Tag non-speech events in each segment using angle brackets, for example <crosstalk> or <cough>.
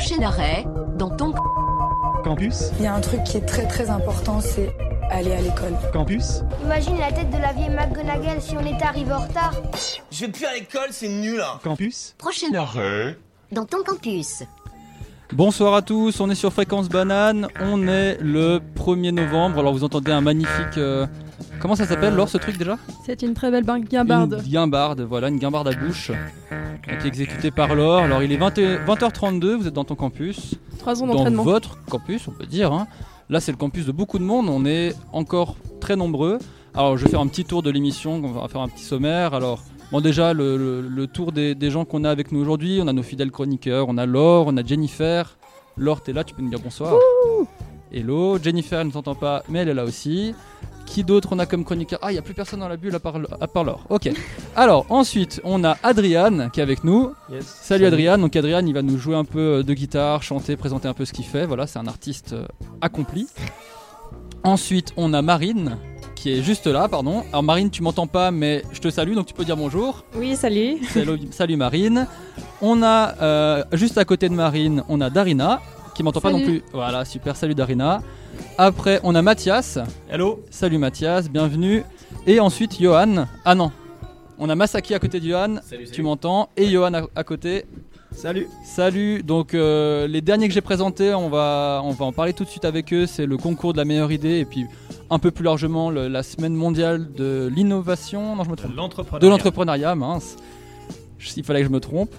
Prochain arrêt, dans ton campus, Il y a un truc qui est très très important, c'est aller à l'école. campus, Imagine la tête de la vieille McGonagall si on était arrivé en retard. Je vais plus à l'école, c'est nul. hein. campus, prochain arrêt, dans ton campus. Bonsoir à tous, on est sur Fréquence Banane, on est le 1er novembre, alors vous entendez un magnifique... euh, Comment ça s'appelle, Laure, ce truc déjà C'est une très belle bar- guimbarde. Une guimbarde, voilà, une guimbarde à bouche, euh, qui est exécutée par Laure. Alors il est 20 20h32, vous êtes dans ton campus, Trois ans dans d'entraînement. votre campus, on peut dire. hein. Là c'est le campus de beaucoup de monde, on est encore très nombreux. Alors je vais faire un petit tour de l'émission, on va faire un petit sommaire. Alors bon déjà le, le- le tour des, des gens qu'on a avec nous aujourd'hui, on a nos fidèles chroniqueurs, on a Laure, on a Jennifer. Laure t'es là, tu peux nous dire bonsoir. Hello, Jennifer elle ne t'entend pas mais elle est là aussi. Qui d'autre on a comme chroniqueur? Ah il n'y a plus personne dans la bulle à part, à part Laure. Ok. <laughs> Alors ensuite on a Adriane qui est avec nous. Salut Adrien, donc Adrien il va nous jouer un peu euh, de guitare, chanter, présenter un peu ce qu'il fait, voilà c'est un artiste euh, accompli. Ensuite on a Marine qui est juste là, pardon. Alors Marine tu m'entends pas mais je te salue donc tu peux dire bonjour. Oui, salut. Salut, salut Marine. On a euh, juste à côté de Marine on a Darina qui m'entend pas non plus. Voilà super, salut Darina. Après on a Mathias. Hello. Salut Mathias, bienvenue. Et ensuite Johan. Ah non, on a Masaki à côté de Johan. Salut, Tu m'entends Et Johan à, à côté. Salut. Salut, donc euh, les derniers que j'ai présentés, on va, on va en parler tout de suite avec eux. C'est le concours de la meilleure idée et puis un peu plus largement le- la semaine mondiale de l'innovation. Non, je me trompe. L'entrepreneuriat. De l'entrepreneuriat, mince. Il fallait que je me trompe.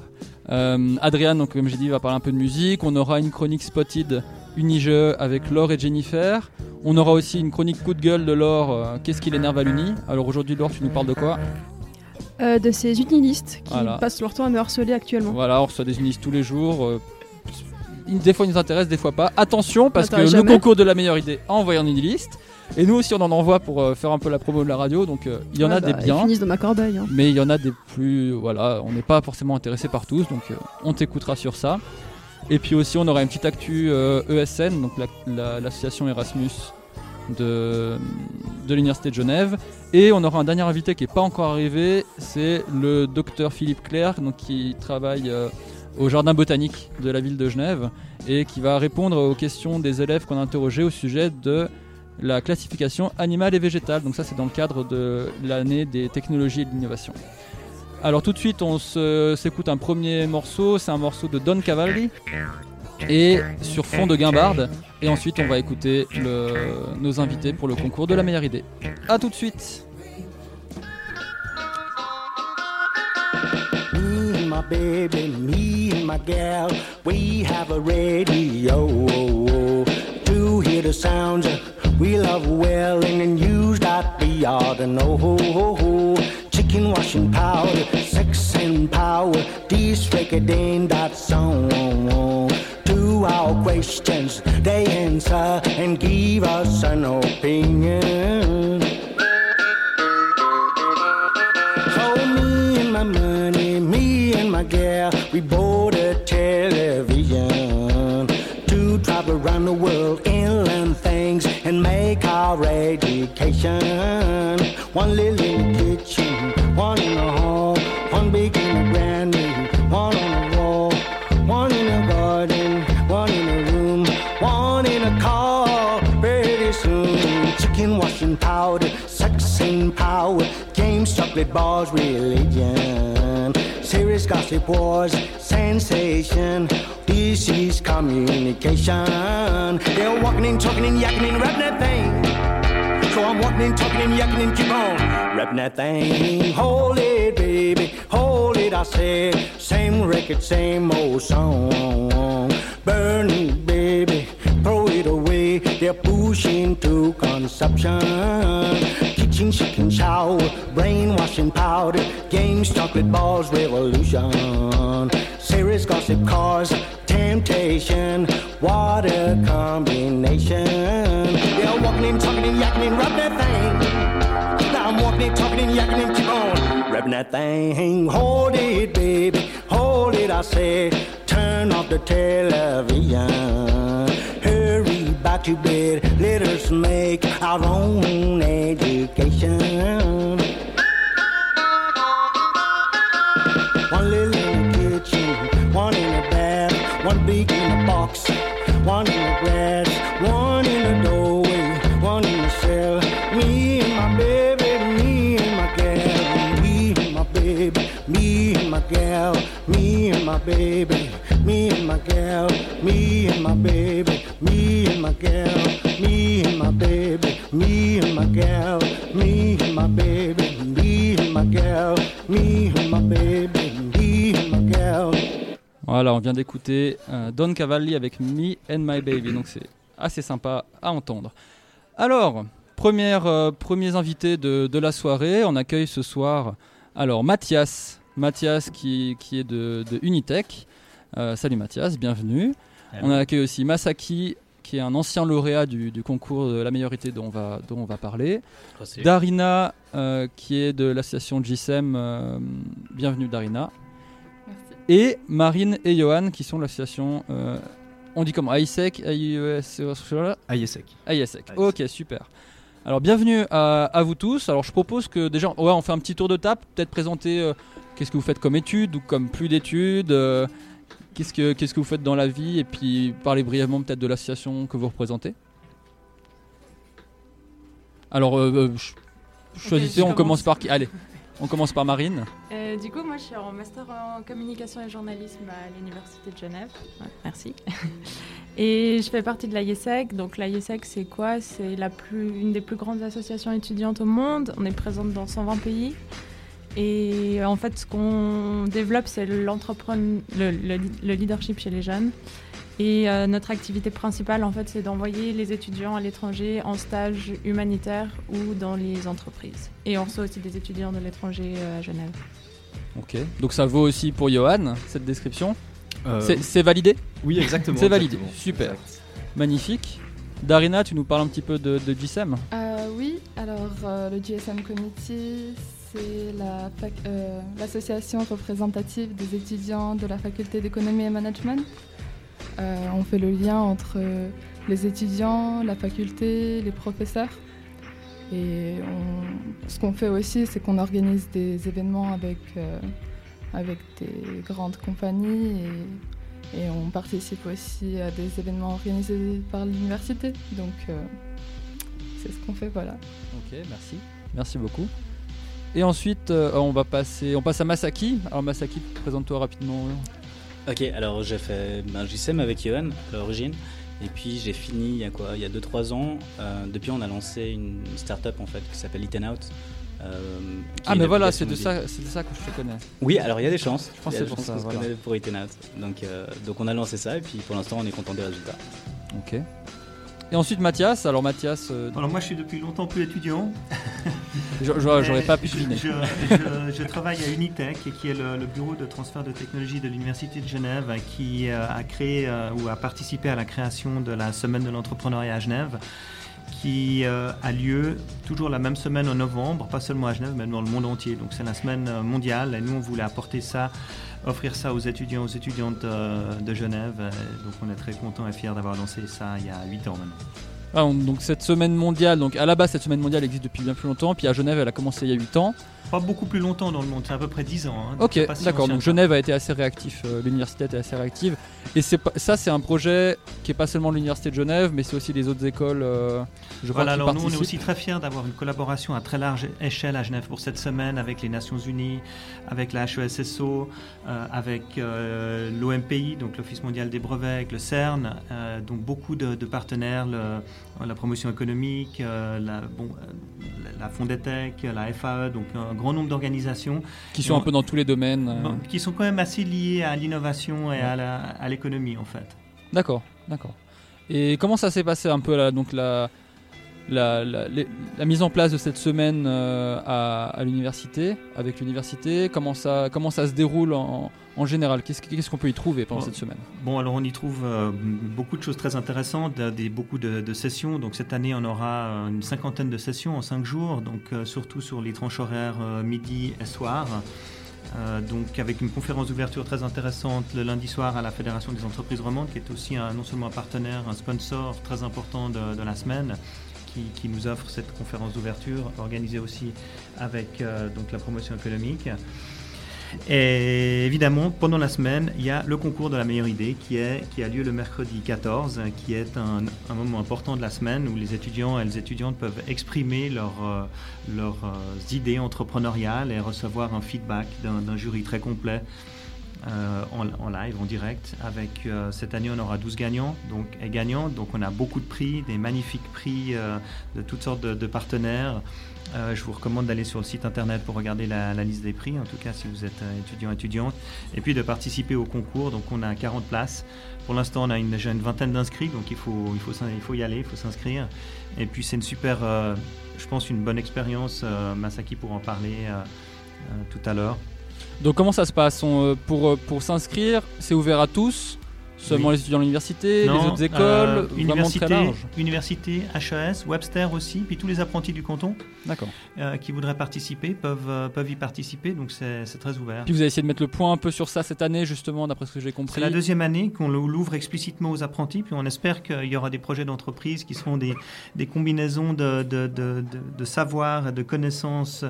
Euh, Adrien, donc comme j'ai dit, va parler un peu de musique. On aura une chronique Spotted Unige avec Laure et Jennifer. On aura aussi une chronique coup de gueule de Laure. euh, Qu'est-ce qui l'énerve à l'Uni? Alors aujourd'hui, Laure, tu nous parles de quoi? Euh, de ces utilistes qui Voilà. passent leur temps à me harceler actuellement. Voilà, on reçoit des unités tous les jours. euh, des fois ils nous intéressent, des fois pas. Attention parce que le concours de la meilleure idée a envoyé en une liste. Et nous aussi on en envoie pour euh, faire un peu la promo de la radio. Donc euh, il y en Ouais, a bah, des Ils biens, finissent dans ma corbeille. hein. mais il y en a des plus. Voilà, on n'est pas forcément intéressé par tous. Donc euh, on t'écoutera sur ça. Et puis aussi on aura une petite actu ESN, donc la- la- l'association Erasmus de, de l'Université de Genève. Et on aura un dernier invité qui n'est pas encore arrivé, c'est le docteur Philippe Clerc, donc qui travaille au jardin botanique de la ville de Genève et qui va répondre aux questions des élèves qu'on a interrogés au sujet de la classification animale et végétale. Donc ça c'est dans le cadre de l'année des technologies et de l'innovation. Alors tout de suite on s'écoute un premier morceau, c'est un morceau de Don Cavalli et sur fond de guimbarde. Et ensuite on va écouter nos invités pour le concours de la meilleure idée. A tout de suite we love well and use that we ought to know. Chicken washing powder, sex and power, this record ain't that song. To our questions, they answer and give us an opinion. So me and my money, me and my gal, we bought a television to travel around the world our education. One little in the kitchen, one in the hall, one big and a brand new, one on the wall, one in the garden, one in the room, one in a car. Pretty soon, chicken washing powder, sex and power, games, chocolate bars, religion, serious gossip wars, sensation. This is communication. They're walking and talking and yakking and rapping that thing. So I'm walking and talking and yakking and keep on rapping that thing. Hold it, baby, hold it, I said. Same record, same old song. Burn it, baby, throw it away. They're pushing to consumption. Kitchen, chicken, shower, brainwashing powder, games, chocolate balls, revolution. Serious gossip, cars, temptation, water combination. Yeah, walking and talking and yakking and rub that thing. Now I'm walking and talking and yakking and keep on rubbing that thing. Hold it, baby, hold it, I say. Turn off the television. Hurry back to bed. Let us make our own education. Voilà, on vient d'écouter euh, Don Cavalli avec Me and My Baby, donc c'est assez sympa à entendre. Alors, première, euh, premiers invités de, de la soirée, on accueille ce soir alors Mathias, Mathias qui, qui est de, de Unitech. Euh, salut Mathias, bienvenue. On accueille aussi Masaki qui est un ancien lauréat du, du concours de la meilleurité dont on va, dont on va parler. Darina euh, qui est de l'association GSM, euh, bienvenue Darina. Et Marine et Johan qui sont de l'association, euh, on dit comment AISEC, AIES, AISEC. AISEC. Ok, super. Alors bienvenue à, à vous tous. Alors je propose que déjà, ouais, on fait un petit tour de table, peut-être présenter euh, qu'est-ce que vous faites comme études ou comme plus d'études, euh, qu'est-ce que qu'est-ce que vous faites dans la vie, et puis parler brièvement peut-être de l'association que vous représentez. Alors euh, euh, ch- choisissez, on commence par qui? Allez, on commence par Marine. Euh, du coup, moi, je suis en master en communication et journalisme à l'Université de Genève. Ouais, merci. <laughs> et je fais partie de l'IESEC. Donc, l'IESEC, c'est quoi? C'est la plus, une des plus grandes associations étudiantes au monde. On est présente dans 120 pays. Et en fait, ce qu'on développe, c'est le, le, le leadership chez les jeunes. Et euh, notre activité principale, en fait, c'est d'envoyer les étudiants à l'étranger en stage humanitaire ou dans les entreprises. Et on reçoit aussi des étudiants de l'étranger euh, à Genève. Ok. Donc ça vaut aussi pour Johan cette description. Euh, C'est- C'est validé oui, exactement. C'est validé. exactement. Super. Exact. Magnifique. Darina, tu nous parles un petit peu de, de GSM Euh, oui, alors euh, le GSM Committee, c'est euh, l'association représentative des étudiants de la faculté d'économie et management. Euh, on fait le lien entre euh, les étudiants, la faculté, les professeurs. Et ce qu'on fait aussi, c'est qu'on organise des événements avec, des grandes compagnies et, et on participe aussi à des événements organisés par l'université. Donc c'est ce qu'on fait, voilà. Ok, merci. Merci beaucoup. Et ensuite, euh, on va passer, on passe à Masaki. Alors Masaki, présente-toi rapidement. Ok, alors j'ai fait un JSM avec Johan à l'origine. Et puis j'ai fini il y a quoi Il y a 2-3 ans. Euh, depuis, on a lancé une start-up en fait qui s'appelle Eaten Out. euh, Ah mais voilà, c'est de ça, c'est de ça que je te connais. Oui, alors il y a des chances. Je pense que c'est pour ça, voilà. pour Eaten Out. Donc, donc on a lancé ça et puis pour l'instant on est content des résultats. Ok. Et ensuite Mathias. Alors Mathias, euh, Alors moi je suis depuis longtemps plus étudiant. <laughs> j'aurais pas pu je, je, je- je travaille à Unitech, qui est le, le bureau de transfert de technologie de l'Université de Genève, qui euh, a créé euh, ou a participé à la création de la Semaine de l'entrepreneuriat à Genève, qui euh, a lieu toujours la même semaine en novembre, pas seulement à Genève, mais dans le monde entier. Donc c'est la semaine mondiale, et nous on voulait apporter ça, offrir ça aux étudiants, aux étudiantes euh, de Genève. Donc on est très content et fiers d'avoir lancé ça il y a 8 ans maintenant. Ah, on- donc cette semaine mondiale, donc à la base cette semaine mondiale existe depuis bien plus longtemps, puis à Genève elle a commencé il y a 8 ans. Pas beaucoup plus longtemps dans le monde, c'est à peu près 10 ans. hein. Donc Ok, c'est pas si d'accord. ancien Donc que ça. Genève a été assez réactif, euh, l'université a été assez réactive. Et c'est pas- ça, c'est un projet qui est pas seulement l'université de Genève, mais c'est aussi les autres écoles. euh, je crois Voilà, qui alors nous on est participent. aussi très fiers d'avoir une collaboration à très large échelle à Genève pour cette semaine avec les Nations Unies, avec la HESSO, euh, avec l'OMPI, donc l'Office mondial des brevets, avec le CERN, euh, donc beaucoup de, de partenaires, le- la promotion économique, euh, la, bon, euh, la Fondetech, la FAE, donc un grand nombre d'organisations Qui sont un peu dans tous les domaines. euh. bon, qui sont quand même assez liées à l'innovation et à la- à l'économie en fait. D'accord, d'accord. Et comment ça s'est passé un peu là, donc la, la, la, mise en place de cette semaine euh, à, à l'université, avec l'université? Comment ça, comment ça se déroule en, en général Qu'est-ce qu'on peut y trouver pendant Bon. cette semaine? Bon, alors on y trouve euh, beaucoup de choses très intéressantes, des, beaucoup de, de sessions. Donc cette année, on aura euh, une cinquantaine de sessions en cinq jours, donc euh, surtout sur les tranches horaires euh, midi et soir. Donc avec une conférence d'ouverture très intéressante le lundi soir à la Fédération des entreprises romandes, qui est aussi un- non seulement un partenaire, un sponsor très important de, de la semaine, qui, qui nous offre cette conférence d'ouverture, organisée aussi avec donc la promotion économique. Et évidemment, pendant la semaine, il y a le concours de la meilleure idée qui, est, qui a lieu le mercredi 14, qui est un, moment important de la semaine où les étudiants et les étudiantes peuvent exprimer leurs leurs idées entrepreneuriales et recevoir un feedback d'un jury très complet euh, en, live, en direct. Avec euh, cette année, on aura 12 gagnants donc, et gagnants. Donc, on a beaucoup de prix, des magnifiques prix euh, de toutes sortes de, partenaires. Je vous recommande d'aller sur le site internet pour regarder la, liste des prix, en tout cas si vous êtes étudiant étudiante, et puis de participer au concours. Donc, on a 40 places. Pour l'instant, on a déjà une vingtaine d'inscrits, donc il faut, il, faut, il faut y aller, il faut s'inscrire. Et puis, c'est une super, je pense, une bonne expérience. Masaki pour en parler tout à l'heure. Donc comment ça se passe? Euh, Pour, euh, pour s'inscrire, c'est ouvert à tous? Seulement les étudiants de l'université, les autres écoles, euh, université, très large. Université, HES, Webster aussi, puis tous les apprentis du canton euh, qui voudraient participer peuvent, euh, peuvent y participer, donc c'est très ouvert. Puis vous avez essayé de mettre le point un peu sur ça cette année, justement, d'après ce que j'ai compris. C'est la deuxième année qu'on l'ouvre explicitement aux apprentis, puis on espère qu'il y aura des projets d'entreprise qui seront des, des combinaisons de, de, de, de, savoir et de connaissances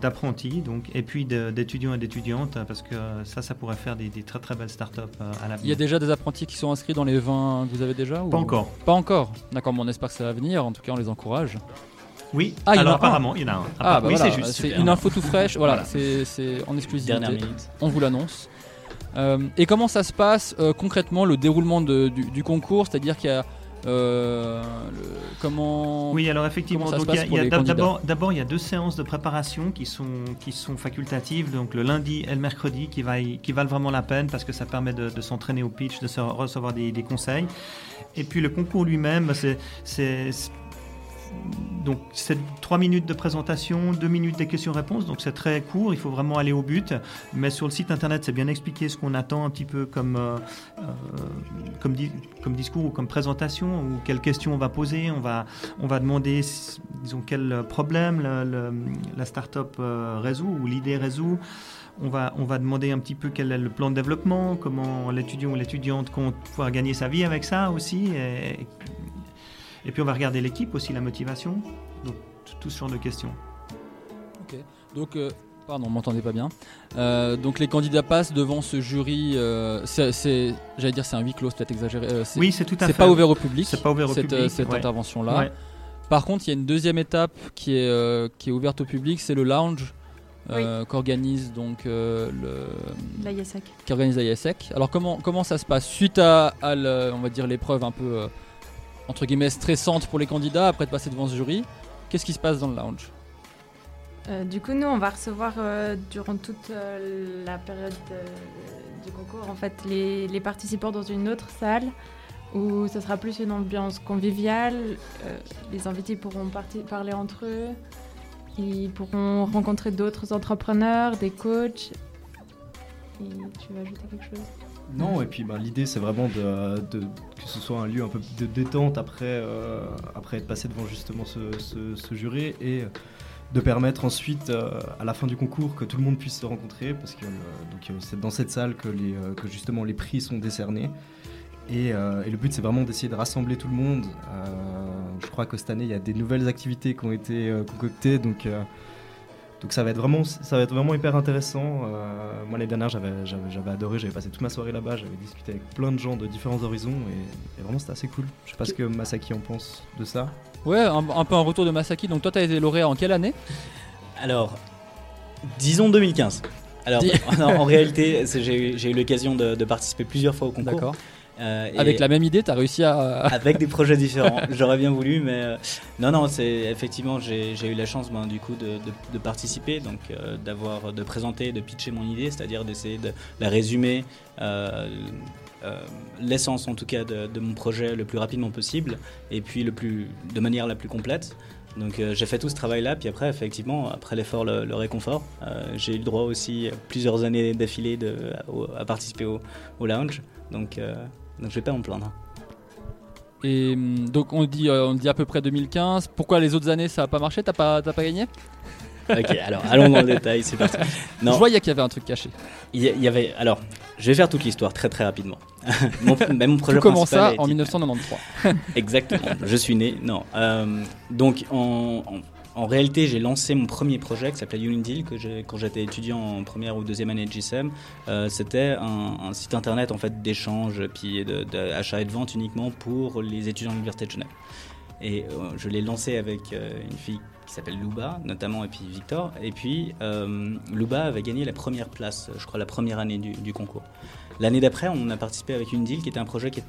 d'apprentis, donc, et puis d'étudiants et d'étudiantes, parce que ça, ça pourrait faire des, des très très belles startups à l'avenir y a déjà des apprentis qui sont inscrits dans les 20 que vous avez déjà Pas encore. Pas encore. D'accord, on espère que ça va venir. En tout cas, on les encourage. Oui, ah, alors apparemment, il y en a un. Ah, bah oui, c'est juste. C'est une info tout fraîche. voilà, c'est en exclusivité. Dernière minute. On vous l'annonce. Euh, et comment ça se passe euh, concrètement le déroulement du, du, concours? C'est-à-dire qu'il y a euh, comment Oui, alors effectivement, d'abord, il y a deux séances de préparation qui sont qui sont facultatives, donc le lundi et le mercredi, qui va qui valent vraiment la peine parce que ça permet de, s'entraîner au pitch, de se recevoir des, des, conseils. Et puis le concours lui-même, c'est donc c'est trois minutes de présentation, deux minutes des questions-réponses, donc c'est très court, il faut vraiment aller au but. Mais sur le site internet, c'est bien expliqué ce qu'on attend un petit peu comme, euh, euh, comme, discours ou comme présentation, ou quelles questions on va poser. On va, on va demander, disons, quel problème la start-up euh, résout ou l'idée résout. On va, on va demander un petit peu quel est le plan de développement, comment l'étudiant ou l'étudiante compte pouvoir gagner sa vie avec ça aussi, et puis on va regarder l'équipe aussi, la motivation. Donc tout ce genre de questions. Ok. Donc euh, Pardon, on m'entendait pas bien. Euh, donc les candidats passent devant ce jury. Euh, c'est, j'allais dire, c'est un huis clos, peut-être exagéré. oui, c'est tout à fait. C'est pas ouvert au public. C'est pas ouvert au cette, public. Cette intervention-là. Par contre, il y a une deuxième étape qui est qui est ouverte au public, c'est le lounge. qu'organise donc le l'ISEC. Qui organise l'ISEC. Alors comment comment ça se passe? Suite à, à on va dire l'épreuve un peu entre guillemets stressante pour les candidats après de passer devant ce jury. Qu'est-ce qui se passe dans le lounge? Euh, du coup, nous, on va recevoir euh, durant toute euh, la période du concours, en fait, les, participants dans une autre salle où ce sera plus une ambiance conviviale. les invités pourront parler entre eux. Ils pourront rencontrer d'autres entrepreneurs, des coachs. Tu veux ajouter quelque chose? Non, et puis ben, l'idée c'est vraiment que ce soit un lieu un peu de détente après, euh, après être passé devant justement ce, jury et de permettre ensuite euh, à la fin du concours que tout le monde puisse se rencontrer parce que euh, c'est dans cette salle que, justement les prix sont décernés. Et, et le but c'est vraiment d'essayer de rassembler tout le monde. je crois que cette année il y a des nouvelles activités qui ont été concoctées donc donc ça va être vraiment, ça va être vraiment hyper intéressant. Euh, moi l'année dernière j'avais, j'avais, adoré, j'avais passé toute ma soirée là-bas, j'avais discuté avec plein de gens de différents horizons et, vraiment c'était assez cool. Je sais pas ce que Masaki en pense de ça. Ouais, un, peu un retour de Masaki. Donc toi t'as été lauréat en quelle année? Alors, disons 2015. Alors, <laughs> en, réalité, j'ai, eu l'occasion de, de, participer plusieurs fois au concours. Euh, avec la même idée, tu as réussi à. <laughs> avec des projets différents. J'aurais bien voulu, mais euh, non, non, c'est effectivement, j'ai eu la chance ben, du coup de, participer, donc euh, d'avoir, de présenter, de pitcher mon idée, c'est-à-dire d'essayer de la résumer. l'essence en tout cas de, mon projet le plus rapidement possible et puis le plus, de manière la plus complète. Donc j'ai fait tout ce travail-là, puis après, effectivement, après l'effort, le, réconfort, j'ai eu le droit aussi plusieurs années d'affilée à, participer au, au lounge. Donc donc je vais pas en plaindre. Et hum, donc on dit, euh, on dit à peu près 2015. Pourquoi les autres années ça a pas marché? T'as pas, pas gagné? <laughs> Ok, alors allons dans le détail, c'est parti. <laughs> Non. Je voyais qu'il y avait un truc caché. Il y, avait, alors, je vais faire toute l'histoire très très rapidement. <laughs> mon, mon projet Tout commence en 1993. Exactement. je suis né. Non. Euh, donc en, en réalité, j'ai lancé mon premier projet qui s'appelait Unity, que quand j'étais étudiant en première ou deuxième année de GSM. Euh, c'était un, site internet en fait d'échange puis d'achat et de vente uniquement pour les étudiants de l'université de Genève. Et euh, je l'ai lancé avec euh, une fille qui s'appelle Louba, notamment, et puis Victor. Et puis, Louba avait gagné la première place, je crois, la première année du, concours. L'année d'après, on a participé avec une deal qui était un projet qui est,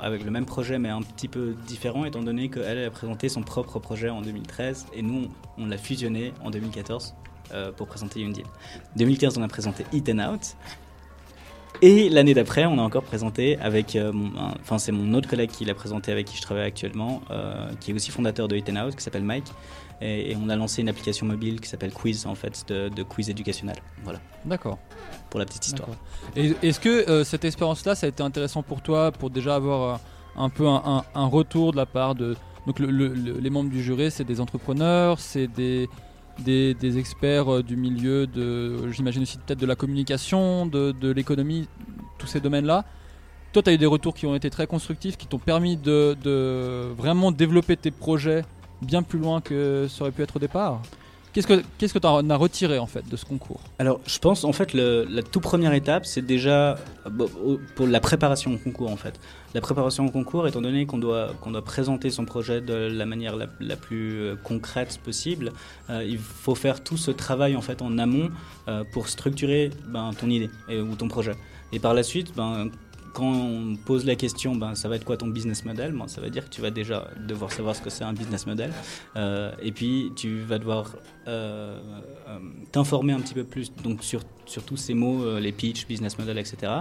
avec le même projet, mais un petit peu différent, étant donné qu'elle a présenté son propre projet en 2013, et nous, on, l'a fusionné en 2014 pour présenter une deal. 2015, on a présenté Eat and Out, et l'année d'après, on a encore présenté avec, euh, enfin c'est mon autre collègue qui l'a présenté avec qui je travaille actuellement, euh, qui est aussi fondateur de Eat Out, qui s'appelle Mike. Et, on a lancé une application mobile qui s'appelle Quiz, en fait, de, quiz éducationnel. Voilà. D'accord. Pour la petite histoire. Et est-ce que euh, cette expérience-là, ça a été intéressant pour toi, pour déjà avoir un peu un, retour de la part de... Donc les membres du jury, c'est des entrepreneurs, c'est des des, experts euh, du milieu de, j'imagine aussi peut-être de la communication, de, l'économie, tous ces domaines-là. Toi, tu as eu des retours qui ont été très constructifs, qui t'ont permis de, vraiment développer tes projets bien plus loin que ça aurait pu être au départ Qu'est-ce que qu'est-ce que tu as retiré en fait de ce concours? Alors, je pense en fait la toute première étape, c'est déjà pour la préparation au concours en fait. La préparation au concours, étant donné qu'on doit qu'on doit présenter son projet de la manière la, plus euh, concrète possible, euh, il faut faire tout ce travail en fait en amont euh, pour structurer ben, ton idée ou ton projet. Et par la suite, ben, quand on pose la question, ben, ça va être quoi ton business model? Ben, Ça veut dire que tu vas déjà devoir savoir ce que c'est un business model. Euh, et puis, tu vas devoir euh, euh, t'informer un petit peu plus donc sur, sur tous ces mots, les pitch, business model, etc.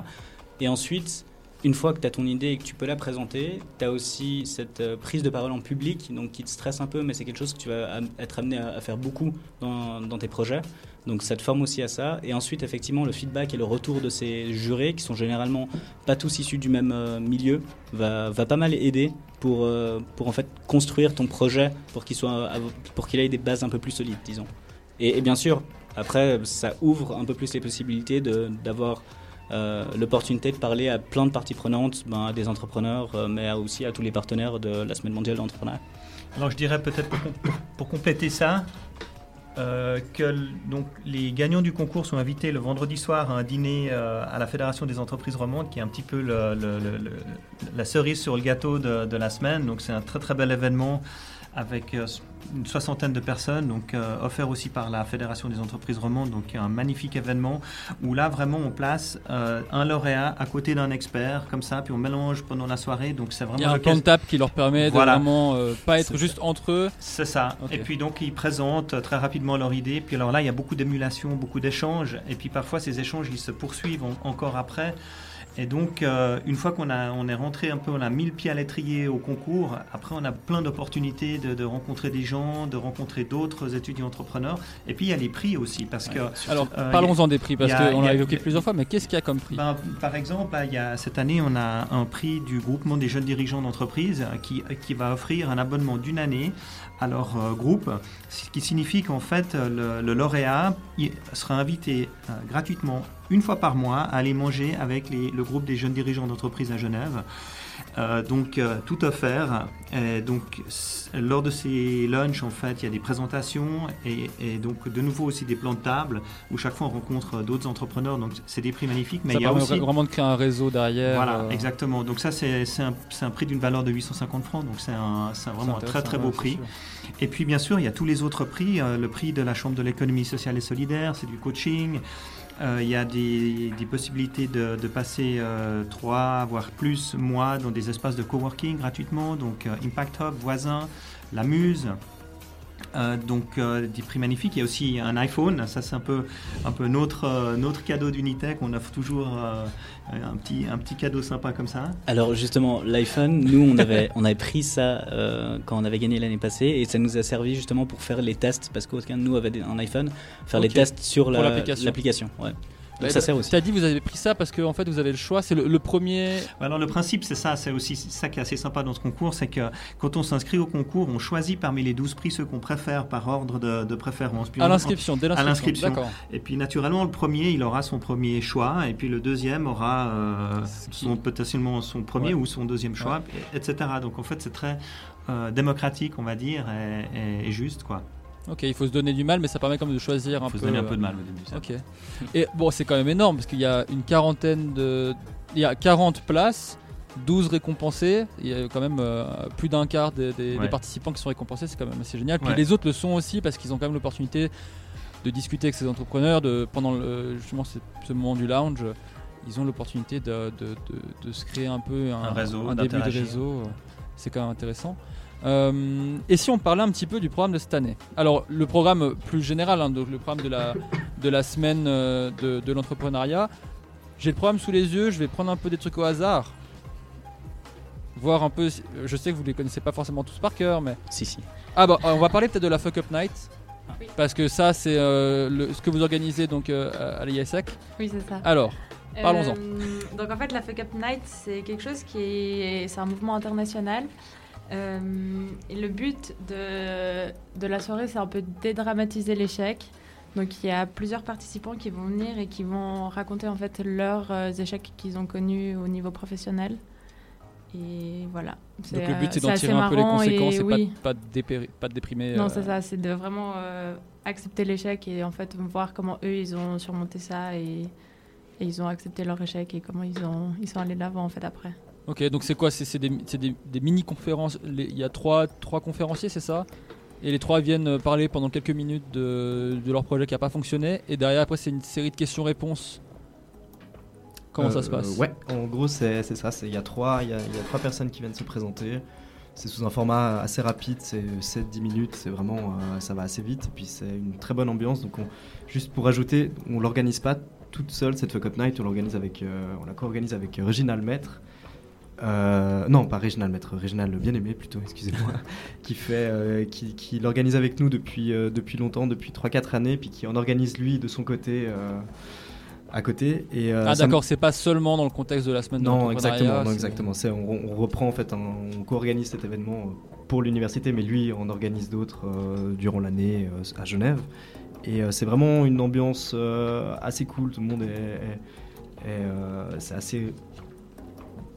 Et ensuite, une fois que tu as ton idée et que tu peux la présenter, tu as aussi cette prise de parole en public, donc qui te stresse un peu, mais c'est quelque chose que tu vas être amené à, faire beaucoup dans, dans tes projets. Donc ça te forme aussi à ça. Et ensuite, effectivement, le feedback et le retour de ces jurés, qui sont généralement pas tous issus du même euh, milieu, va, pas mal aider pour, euh, pour en fait construire ton projet pour qu'il soit pour qu'il ait des bases un peu plus solides, disons. Et, bien sûr, après, ça ouvre un peu plus les possibilités d'avoir euh, l'opportunité de parler à plein de parties prenantes, ben, à des entrepreneurs, mais aussi à tous les partenaires de la Semaine mondiale de l'entrepreneuriat. Alors je dirais peut-être pour, compléter ça, euh, que les gagnants du concours sont invités le vendredi soir à un dîner euh, à la Fédération des entreprises romandes, qui est un petit peu la cerise sur le gâteau de, de la semaine. Donc c'est un très très bel événement avec euh, une soixantaine de personnes, donc euh, offert aussi par la Fédération des entreprises romandes, donc un magnifique événement où là vraiment on place euh, un lauréat à côté d'un expert comme ça, puis on mélange pendant la soirée, donc c'est vraiment. Il y a un plan de table qui leur permet de vraiment pas être juste entre eux. C'est ça. Et puis donc ils présentent très rapidement leur idée. Puis alors là il y a beaucoup d'émulation, beaucoup d'échanges, et puis parfois ces échanges ils se poursuivent encore après. Et donc, euh, une fois qu'on on est rentré un peu, on a mis le pied à l'étrier au concours, après on a plein d'opportunités de, rencontrer des gens, de rencontrer d'autres étudiants entrepreneurs. Et puis il y a les prix aussi. Parce que, Alors, euh, parlons-en des prix, parce qu'on l'a évoqué plusieurs fois, mais qu'est-ce qu'il y a comme prix? Ben, Par exemple, il y a, cette année, on a un prix du groupement des jeunes dirigeants d'entreprise qui, qui va offrir un abonnement d'une année à leur euh, groupe, ce qui signifie qu'en fait, le, lauréat sera invité gratuitement une fois par mois à aller manger avec le groupe des jeunes dirigeants d'entreprise à Genève. Euh, donc euh, tout offert. Et donc lors de ces lunchs, en fait, il y a des présentations et, donc de nouveau aussi des plans de table où chaque fois on rencontre d'autres entrepreneurs. Donc c'est des prix magnifiques. Mais ça il y a aussi vraiment de créer un réseau derrière. Voilà, euh. exactement. Donc ça c'est un, un, prix d'une valeur de 850 francs. Donc c'est vraiment un très très beau prix. Et puis bien sûr il y a tous les autres prix. le prix de la Chambre de l'économie sociale et solidaire, c'est du coaching. Euh, il y a des, possibilités de, passer euh, trois, voire plus mois dans des espaces de coworking gratuitement, donc euh, Impact Hub, Voisin, La Muse. Donc des prix magnifiques. Il y a aussi un iPhone. Ça c'est un peu, un peu notre, notre cadeau d'Unitech. On offre toujours un petit, un petit cadeau sympa comme ça. Alors justement, l'iPhone, nous on avait, on avait pris ça euh, quand on avait gagné l'année passée et ça nous a servi justement pour faire les tests parce qu'aucun de nous avait un iPhone, faire les tests sur l'application. Donc ça sert aussi. Tu as dit vous avez pris ça parce que en fait vous avez le choix, c'est le, premier. Alors le principe c'est ça, c'est aussi ça qui est assez sympa dans ce concours, c'est que quand on s'inscrit au concours, on choisit parmi les 12 prix ceux qu'on préfère par ordre de, préférence. à l'inscription, dès l'inscription. Et puis naturellement le premier il aura son premier choix et puis le deuxième aura euh, son, potentiellement son premier ou son deuxième choix, etc. Donc en fait c'est très euh, démocratique on va dire et, et juste quoi. Ok, il faut se donner du mal, mais ça permet quand même de choisir un Il faut peu. se donner un euh, peu de mal au début. ça. Ok. Et bon, c'est quand même énorme parce qu'il y a une quarantaine de. Il y a 40 places, 12 récompensés. Il y a quand même euh, plus d'un quart des, des- des Ouais. participants qui sont récompensés, c'est quand même assez génial. Puis Ouais. les autres le sont aussi parce qu'ils ont quand même l'opportunité de discuter avec ces entrepreneurs. De, pendant le, justement ce, ce moment du lounge, ils ont l'opportunité de, de- de- se créer un peu un, Un réseau, un début de réseau. C'est quand même intéressant. Euh, et si on parlait un petit peu du programme de cette année Alors, le programme plus général, hein, donc le programme de la, de la semaine euh, de, de l'entrepreneuriat, j'ai le programme sous les yeux, je vais prendre un peu des trucs au hasard. Voir un peu, je sais que vous les connaissez pas forcément tous par cœur, mais. Si, si. Ah bah, on va parler peut-être de la Fuck Up Night. Oui. Parce que ça, c'est euh, ce que vous organisez donc euh, à l'ISEC. Oui, c'est ça. Alors, parlons-en. Euh, donc en fait, la Fuck Up Night, c'est quelque chose qui est, c'est un mouvement international. Euh, le but de, de la soirée, c'est un peu dédramatiser l'échec. Donc il y a plusieurs participants qui vont venir et qui vont raconter en fait leurs euh, échecs qu'ils ont connus au niveau professionnel. Et voilà. donc le but, euh, c'est d'en assez tirer un peu les et conséquences et, oui. pas, de- pas, de dépéri- pas de déprimer. Non, euh, c'est ça, c'est de vraiment euh, accepter l'échec et en fait voir comment eux ils ont surmonté ça et, et ils ont accepté leur échec et comment ils, ont, ils sont allés de l'avant en fait après. Ok, donc c'est quoi C'est des, c'est des- des mini-conférences. Il y a trois, trois conférenciers, c'est ça? Et les trois viennent euh, parler pendant quelques minutes de, de leur projet qui n'a pas fonctionné. Et derrière, après, c'est une série de questions-réponses. Comment ça se Euh, passe? Ouais, en gros, c'est ça. Il y, a trois- y, a, il y a trois personnes qui viennent se présenter. C'est sous un format assez rapide, c'est 7-10 minutes, c'est vraiment, euh, ça va assez vite. Et puis c'est une très bonne ambiance. Donc, on- juste pour ajouter, on l'organise pas toute seule cette Fuck Up Night, on l'organise avec, euh, on la co-organise avec euh, Réginal Maître. Euh, non, pas Réginal Maître, Réginal le bien-aimé plutôt, excusez-moi, <laughs> qui fait, euh, qui, qui l'organise avec nous depuis, euh, depuis longtemps, depuis 3-4 années, puis qui en organise lui de son côté. euh, à côté et euh, Ah d'accord, c'est pas seulement dans le contexte de la semaine de non, l'entrepreneuriat, exactement, non, c'est- exactement. C'est- on, on reprend en fait, un- on co-organise cet événement pour l'université, mais lui en organise d'autres euh, durant l'année euh, à Genève. Et euh, c'est vraiment une ambiance euh, assez cool. Tout le monde est, est- est, euh, c'est assez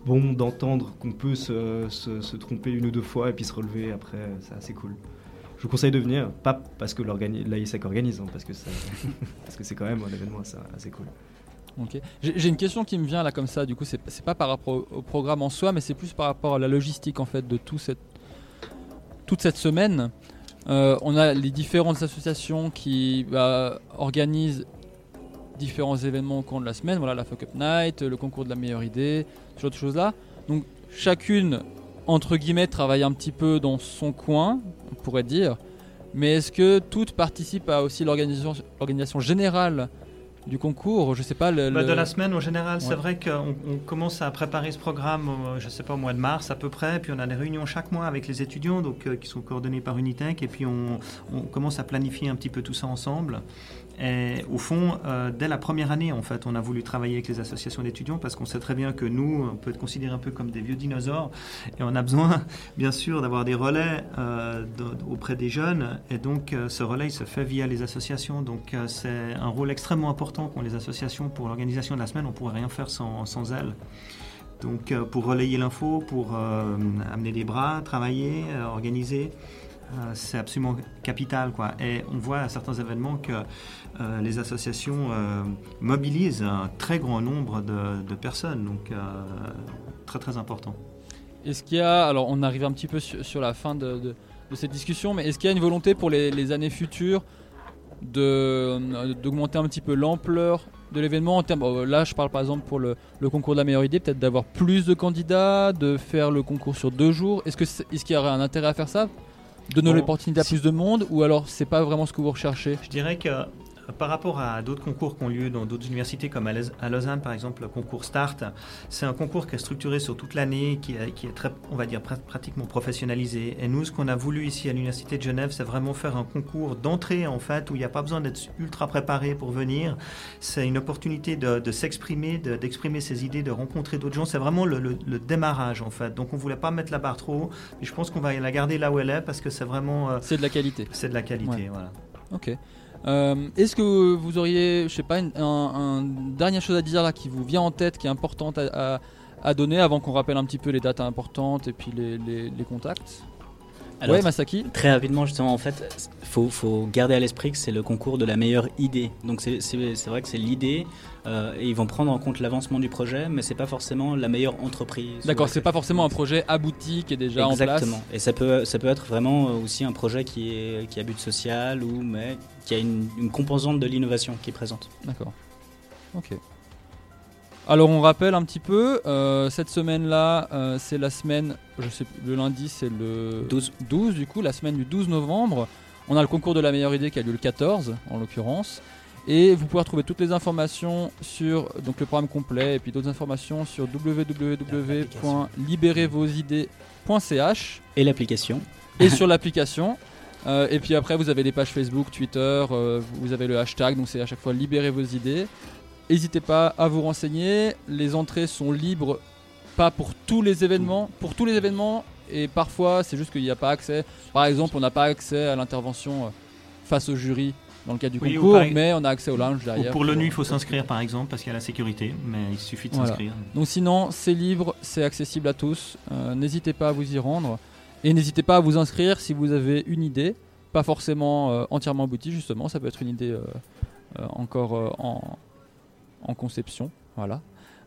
bon d'entendre qu'on peut se, tromper une ou deux fois et puis se relever après. C'est assez cool. Je vous conseille de venir, pas parce que l'AISEC organise, hein, <laughs> parce que c'est quand même un événement assez, cool. Ok. J'ai une question qui me vient là comme ça, du coup, c'est pas par rapport au, au programme en soi, mais c'est plus par rapport à la logistique en fait de tout cette, toute cette semaine. Euh, on a les différentes associations qui bah, organisent différents événements au cours de la semaine. Voilà, la Fuck Up Night, le concours de la meilleure idée, ce genre de choses-là. Donc chacune, entre guillemets, travaille un petit peu dans son coin, on pourrait dire. Mais est-ce que toutes participent à aussi l'organisation l'organisation générale du concours? Je sais pas. Le, Bah, de la semaine, au général, c'est vrai qu'on on commence à préparer ce programme, je sais pas, au mois de mars à peu près, puis on a des réunions chaque mois avec les étudiants, donc euh, qui sont coordonnés par Unitech, et puis on, on commence à planifier un petit peu tout ça ensemble. Et au fond, euh, dès la première année, en fait, on a voulu travailler avec les associations d'étudiants parce qu'on sait très bien que nous, on peut être considéré un peu comme des vieux dinosaures et on a besoin, <laughs> bien sûr, d'avoir des relais euh, auprès des jeunes. Et donc, euh, ce relais il se fait via les associations. Donc, c'est un rôle extrêmement important qu'ont les associations pour l'organisation de la semaine. On ne pourrait rien faire sans, sans elles. Donc, pour relayer l'info, pour amener des bras, travailler, organiser, euh, c'est absolument capital. Quoi. Et on voit à certains événements que euh, les associations euh, mobilisent un très grand nombre de, personnes. Donc, très très important. Est-ce qu'il y a, alors on arrive un petit peu sur, la fin de, cette discussion, mais est-ce qu'il y a une volonté pour les, années futures d'augmenter un petit peu l'ampleur de l'événement en termes, là je parle par exemple pour le, concours de la meilleure idée, peut-être d'avoir plus de candidats, de faire le concours sur deux jours. Est-ce que c'est- est-ce qu'il y aurait un intérêt à faire ça? Donner Bon, l'opportunité à plus de monde ou alors c'est pas vraiment ce que vous recherchez? Je dirais que par rapport à d'autres concours qui ont lieu dans d'autres universités, comme à Lausanne par exemple, le concours START, c'est un concours qui est structuré sur toute l'année, qui est, qui est très, on va dire, pr- pratiquement professionnalisé. Et nous, ce qu'on a voulu ici à l'université de Genève, c'est vraiment faire un concours d'entrée en fait, où il n'y a pas besoin d'être ultra préparé pour venir. C'est une opportunité de, de s'exprimer, de- d'exprimer ses idées, de rencontrer d'autres gens. C'est vraiment le, le- le démarrage en fait. Donc on voulait pas mettre la barre trop. Et je pense qu'on va la garder là où elle est parce que c'est vraiment. euh, C'est de la qualité. C'est de la qualité, Ouais. voilà. Ok. Euh, Est-ce que vous auriez, je sais pas, une, un, un dernière chose à dire là qui vous vient en tête, qui est importante à, à- à donner avant qu'on rappelle un petit peu les dates importantes et puis les, les- les contacts? Alors, ouais, Masaki Très rapidement, justement, en fait, faut, faut garder à l'esprit que c'est le concours de la meilleure idée. Donc c'est vrai que c'est l'idée, euh, et ils vont prendre en compte l'avancement du projet, mais c'est pas forcément la meilleure entreprise. D'accord, c'est pas forcément un projet abouti qui est déjà en place? Exactement. Et ça peut, ça peut être vraiment aussi un projet qui, est, qui a but social, ou, mais qui a une, une composante de l'innovation qui est présente. D'accord. Ok. Alors on rappelle un petit peu, euh, cette semaine-là, euh, c'est la semaine, je sais le lundi c'est le 12. 12 du coup, la semaine du 12 novembre. On a le concours de la meilleure idée qui a lieu le 14 en l'occurrence. Et vous pouvez retrouver toutes les informations sur donc le programme complet et puis d'autres informations sur www.libérezvosidées.ch et l'application et sur l'application. Euh, et puis après vous avez les pages Facebook, Twitter, vous avez le hashtag donc c'est à chaque fois libérez vos idées. N'hésitez pas à vous renseigner. Les entrées sont libres, pas pour tous les événements. Pour tous les événements, et parfois c'est juste qu'il n'y a pas accès. Par exemple, on n'a pas accès à l'intervention euh, face au jury dans le cadre du concours, mais on a accès au lounge derrière. pour l'ONU, il faut s'inscrire par exemple parce qu'il y a la sécurité, mais il suffit de s'inscrire. Donc sinon, c'est libre, c'est accessible à tous. Euh, n'hésitez pas à vous y rendre et n'hésitez pas à vous inscrire si vous avez une idée, pas forcément euh, entièrement aboutie justement. Ça peut être une idée encore en en conception. Voilà.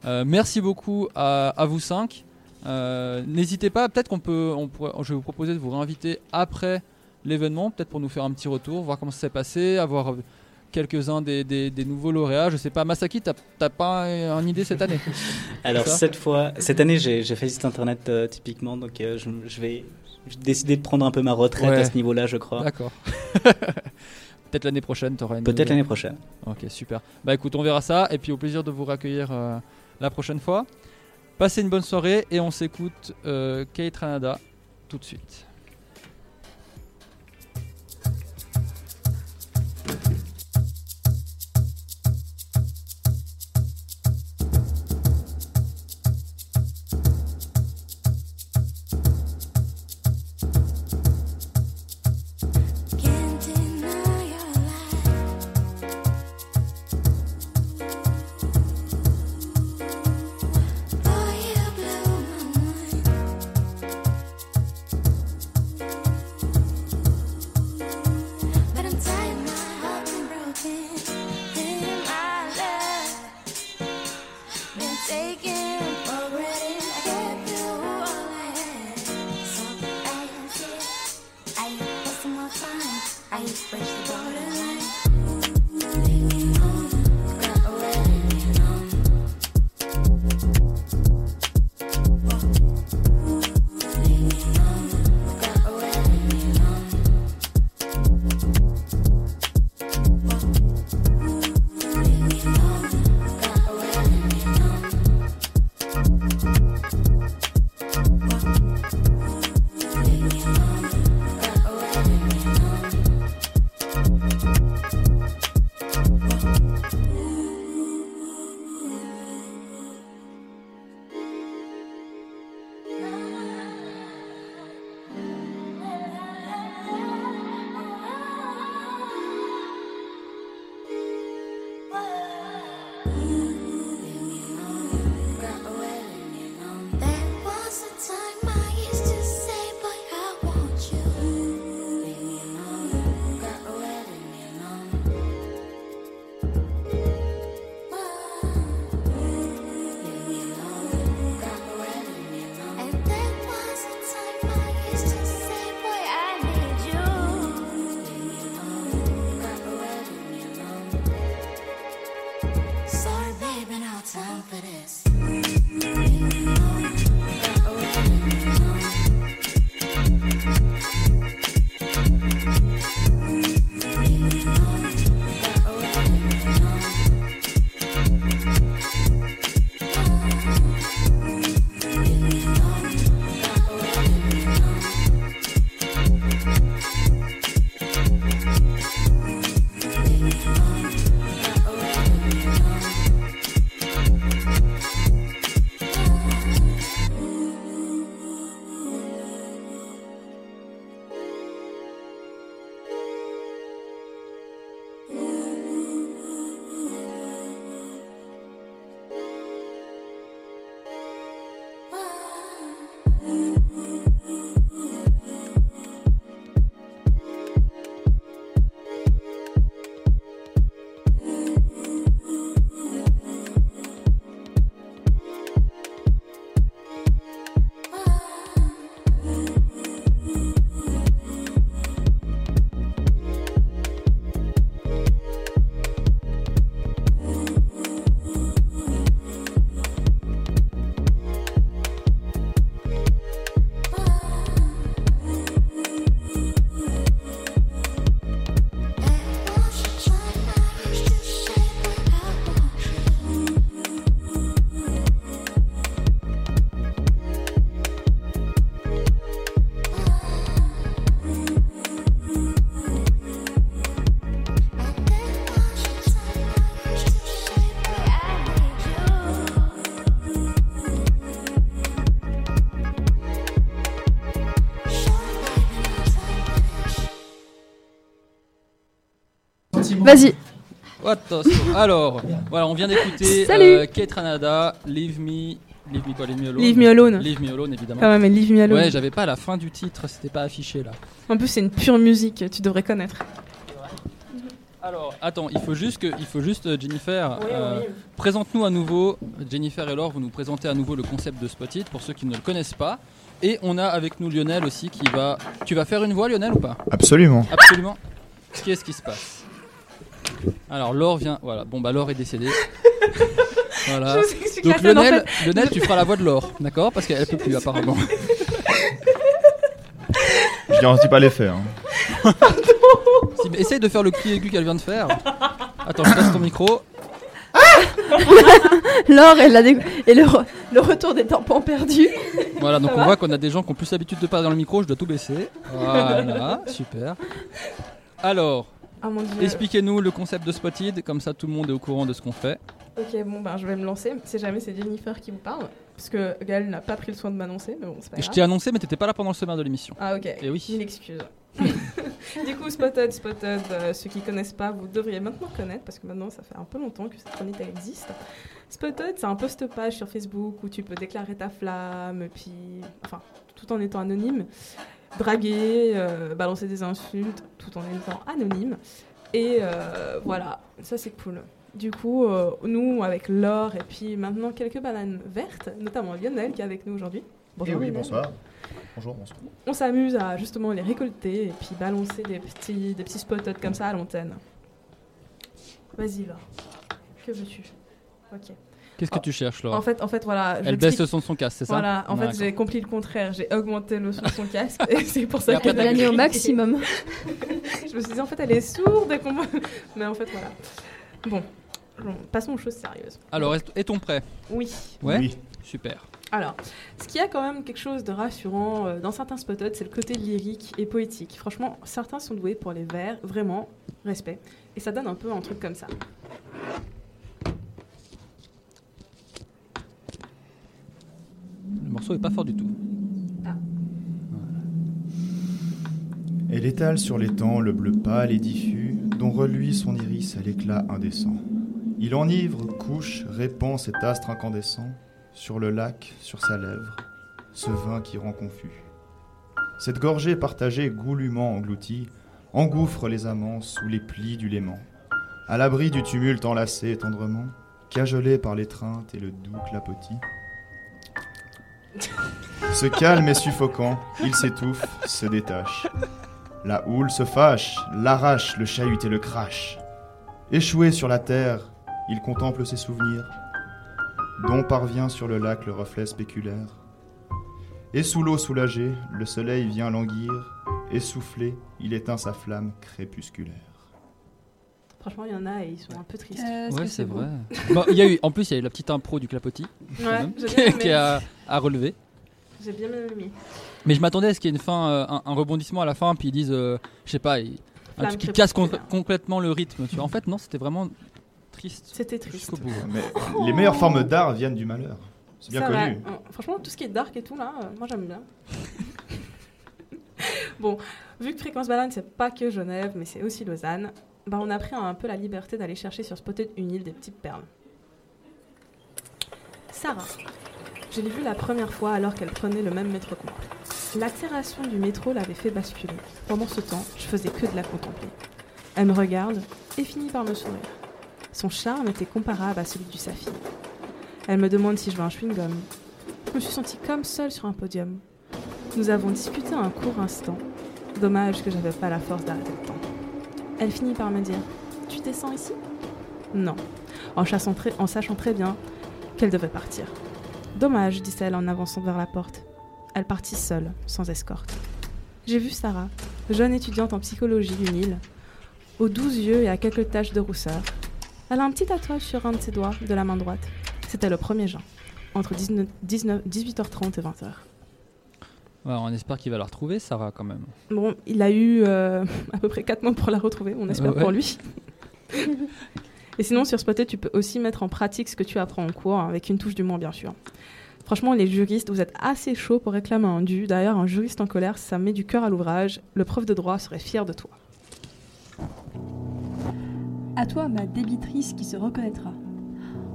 Euh, merci beaucoup à, vous cinq. Euh, n'hésitez pas, peut-être qu'on peut, on je vais vous proposer de vous réinviter après l'événement, peut-être pour nous faire un petit retour, voir comment ça s'est passé, avoir quelques-uns des, nouveaux lauréats. Je sais pas, Masaki, t'as pas une idée cette année? <laughs> Alors cette fois, cette année, j'ai fait site internet euh, typiquement, donc je, vais décider de prendre un peu ma retraite à ce niveau-là, je crois. D'accord. <laughs> Peut-être l'année prochaine, tu auras une. Peut-être l'année prochaine. Ok, super. Bah écoute, on verra ça. Et puis au plaisir de vous raccueillir euh, la prochaine fois. Passez une bonne soirée et on s'écoute euh, Kate Ranada tout de suite. Vas-y. Alors, voilà, on vient d'écouter Salut. euh, Kate Ranada, Leave Me. Leave Me quoi, Leave Me Alone. Leave Me Alone. Leave Me Alone, évidemment. Quand même, Leave Me Alone. Ouais, j'avais pas la fin du titre, c'était pas affiché là. En plus, c'est une pure musique, tu devrais connaître. Alors, attends, il faut juste que, il faut juste euh, Jennifer, Oui, euh, oui. présente-nous à nouveau, Jennifer et Laure, vous nous présentez à nouveau le concept de Spotted pour ceux qui ne le connaissent pas. Et on a avec nous Lionel aussi qui va. Tu vas faire une voix, Lionel, ou pas? Absolument. Absolument. Qu'est-ce qui se passe? Alors, Laure vient. Voilà, bon, bah, Laure est décédée. <laughs> voilà. Donc, en Lionel, fait. Lionel, tu feras la voix de Laure, d'accord? Parce qu'elle peut plus, apparemment. Je garantis pas l'effet. hein. Si, mais essaye de faire le cri aigu qu'elle vient de faire. Attends, je passe ton micro. Laure et, la dé- et le, re- le retour des tampons perdus. Voilà, donc Ça on voit qu'on a des gens qui ont plus l'habitude de parler dans le micro, je dois tout baisser. Voilà, super. Alors, Ah, mon Dieu. expliquez-nous le concept de Spotted, comme ça tout le monde est au courant de ce qu'on fait. Ok, bon, ben je vais me lancer. Si jamais c'est Jennifer qui vous parle, parce que Gaël n'a pas pris le soin de m'annoncer, mais bon, c'est pas Je grave. t'ai annoncé, mais t'étais pas là pendant le sommaire de l'émission. Ah, ok. Et oui. Mille excuses. <laughs> du coup, Spotted, Spotted, euh, ceux qui connaissent pas, vous devriez maintenant connaître, parce que maintenant, ça fait un peu longtemps que cette chronique existe. Spotted, c'est un post-page sur Facebook où tu peux déclarer ta flamme, puis. Enfin, tout en étant anonyme, draguer, euh, balancer des insultes, tout en étant anonyme. Et euh, voilà, ça c'est cool. Du coup, euh, nous, avec Laure et puis maintenant quelques bananes vertes, notamment Lionel qui est avec nous aujourd'hui. Eh oui, Lionel. bonsoir. Bonjour, bonsoir. On s'amuse à justement les récolter et puis balancer des petits, des petits spots comme ça à l'antenne. Vas-y, va. Que veux-tu? Ok. Qu'est-ce que tu cherches, Laure En fait, en fait, voilà. Elle baisse le son de son casque, c'est ça Voilà, en fait, j'ai compris le contraire. J'ai augmenté le son de son casque et <laughs> c'est pour ça qu'elle t'as Elle a mis au maximum. <laughs> <laughs> Je me suis dit, en fait, elle est sourde et qu'on- Mais en fait, voilà. Bon, bon, passons aux choses sérieuses. Alors, est- est-on prêt? Oui. Ouais Oui. Super. Alors, ce qui a quand même quelque chose de rassurant euh, dans certains spotted, c'est le côté lyrique et poétique. Franchement, certains sont doués pour les vers, vraiment, respect. Et ça donne un peu un truc comme ça. Le morceau est pas fort du tout. Elle étale sur l'étang le bleu pâle et diffus, dont reluit son iris à l'éclat indécent. Il enivre, couche, répand cet astre incandescent sur le lac, sur sa lèvre, ce vin qui rend confus. Cette gorgée partagée, goulûment engloutie, engouffre les amants sous les plis du léman, à l'abri du tumulte enlacé tendrement, cajolé par l'étreinte et le doux clapotis. <laughs> Ce calme est suffocant, il s'étouffe, se détache. La houle se fâche, l'arrache, le chahut et le crache. Échoué sur la terre, il contemple ses souvenirs, dont parvient sur le lac le reflet spéculaire. Et sous l'eau soulagée, le soleil vient languir, essoufflé, il éteint sa flamme crépusculaire. Franchement, il y en a et ils sont un peu tristes. Ouais, c'est vrai. Il y a eu, en plus, il y a eu la petite impro du clapotis, Ouais, même, <laughs> qui est à, relever. J'ai bien aimé. Mais je m'attendais à ce qu'il y ait une fin, euh, un, un rebondissement à la fin, puis ils disent, euh, je sais pas, ils- un truc qui casse complètement le rythme. Tu vois. En fait, non, c'était vraiment triste. C'était triste. Jusqu'au bout. Mais les meilleures formes d'art viennent du malheur. C'est bien Ça, connu. Euh, Franchement, tout ce qui est dark et tout, là, euh, moi j'aime bien. <laughs> bon, vu que Fréquence Banane, c'est pas que Genève, mais c'est aussi Lausanne, bah, on a pris un peu la liberté d'aller chercher sur Spotted une île des petites perles. Sarah. Je l'ai vue la première fois alors qu'elle prenait le même métro que moi. L'accélération du métro l'avait fait basculer. Pendant ce temps, je faisais que de la contempler. Elle me regarde et finit par me sourire. Son charme était comparable à celui du saphir. Elle me demande si je veux un chewing-gum. Je me suis sentie comme seule sur un podium. Nous avons discuté un court instant. Dommage que j'avais pas la force d'arrêter le temps. Elle finit par me dire Tu descends ici? Non, en, sachant très bien qu'elle devait partir. Dommage, dit-elle en avançant vers la porte. Elle partit seule, sans escorte. J'ai vu Sarah, jeune étudiante en psychologie d'une île, aux doux yeux et à quelques taches de rousseur. Elle a un petit tatouage sur un de ses doigts de la main droite. C'était le 1er juin, entre 19 19 18h30 et 20h. Ouais, on espère qu'il va la retrouver, Sarah, quand même. Bon, il a eu euh, <laughs> à peu près 4 mois pour la retrouver, on espère Ouais. pour lui. <laughs> et sinon, sur Spotted, tu peux aussi mettre en pratique ce que tu apprends en cours, hein, avec une touche d'humour, bien sûr. Franchement, les juristes, vous êtes assez chauds pour réclamer un dû. D'ailleurs, un juriste en colère, ça met du cœur à l'ouvrage. Le prof de droit serait fier de toi. À toi, ma débitrice qui se reconnaîtra.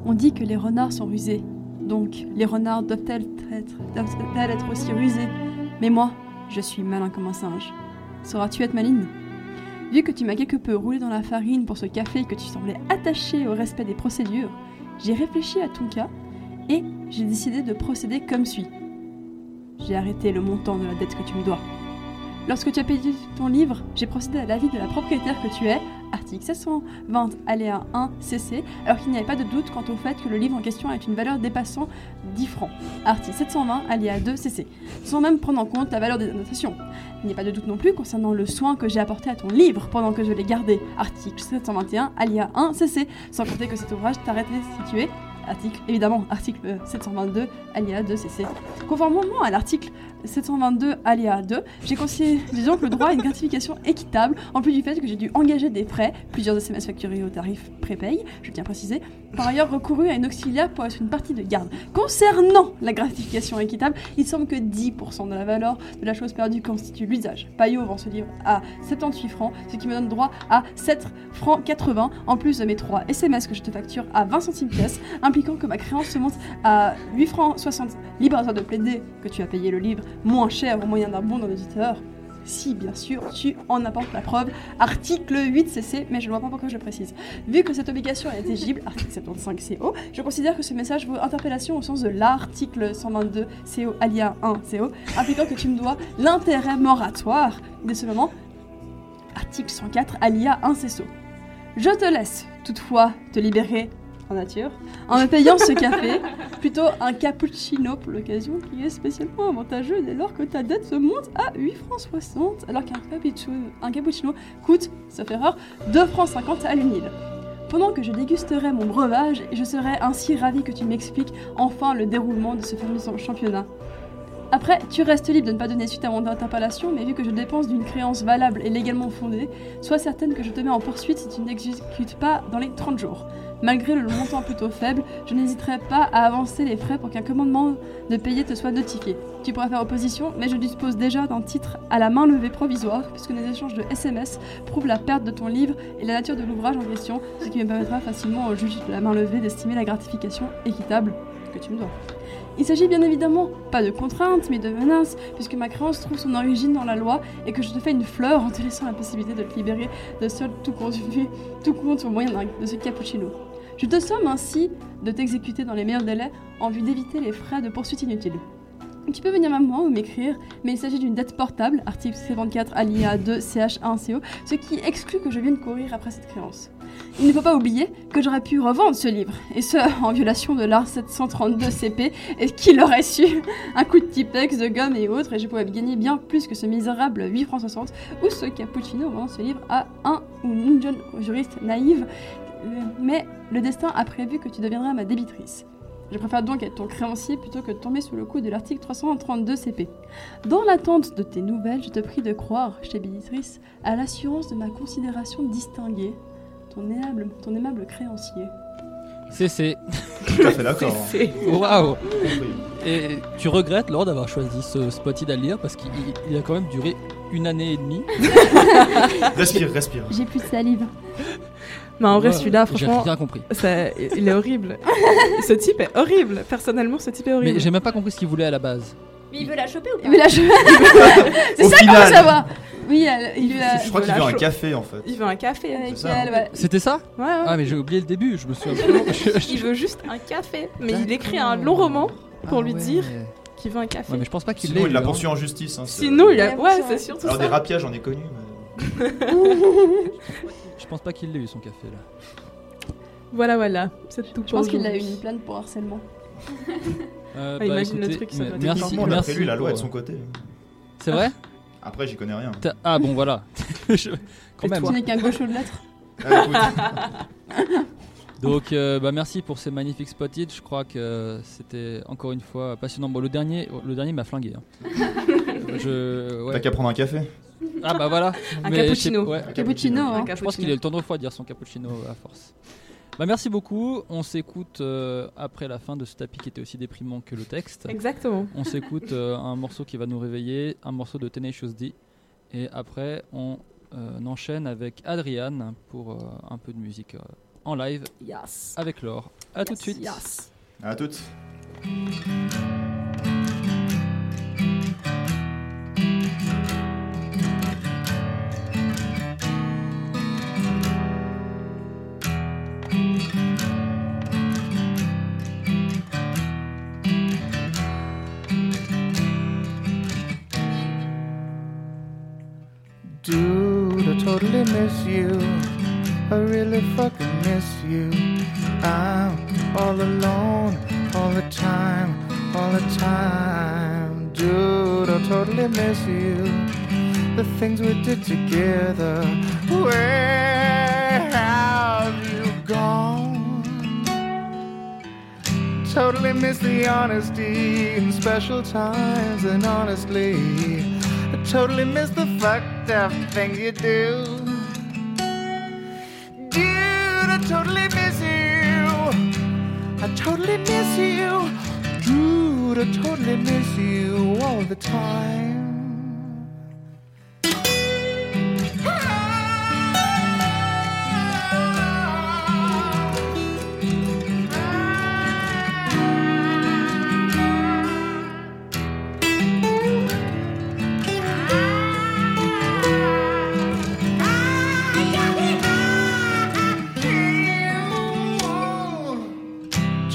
On dit que les renards sont rusés, donc les renards doivent-elles être, doivent-elles être aussi rusés? Mais moi, je suis malin comme un singe. Sauras-tu être maligne? Vu que tu m'as quelque peu roulé dans la farine pour ce café et que tu semblais attaché au respect des procédures, j'ai réfléchi à ton cas et j'ai décidé de procéder comme suit. J'ai arrêté le montant de la dette que tu me dois. Lorsque tu as payé ton livre, j'ai procédé à l'avis de la propriétaire que tu es, article 720 aléa 1 CC, alors qu'il n'y avait pas de doute quant au fait que le livre en question ait une valeur dépassant 10 francs, article 720 aléa 2 CC, sans même prendre en compte la valeur des annotations. Il n'y a pas de doute non plus concernant le soin que j'ai apporté à ton livre pendant que je l'ai gardé, article 721 aléa 1 CC, sans compter que cet ouvrage t'a été situé article, évidemment, article 722, alinéa 2 CC. Conformément à l'article 722, alinéa 2, j'ai considéré donc le droit à une gratification équitable, en plus du fait que j'ai dû engager des frais, plusieurs SMS facturés au tarif prépay, je tiens à préciser, par ailleurs recouru à une auxiliaire pour une partie de garde. Concernant la gratification équitable, il semble que 10% de la valeur de la chose perdue constitue l'usage. Payot vend ce livre à 78 francs, ce qui me donne droit à 7 francs 80, en plus de mes 3 SMS que je te facture à 20 centimes pièce, impliquant que ma créance se monte à 8 francs 60. Libre à toi de plaider que tu as payé le livre moins cher au moyen d'un bon d'un auditeur. Si, bien sûr, tu en apportes la preuve. Article 8 CC, mais je ne vois pas pourquoi je le précise. Vu que cette obligation est éligible, article 75 CO, je considère que ce message vaut interpellation au sens de l'article 122 CO alia 1 CO, impliquant que tu me dois l'intérêt moratoire de ce moment. Article 104 alia 1 CSO. Je te laisse, toutefois, te libérer en nature, en me payant ce café, <laughs> plutôt un cappuccino pour l'occasion, qui est spécialement avantageux dès lors que ta dette se monte à 8 francs 60, alors qu'un cappuccino, un cappuccino coûte, sauf erreur, 2 francs 50 à l'unile. Pendant que je dégusterai mon breuvage, je serai ainsi ravi que tu m'expliques enfin le déroulement de ce fameux championnat. Après, tu restes libre de ne pas donner suite à mon interpellation, mais vu que je dépense d'une créance valable et légalement fondée, sois certaine que je te mets en poursuite si tu n'exécutes pas dans les 30 jours. Malgré le montant plutôt faible, je n'hésiterai pas à avancer les frais pour qu'un commandement de payer te soit notifié. Tu pourras faire opposition, mais je dispose déjà d'un titre à la main levée provisoire, puisque les échanges de SMS prouvent la perte de ton livre et la nature de l'ouvrage en question, ce qui me permettra facilement au juge de la main levée d'estimer la gratification équitable que tu me dois. Il s'agit bien évidemment pas de contraintes, mais de menaces, puisque ma créance trouve son origine dans la loi et que je te fais une fleur en te laissant la possibilité de te libérer de seul tout tout compte au moyen de ce cappuccino. Je te somme ainsi de t'exécuter dans les meilleurs délais en vue d'éviter les frais de poursuite inutiles. Tu peux venir à moi ou m'écrire, mais il s'agit d'une dette portable, article 74 alinéa 2 CH1CO, ce qui exclut que je vienne courir après cette créance. Il ne faut pas oublier que j'aurais pu revendre ce livre, et ce, en violation de l'art 732 CP, et qu'il aurait su un coup de Tipex, de gomme et autres, et je pourrais gagner bien plus que ce misérable 8 francs 60, ou ce cappuccino vend ce livre à un ou une jeune juriste naïve, mais le destin a prévu que tu deviendras ma débitrice. Je préfère donc être ton créancier plutôt que de tomber sous le coup de l'article 332 CP. Dans l'attente de tes nouvelles, je te prie de croire, chez Béatrice, à l'assurance de ma considération distinguée, ton aimable, ton aimable créancier. CC. Tout à fait d'accord. <laughs> Waouh Et tu regrettes, Laure, d'avoir choisi ce Spotted à lire parce qu'il a quand même duré une année et demie. <laughs> respire, respire. J'ai plus de salive. Mais en vrai, celui-là, franchement, J'ai rien compris. ça- il est horrible. <laughs> ce type est horrible. Personnellement, ce type est horrible. Mais j'ai même pas compris ce qu'il voulait à la base. Mais il veut la choper ou pas Il veut la choper. <laughs> <laughs> C'est ça qu'on veut savoir. Oui, elle- il lui a. Je crois qu'il veut un café en fait. Il veut un café. Avec ça, elle, ouais. C'était ça Ouais, ouais. Ah, mais j'ai oublié le début, je me souviens absolument- je- Il veut juste un café. Mais il écrit un long roman pour Ah lui ouais. dire qu'il veut un café. Ouais, mais je pense pas qu'il Sinon, l'ait. il l'a poursuivi en justice. hein, c'est- Sinon, il a. Ouais, c'est surtout Alors, ça. des rapiages, j'en ai connu. mais- Je pense pas qu'il l'ait eu son café là. Voilà, voilà. C'est tout Je pense qu'il a eu une plainte pour harcèlement. Euh, Ah, imagine le truc, ça me- doit être merci, lui, la loi est de pour- son côté. C'est vrai Après, j'y connais rien. T'as- Ah bon, voilà. <laughs> Je- Quand Et même. Tu n'es qu'un gaucho de lettres. Ah, écoute, <laughs> Donc, euh, bah, merci pour ces magnifiques spotted. Je crois que c'était encore une fois passionnant. Bon, le dernier, le dernier m'a flingué. hein. <laughs> Je, ouais. T'as qu'à prendre un café. Ah bah voilà. Un Mais je sais- cappuccino. ouais. Un Cappuccino, hein. Un Je pense qu'il est le temps de refroidir son cappuccino à force. Bah merci beaucoup. On s'écoute euh, après la fin de ce tapis qui était aussi déprimant que le texte. Exactement. On s'écoute euh, un morceau qui va nous réveiller, un morceau de Tenacious D. Et après, on on enchaîne avec Adriane pour euh, un peu de musique euh, en live Yes. avec Laure. À tout de Yes, suite. yes. À toutes. Dude, I totally miss you. I really fucking miss you. I'm all alone all the time, all the time. Dude, I totally miss you. The things we did together. Where Totally miss the honesty in special times, and honestly, I totally miss the fucked up things you do. Dude, I totally miss you. I totally miss you. Dude, I totally miss you all the time.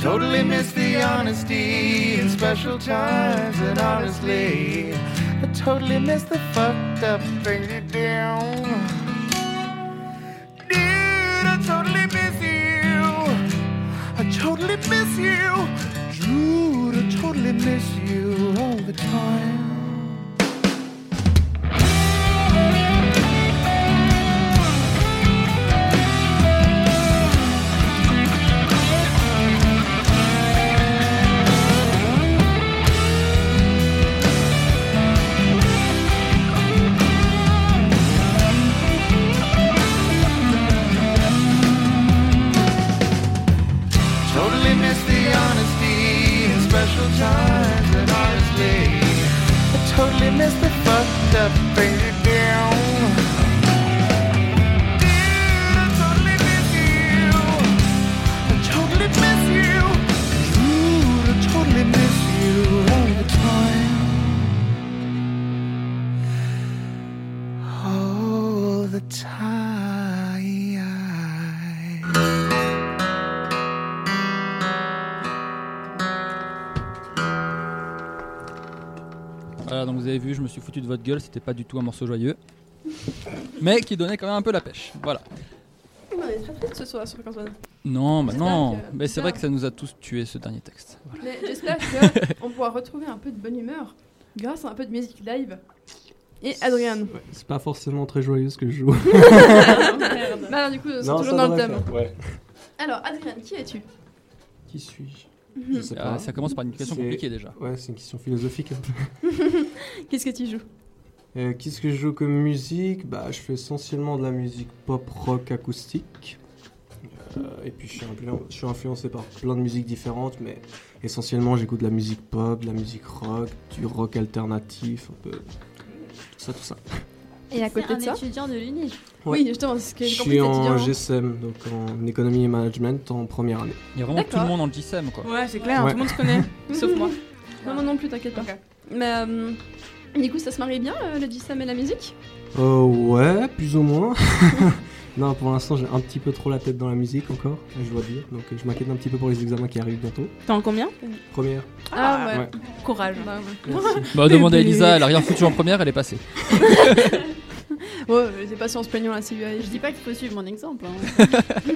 Totally miss the honesty in special times, and honestly, I totally miss the fucked up things you do. Dude, I totally miss you. I totally miss you. Dude, I totally miss you all the time. Times, and honestly, I totally miss the fucked up things you do. Dude, I totally miss you. I totally miss you. I totally miss you all the time. All the time. Voilà, donc vous avez vu, je me suis foutu de votre gueule, c'était pas du tout un morceau joyeux. Mais qui donnait quand même un peu la pêche. Voilà. On est très ce soir sur. Non, bah non. que- Mais c'est vrai que ça nous a tous tués ce dernier texte. Mais j'espère <laughs> qu'on pourra retrouver un peu de bonne humeur grâce à un peu de musique live. Et Adrien. C'est pas forcément très joyeux ce que je joue. <laughs> Bah alors du coup, c'est toujours dans le thème. ouais. Alors Adrien, qui es-tu? Qui suis-je? Je sais Ah, ça commence par une question compliquée, déjà. Ouais, c'est une question philosophique un peu. <laughs> Qu'est-ce que tu joues? Euh, Qu'est-ce que je joue comme musique? Bah, je fais essentiellement de la musique pop rock acoustique. Euh, et puis je suis, je suis influencé par plein de musiques différentes, mais essentiellement j'écoute de la musique pop, de la musique rock, du rock alternatif, un peu tout ça, tout ça. Et à côté C'est de un ça étudiant de l'Uni. Ouais. Oui, justement, c'est ce que Je suis en. GSM, donc en économie et management en première année. Il y a vraiment tout le monde en GSM, quoi. Ouais, c'est clair, Ouais. tout le monde se connaît, <laughs> sauf moi. Non, moi non plus, t'inquiète pas. Mais euh, du coup, ça se marie bien, euh, le GSM et la musique? Euh, ouais, plus ou moins. <laughs> non, pour l'instant, j'ai un petit peu trop la tête dans la musique encore, je dois dire. Donc, je m'inquiète un petit peu pour les examens qui arrivent bientôt. T'es en combien? Première. Ah ouais. Ouais. Courage. Bah, ouais. Bah, demandez à Elisa, elle a rien foutu en première, elle est passée. <laughs> <laughs> Ouais, j'ai pas si on se plaignant la CUA. Je dis pas qu'il faut suivre mon exemple. hein. <laughs>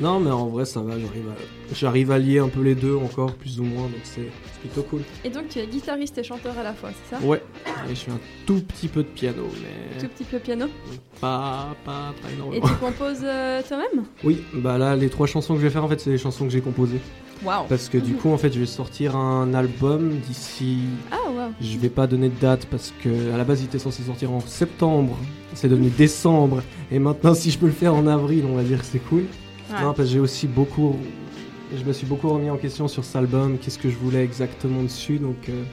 Non, mais en vrai, ça va, j'arrive à... j'arrive à lier un peu les deux encore, plus ou moins, donc c'est c'est plutôt cool. Et donc, tu es guitariste et chanteur à la fois, c'est ça? Ouais, et je fais un tout petit peu de piano, mais Tout petit peu piano? pas, pas, pas Et énormément. tu composes euh, toi-même? Oui, bah là, les trois chansons que je vais faire, en fait, c'est les chansons que j'ai composées. Parce que du coup, en fait, je vais sortir un album d'ici Ah, waouh. Je vais pas donner de date parce que à la base il était censé sortir en septembre, c'est devenu décembre et maintenant si je peux le faire en avril, on va dire que c'est cool. Ouais. Non parce que j'ai aussi beaucoup je me suis beaucoup remis en question sur cet album, qu'est-ce que je voulais exactement dessus donc euh,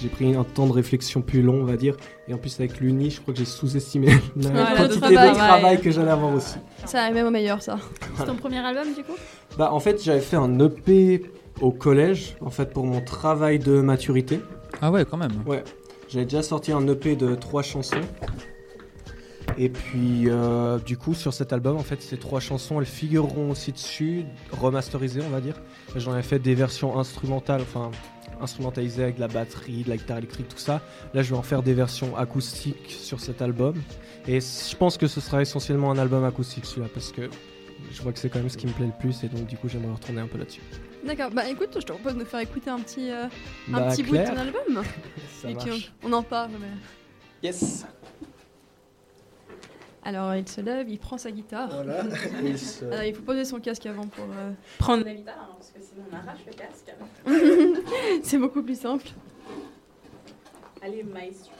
J'ai pris un temps de réflexion plus long, on va dire. Et en plus, avec l'Uni, je crois que j'ai sous-estimé la Voilà, quantité le de travail. travail que j'allais avoir aussi. Ça arrive même au meilleur, ça. C'est ton premier album du coup? Bah, en fait, j'avais fait un EP au collège, en fait, pour mon travail de maturité. Ah ouais, quand même. Ouais. J'avais déjà sorti un EP de trois chansons. Et puis, euh, du coup, sur cet album, en fait, ces trois chansons, elles figureront aussi dessus, remasterisées, on va dire. Et J'en ai fait des versions instrumentales, enfin, instrumentalisées avec de la batterie, de la guitare électrique, tout ça. Là, je vais en faire des versions acoustiques sur cet album. Et je pense que ce sera essentiellement un album acoustique, celui-là, parce que je vois que c'est quand même ce qui me plaît le plus. Et donc, du coup, j'aimerais retourner un peu là-dessus. D'accord, bah écoute, je te propose de nous faire écouter un petit, euh, un Bah, petit bout de ton album. <laughs> Ça Et puis marche. on, on en parle. mais- Yes Alors il se lève, il prend sa guitare. Voilà, <laughs> il se- Alors, il faut poser son casque avant pour euh, Prendre la guitare, hein, parce que sinon on arrache le casque. <laughs> C'est beaucoup plus simple. Allez, maestro.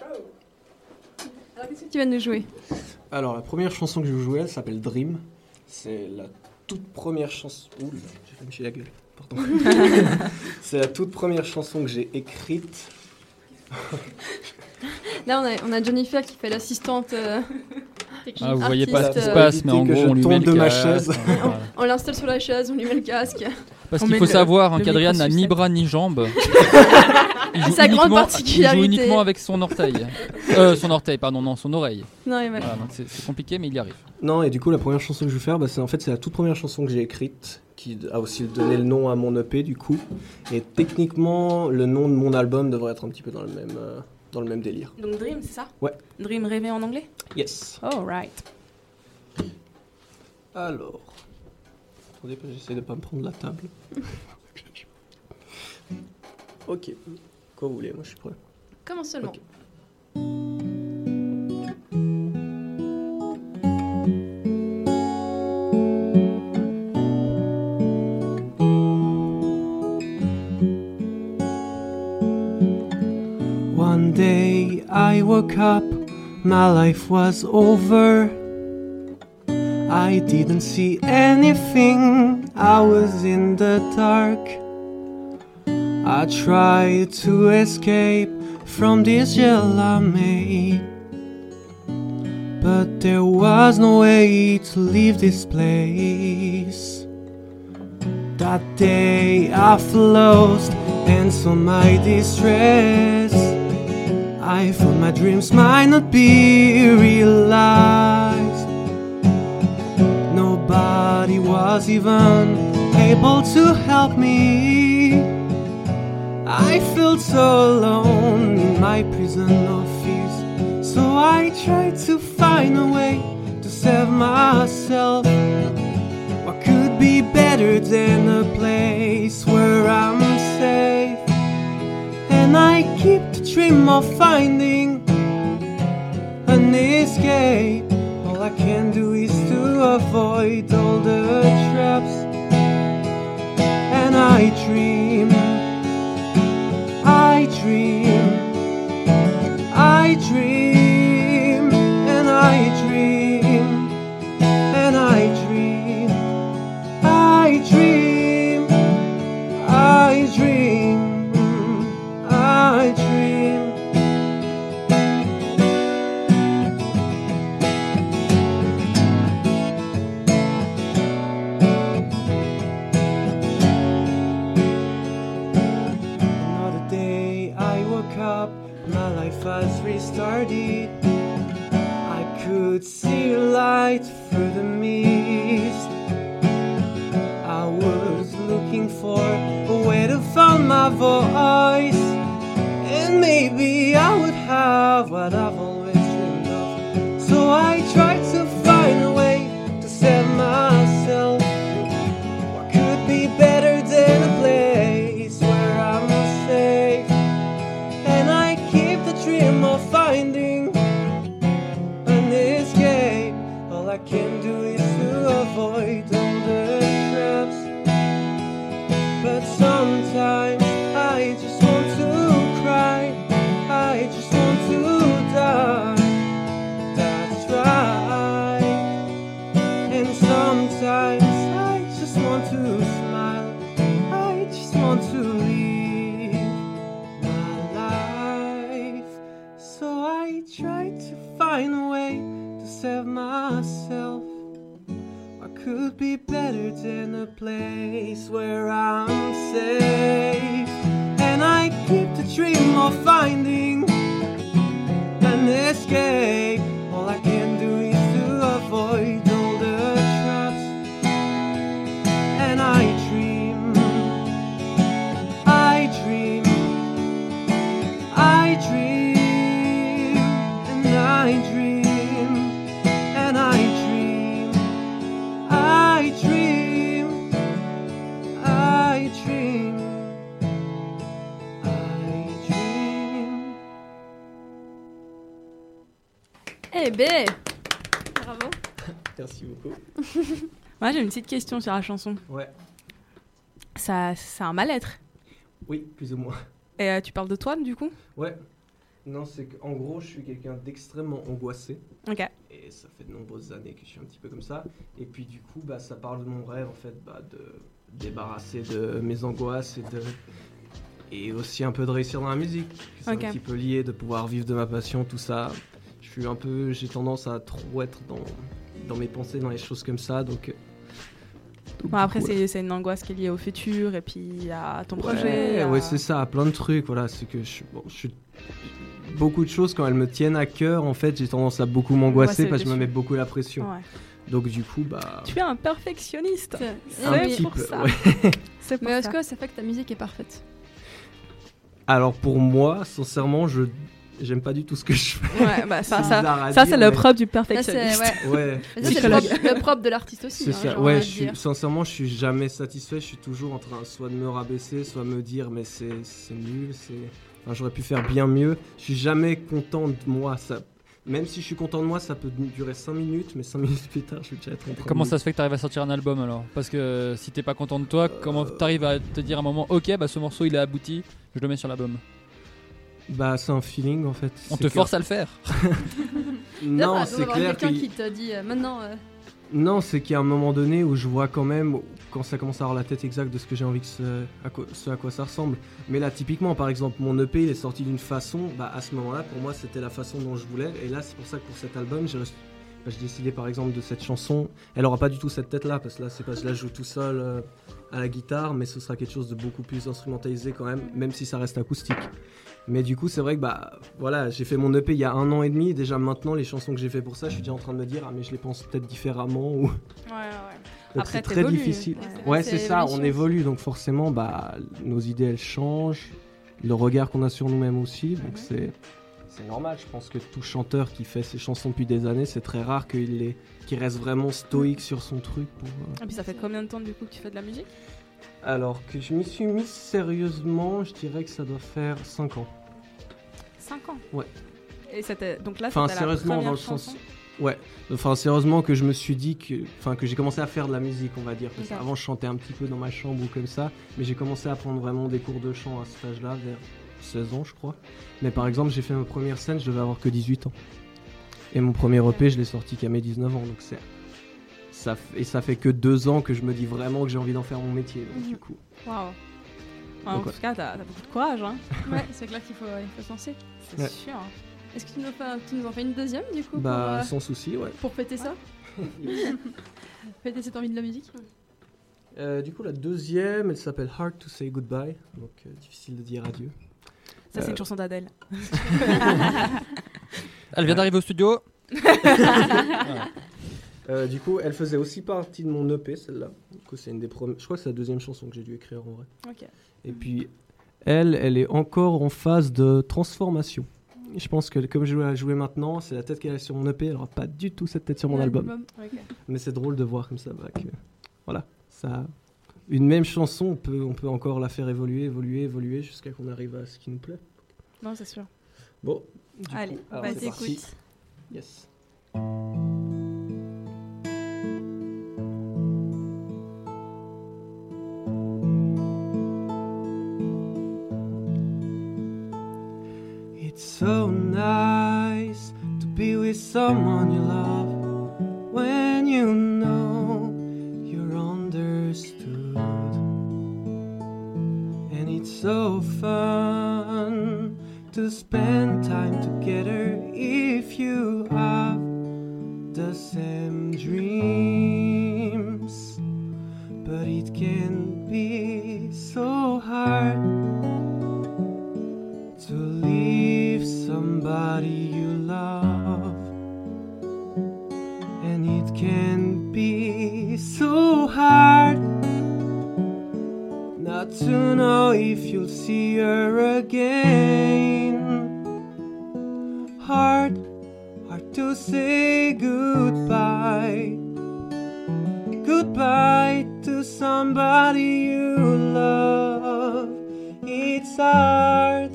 Alors qu'est-ce que tu vas nous jouer? Alors, la première chanson que je vais jouer, elle s'appelle Dream. C'est la toute première chanson. Ouh, j'ai fait me la gueule. Pardon. <laughs> c'est la toute première chanson que j'ai écrite. Là on a, on a Jennifer qui fait l'assistante. euh, Ah, vous voyez pas ce qui se euh, passe, mais en gros, on lui met le casque. <laughs> On l'installe sur la chaise, on lui met le casque. Parce qu'il faut le- savoir hein, micro n'a ni bras ni jambes. <laughs> <laughs> Il joue Sa grande uniquement- particularité. Il joue uniquement avec son orteil. Euh, son orteil, pardon, non, son oreille. Non, et voilà. C'est c'est compliqué, mais il y arrive. Non, et du coup, la première chanson que je vais faire, bah, c'est en fait c'est la toute première chanson que j'ai écrite, qui a aussi donné le nom à mon EP du coup. Et techniquement, le nom de mon album devrait être un petit peu dans le même, euh, dans le même délire. Donc Dream, c'est ça? Ouais. Dream rêvé en anglais? Yes. Oh, right. Alors. Attendez, j'essaie de pas me prendre la table. <laughs> ok. Quoi vous voulez, moi je suis prêt. Comment seulement One day I woke up, my life was over. I didn't see anything, I was in the dark. I tried to escape from this jail I made. But there was no way to leave this place. That day I lost and saw my distress. I thought my dreams might not be realized. Nobody was even able to help me. I felt so alone in my prison of fears. So I tried to find a way to save myself. What could be better than a place where I'm safe? And I keep dream of finding an escape. All I can do is to avoid all the traps. And I dream, I dream, voice, and maybe I would have what I've always dreamed of. So I tried to find a way to save myself. What could be better than a place where I'm safe? And I keep the dream of finding an escape. All I can do is to avoid be better than a place where I'm safe? And I keep the dream of finding an escape. Ben Bravo <laughs> Merci beaucoup. <laughs> Moi j'ai une petite question sur la chanson. Ouais. Ça, c'est un mal-être. Oui, plus ou moins. Et euh, tu parles de toi du coup? Ouais. Non, c'est qu'en gros, je suis quelqu'un d'extrêmement angoissé. Ok. Et ça fait de nombreuses années que je suis un petit peu comme ça. Et puis du coup, bah, ça parle de mon rêve, en fait, bah, de débarrasser de mes angoisses et de... Et aussi un peu de réussir dans la musique. C'est Ok. un petit peu lié, de pouvoir vivre de ma passion, tout ça. Je suis un peu... J'ai tendance à trop être dans, dans mes pensées, dans les choses comme ça, donc... Bon, après, Ouais. c'est, c'est une angoisse qui est liée au futur et puis à ton Ouais, projet. à- ouais, c'est ça, plein de trucs. Voilà, c'est que je, suis- bon, je suis beaucoup de choses quand elles me tiennent à cœur. En fait, j'ai tendance à beaucoup m'angoisser Angoisser parce que je me mets beaucoup la pression. Ouais. Donc du coup, bah, Tu es un perfectionniste. C'est petit pour peu. ça. ouais. <laughs> C'est pour Mais est-ce ça. que ça fait que ta musique est parfaite? Alors pour moi, sincèrement, je j'aime pas du tout ce que je fais. Ouais, bah, ça- C'est ça- ça, le propre du c'est- perfectionniste. ouais. Ouais. Mais ça, c'est le propre, le propre de l'artiste aussi. C'est hein, ça. Ouais, de je suis, sincèrement, je suis jamais satisfait. Je suis toujours en train soit de me rabaisser, soit me dire mais c'est nul, c'est. Enfin, j'aurais pu faire bien mieux. Je suis jamais content de moi. Ça, même si je suis content de moi, ça peut durer 5 minutes, mais 5 <laughs> minutes plus tard, je vais déjà être en train Comment de- ça se fait que tu arrives à sortir un album alors? Parce que si t'es pas content de toi, comment tu arrives à te dire à un moment, ok, bah ce morceau il est abouti, je le mets sur l'album? Bah, c'est un feeling en fait. On C'est te force à le faire <laughs> Non, Là, c'est d'avoir clair quelqu'un que. qui te dit euh, maintenant. euh, Non, c'est qu'il y a un moment donné où je vois quand même, quand ça commence à avoir la tête exacte de ce que j'ai envie que ce à, quoi, ce à quoi ça ressemble. Mais là, typiquement, par exemple, mon EP, il est sorti d'une façon, bah, à ce moment-là, pour moi, c'était la façon dont je voulais. Et là, c'est pour ça que pour cet album, j'ai reçu- bah, j'ai décidé, par exemple, de cette chanson. Elle aura pas du tout cette tête-là, parce que là, c'est parce que là, je joue tout seul euh, à la guitare, mais ce sera quelque chose de beaucoup plus instrumentalisé quand même, même si ça reste acoustique. Mais du coup, c'est vrai que bah voilà, j'ai fait mon EP il y a un an et demi. Déjà maintenant, les chansons que j'ai fait pour ça, je suis déjà en train de me dire ah mais je les pense peut-être différemment ou. Ouais, ouais. Donc c'est très difficile. Ouais, Ouais, c'est ça, on évolue donc forcément bah nos idées elles changent, le regard qu'on a sur nous-mêmes aussi, donc c'est c'est normal. Je pense que tout chanteur qui fait ses chansons depuis des années, c'est très rare qu'il les qu'il reste vraiment stoïque sur son truc pour. euh, Et puis ça fait combien de temps du coup que tu fais de la musique? Alors que je m'y suis mis sérieusement, je dirais que ça doit faire 5 ans. 5 ans? Ouais. Et c'était donc là Enfin, la sérieusement, première dans le chanson? sens. Ouais, enfin, sérieusement, que je me suis dit que. Enfin, que j'ai commencé à faire de la musique, on va dire. Parce qu'avant, je chantais un petit peu dans ma chambre ou comme ça. Mais j'ai commencé à prendre vraiment des cours de chant à cet âge-là, vers 16 ans, je crois. Mais par exemple, j'ai fait ma première scène, je devais avoir que 18 ans. Et mon premier EP, je l'ai sorti qu'à mes 19 ans. Donc c'est. Ça, et ça fait que deux ans que je me dis vraiment que j'ai envie d'en faire mon métier. Donc, du coup. Waouh. En Donc, tout cas, t'as beaucoup de courage. Hein. <laughs> Ouais, c'est clair qu'il faut, il faut se lancer. C'est Ouais. sûr. Est-ce que tu nous, fais, tu nous en fais une deuxième du coup Bah, pour, euh, sans souci, ouais. Pour fêter ça? <laughs> Fêter cette envie de la musique? Euh, du coup, la deuxième, elle s'appelle Hard to Say Goodbye. Donc, euh, difficile de dire adieu. Ça, c'est une chanson d'Adèle. <laughs> Elle vient d'arriver au studio. Euh, du coup, elle faisait aussi partie de mon EP, celle-là. Du coup, c'est une des premières. Je crois que c'est la deuxième chanson que j'ai dû écrire en vrai. Et puis, elle, elle est encore en phase de transformation. Je pense que comme je la jouer maintenant, c'est la tête qu'elle a sur mon EP. Elle aura pas du tout cette tête sur mon album. Mais c'est drôle de voir comme ça. bah, que- voilà, ça. Une même chanson, on peut, on peut encore la faire évoluer, évoluer, évoluer jusqu'à qu'on arrive à ce qui nous plaît. Non, c'est sûr. Bon. du Allez, coup, on alors, va t'écouter. Yes. So nice to be with someone you love when you know you're understood. And it's so fun to spend time together if you have the same dreams, but it can be so hard somebody you love, and it can be so hard not to know if you'll see her again. Hard, hard to say goodbye. Goodbye to somebody you love. It's hard,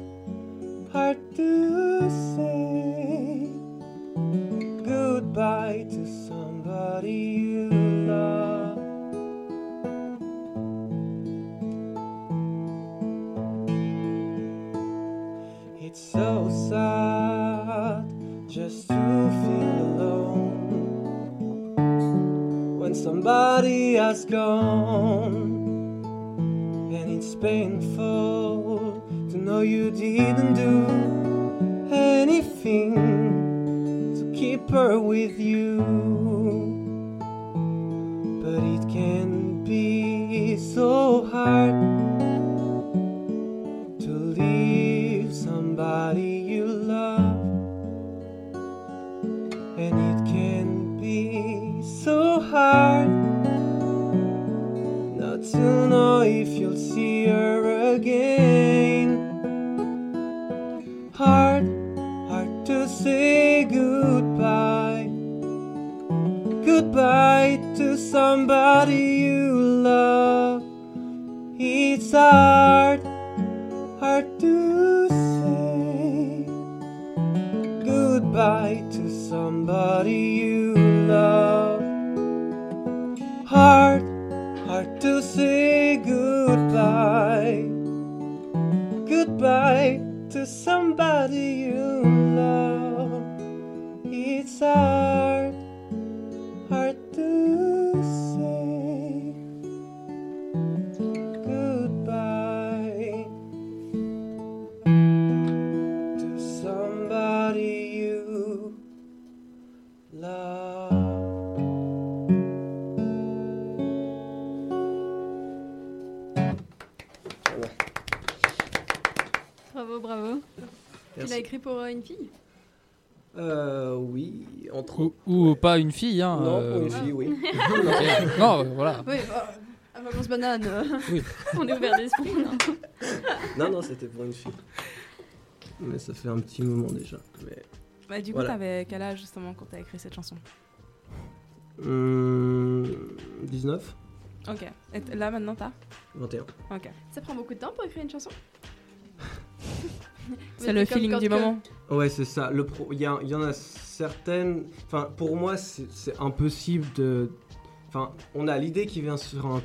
It's so sad just to feel alone when somebody has gone. And it's painful to know you didn't do anything to keep her with you. But it can be so hard somebody you love. It's hard, hard to say goodbye to somebody you love. Hard, hard to say goodbye. Goodbye to somebody you love. It's hard l'as écrit pour euh, une fille? Euh, oui, entre Ou, ou pas une fille, hein. Non, euh, pour une fille, oui. <laughs> ok. Non, euh, voilà. <laughs> Oui, à Valence Banane. euh, <laughs> Oui. On est ouvert d'esprit. non Non, non, c'était pour une fille. Mais ça fait un petit moment déjà. Mais... Bah, du coup, Voilà. t'avais quel âge justement quand t'as écrit cette chanson? Hum, 19 Ok. Et là maintenant t'as? 21. Ok. Ça prend beaucoup de temps pour écrire une chanson? C'est le feeling du moment. Ouais, c'est ça. Le pro... il, y en a certaines. Enfin, pour moi, c'est c'est impossible de. Enfin, on a l'idée qui vient sur un.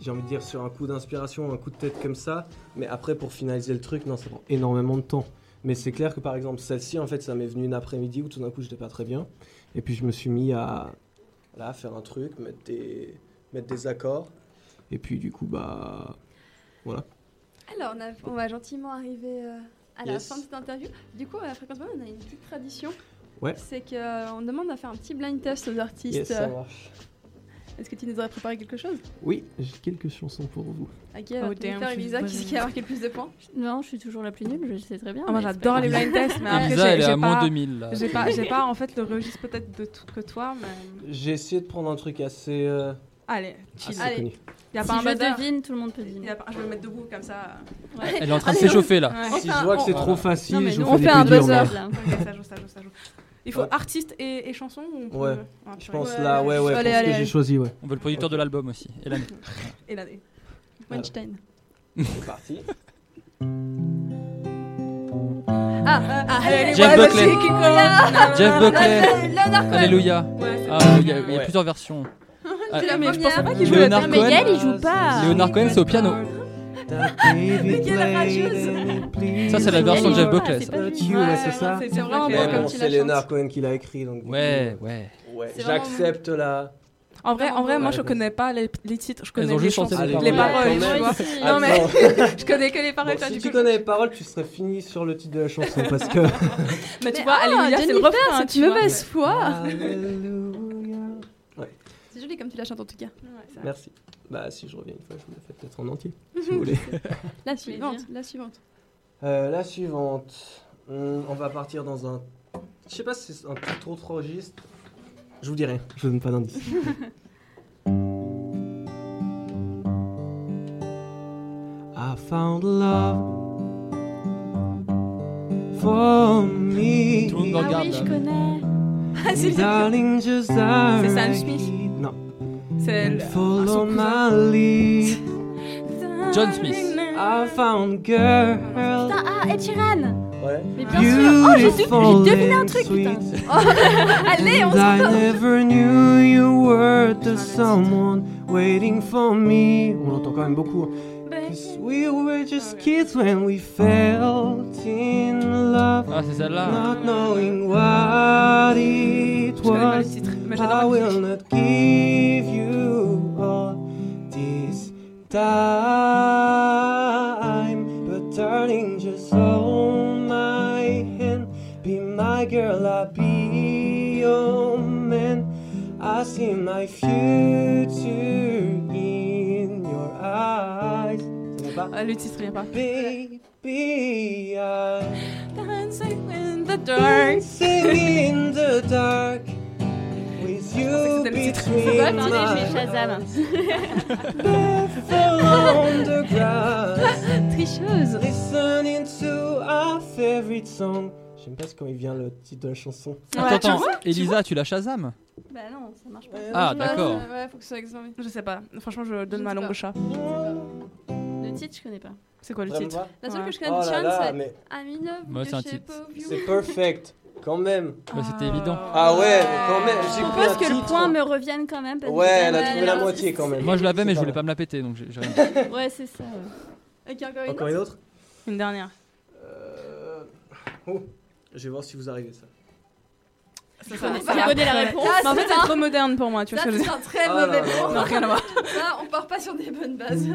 J'ai envie de dire sur un coup d'inspiration, un coup de tête comme ça. Mais après, pour finaliser le truc, non, ça prend énormément de temps. Mais c'est clair que par exemple, celle-ci, en fait, ça m'est venu une après-midi où tout d'un coup, j'étais pas très bien. Et puis, je me suis mis à. Là, faire un truc, mettre des, mettre des accords. Et puis, du coup, bah. Voilà. Alors, on, a- on va gentiment arriver euh, à la Yes. fin de cette interview. Du coup, à la Fréquence Banane, on a une petite tradition. Ouais. C'est qu'on demande à faire un petit blind test aux artistes. Yes, ça Euh, marche. Est-ce que tu nous aurais préparé quelque chose? Oui, j'ai quelques chansons pour vous. Ok, alors Oh, veux damn, faire Elisa, qui, qui a marqué le plus de points Non, je suis toujours la plus nulle, je sais très bien. Ah, moi j'adore les blind tests, mais après Elisa, elle est à moins pas- 2000, là. J'ai pas, en fait le registre peut-être de tout que toi, mais. J'ai essayé de prendre un truc assez. euh, Allez, chill. assez connu. Y a Si pas un je bazar. devine, tout le monde peut Y deviner. a pas- Je vais me mettre debout comme ça. Ouais. Elle est en train de s'échauffer, là. Ouais. Si je vois que c'est trop facile, Non, je vous on fais fait des un buzzer, là. Ça joue, ça joue, ça joue. Il faut Ouais. artiste et, et chanson ou on peut- Ouais. Ah, Je pense là, ouais, ouais, Allez, pour ce allez, que j'ai allez. choisi, ouais. On veut le producteur de l'album aussi. <laughs> Et l'année. Et l'année. Weinstein. C'est parti. Ah, ah, allez, Jeff Buckley. Jeff Buckley. Alléluia. Ah, il y a, plusieurs versions. Ah, la mais je pensais pas qu'il jouait Leonard Mais Gaël, Cohen. il joue pas. Leonard Cohen, c'est au piano. Mais quelle. Ça, c'est la version de Jeff Ah, Buckley. c'est ça. c'est ça. C'est c'est vraiment Mais beau bon, comme tu c'est Leonard. Cohen qui l'a écrit, donc. Ouais, ouais. ouais, C'est vraiment J'accepte la. En vrai, en vrai, moi je connais pas les, les titres, je connais ont les juste chanté chansons, les les paroles. tu vois. Non mais <laughs> je connais que les paroles. Bon, si tu coup. connais les paroles, tu serais fini sur le titre de la chanson parce que. <laughs> Mais tu vois, ah, Alléluia, c'est le refrain. c'est tu vois. mauvaise foi. Ouais, C'est joli comme tu la chantes en tout cas. merci. Bah, si je reviens une fois, je me la fais peut-être en entier, <laughs> si vous voulez. La suivante, la suivante. Euh, la suivante. Hum, on va partir dans un. Je sais pas si c'est un tout autre registre. Je vous dirai, je vous donne pas d'indice. <laughs> I found love for me. Tout le monde Ah regarde. oui, je connais. Ah, <laughs> c'est Darling, just C'est Sam Smith. C'est le- follow my lead. John Smith. I found girl. Putain, ah, Ed Sheeran. Ouais. Mais bien sûr. Oh, j'ai deviné un and truc, putain. sweet. <laughs> Allez, on And s'en I va. never knew you were the someone waiting for me. On l'entend quand même beaucoup. hein. 'Cause we were just kids when we felt in love. Ah, c'est celle-là. Not knowing what it was. I will not give you all this time. But darling, just hold my hand. Be my girl, I'll be your man. I see my future in your eyes. Ah, le titre, a pas. Baby, I Dancing in the dark. dancing in the dark you between my <laughs> Tricheuse. listening to our favorite song. J'aime pas quand il vient le titre de la chanson. Attends, Elisa, tu la Shazam Bah non, ça marche pas. Ah, d'accord. Ouais, faut que ce soit examen. Je sais pas. Franchement, je donne Je ma langue au chat. Le titre, je connais pas. C'est quoi le titre pas La seule Ouais. que je connais Oh de Chan, c'est mais I'm in love c'est un the shape titre. of you. c'est perfect, quand même. Bah, c'était évident. Ah ouais, quand même, Je propose que le point me revienne quand même. parce Ouais, elle a trouvé la moitié quand même. Moi, je l'avais, mais je voulais pas me la péter, donc j'ai rien. <laughs> Ouais, c'est ça. Ok, encore une Encore une autre Une dernière. Euh, oh, Je vais voir si vous arrivez ça. Ça, connais ça- ça- la ouais. réponse. Mais en fait, c'est trop moderne pour moi, tu vois c'est un très Ah mauvais là là. point. Non, rien à voir. Ça, on part pas sur des bonnes bases.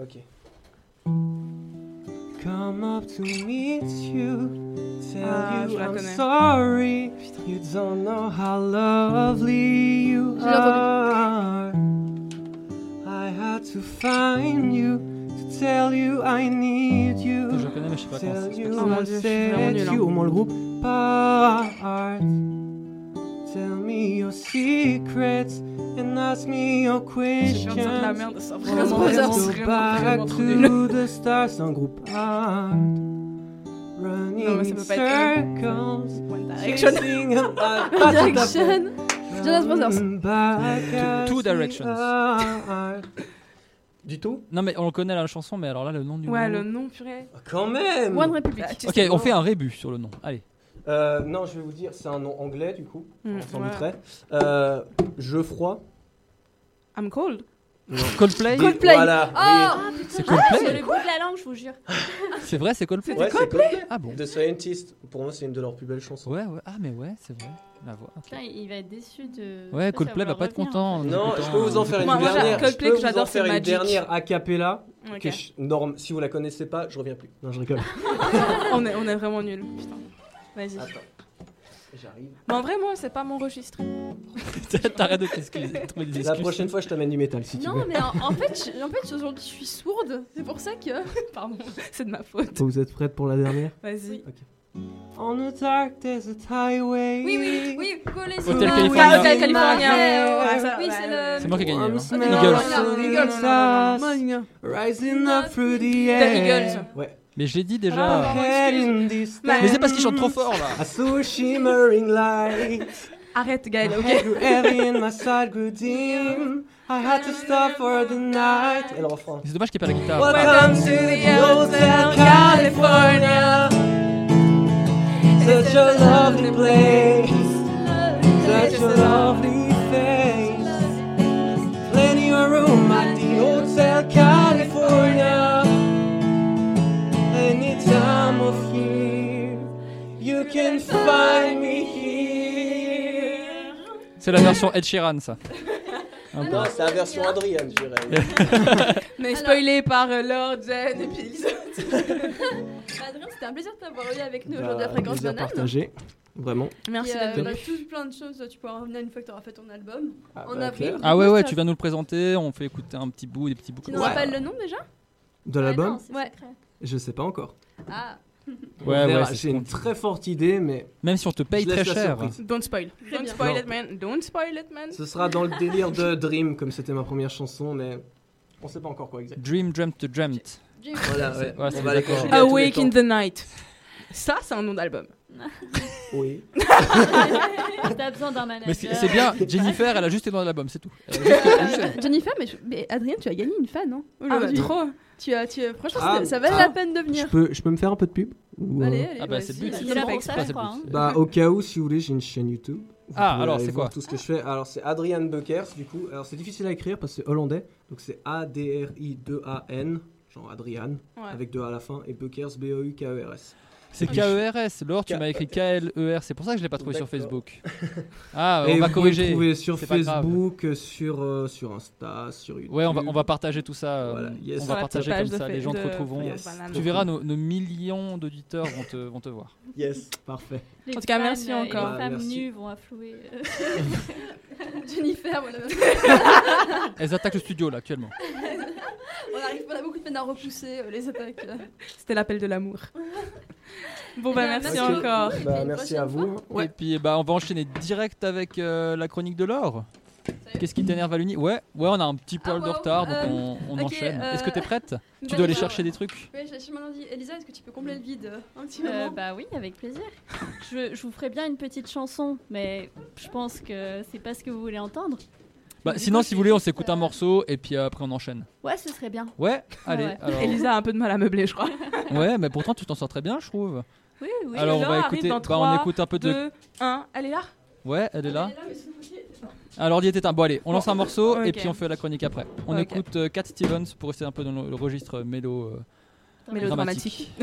Ok. Come up to meet you, tell Ah, je you I'm connais. sorry. You don't know how lovely you are. I had to find you to tell you I need you. Je connais, mais je sais pas comment ça Tell se you Oh mon I Dieu, je suis vraiment set nulle, hein. you, au moins le groupe, apart. Tell me your secrets and ask me your J'ai questions. peur de la merde, ça vraiment, let's vraiment, to the stars, c'est un groupe art. Running Non, mais ça in peut pas être circles. One Direction. <laughs> One Direction. Jonas Brothers. Two- Directions. <laughs> Du tout Non, mais on connaît la chanson, mais alors là, le nom du Ouais, groupe. le nom, purée. Ah, Quand même One Republic. Ok, on fait un rébut sur le nom. Allez. Euh, non, je vais vous dire, c'est un nom anglais du coup, Mm, on s'en ouais. douterait. Euh, Geoffroy. I'm cold. Non. Coldplay Des- Voilà, Ah, oui. C'est Ah, Coldplay c'est le goût de la langue, je vous jure. <laughs> C'est vrai, c'est Coldplay Ouais, Coldplay. Ah bon The Scientist, pour moi c'est une de leurs plus belles chansons. Ouais, ouais. Ah, mais ouais, c'est vrai. La voix. Putain, il va être déçu de. Ouais, ça Coldplay va pas être content. en Non, écoutant, je peux vous en faire une Moi, moi, dernière. Coldplay je que peux vous en j'adore, faire c'est une Magic. dernière a cappella. Que je- norme, si vous la connaissez pas, je reviens plus. Non, je rigole. <laughs> on, est, on est vraiment nuls. Putain. Vas-y. Attends. J'arrive. Mais en vrai, moi, c'est pas mon registre. <laughs> T'arrêtes de t'excuser. de trouver des La excuses. prochaine fois, je t'amène du métal si tu Non, veux. mais en, en fait, je- en fait aujourd'hui, je suis sourde. C'est pour ça que. <laughs> Pardon, <laughs> c'est de ma faute. Vous êtes prête pour la dernière? Vas-y. On a dark desert highway. Oui, oui, oui, Hôtel ma- California. Hôtel California. Ouais, Ouais, ça, Oui, ouais, c'est ouais. le. C'est moi qui ai gagné. I'm hein. smelling Eagles. Eagles. Rising up through the air. Eagles. Ouais. Mais je l'ai dit Ah, déjà. this Mais c'est parce qu'ils chantent trop fort là. I saw a shimmering light. Arrête, Gaël, ok. I had to stop for the night. Et le refrain. C'est dommage qu'il n'y ait pas la guitare. Welcome to the Hotel California. Such a lovely place. Such a lovely face. Plenty of room at the Hotel California. Of year, you can find me here. C'est la version Ed Sheeran, ça. Non, c'est la version Adrien, je dirais. <laughs> Mais spoilé par euh, Lord, Jen et puis. <laughs> Adrien, c'était un plaisir de t'avoir eu avec nous Bah, aujourd'hui à Fréquence plaisir Banane. partagé. Vraiment. Merci euh, d'être venu. bah, tout plein de choses, tu pourras revenir une fois que tu auras fait ton album. Ah, en bah, avril. Ah ouais, ouais, tu viens nous le présenter, on fait écouter un petit bout, des petits bouts. Tu nous rappelles le nom déjà? De l'album? Ouais. Je sais pas encore. Ah. Ouais, ouais, c'est J'ai une très forte idée, mais. Même si on te paye très cher. Don't spoil. Don't spoil it, man. Don't spoil it, man. Ce sera dans le délire de <laughs> Dream, comme c'était ma première chanson, mais on sait pas encore quoi exact. Dream, Dreamt, Dreamt. Voilà, ouais. Ouais, On c'est va Awake in the night. Ça, c'est un nom d'album. <laughs> Oui. <laughs> T'as besoin d'un Mais manager. c'est c'est bien, <laughs> Jennifer, elle a juste été dans l'album, c'est tout. Elle a juste- juste- Euh, Jennifer, mais, je- mais Adrien, tu as gagné une fan, hein Ah, bah, aujourd'hui. trop. Tu as, tu as- franchement, Ah, ça valait ah. la peine de Je venir. peux, je peux me faire un peu de pub Ou, euh, Allez, allez. Ah bah, ouais, c'est si, le but. si, Il si, est là si, pour si, ça, si, je si. crois. hein. Bah, au cas où, si vous voulez, j'ai une chaîne YouTube. Vous Ah, pouvez alors, aller c'est voir quoi tout ce que je fais. Alors, c'est Adrian Buckers, du coup. Alors, c'est difficile à écrire parce que c'est hollandais. Donc, c'est A-D-R-I-2-A-N, genre Adrian, Ouais. avec deux A à la fin, et Buckers, B-E-U-K-E-R-S. C'est K-E-R-S, Laure, tu m'as écrit K-L-E-R, c'est pour ça que je l'ai pas trouvé sur. Facebook. <laughs> Ah, Et on va vous corriger. Vous pouvez sur. Facebook, sur, euh, sur Insta, sur YouTube. Ouais, on va, on va partager tout ça. euh, Voilà, yes. On va partager comme ça, les gens te retrouveront. Tu verras, nos, nos millions d'auditeurs vont te, vont te voir. Yes, parfait. Les En tout cas, fans, merci euh, encore. Les femmes Merci. nues vont afflouer. euh, <laughs> Jennifer, voilà. <laughs> Elles attaquent le studio là actuellement. <laughs> on, arrive, a beaucoup de peine à repousser euh, les attaques. C'était l'appel de l'amour. Bon, bah, Eh merci merci encore. Bah, merci à vous. Et puis bah, on va enchaîner direct avec euh, la chronique de Laure. Qu'est-ce qui t'énerve à l'uni Ouais, ouais, on a un petit poil Ah, de retard, donc Euh, on, enchaîne. euh, Est-ce que t'es prête? <laughs> Tu dois aller bah, chercher des trucs? Oui, j'ai maintenant dit, Elisa, est-ce que tu peux combler le vide un petit euh, moment? bah oui, avec plaisir. Je, je vous ferai bien une petite chanson, mais je pense que c'est pas ce que vous voulez entendre. Bah, sinon, coup, si vous voulez, on s'écoute un morceau et puis euh, après on enchaîne. Ouais, ce serait bien. Ouais, allez. ouais. Alors... Elisa a un peu de mal à meubler, je crois. <laughs> Ouais, mais pourtant tu t'en sors très bien, je trouve. Oui, oui. Alors on va écouter. Bah, on écoute un peu de. 2, 1, elle est là? Ouais, elle est là. Alors l'ordi est éteint. Bon allez, on lance un morceau et puis on fait la chronique après. On Ok. écoute euh, Cat Stevens pour rester un peu dans le, le registre mélo. euh, Mélodramatique. <laughs>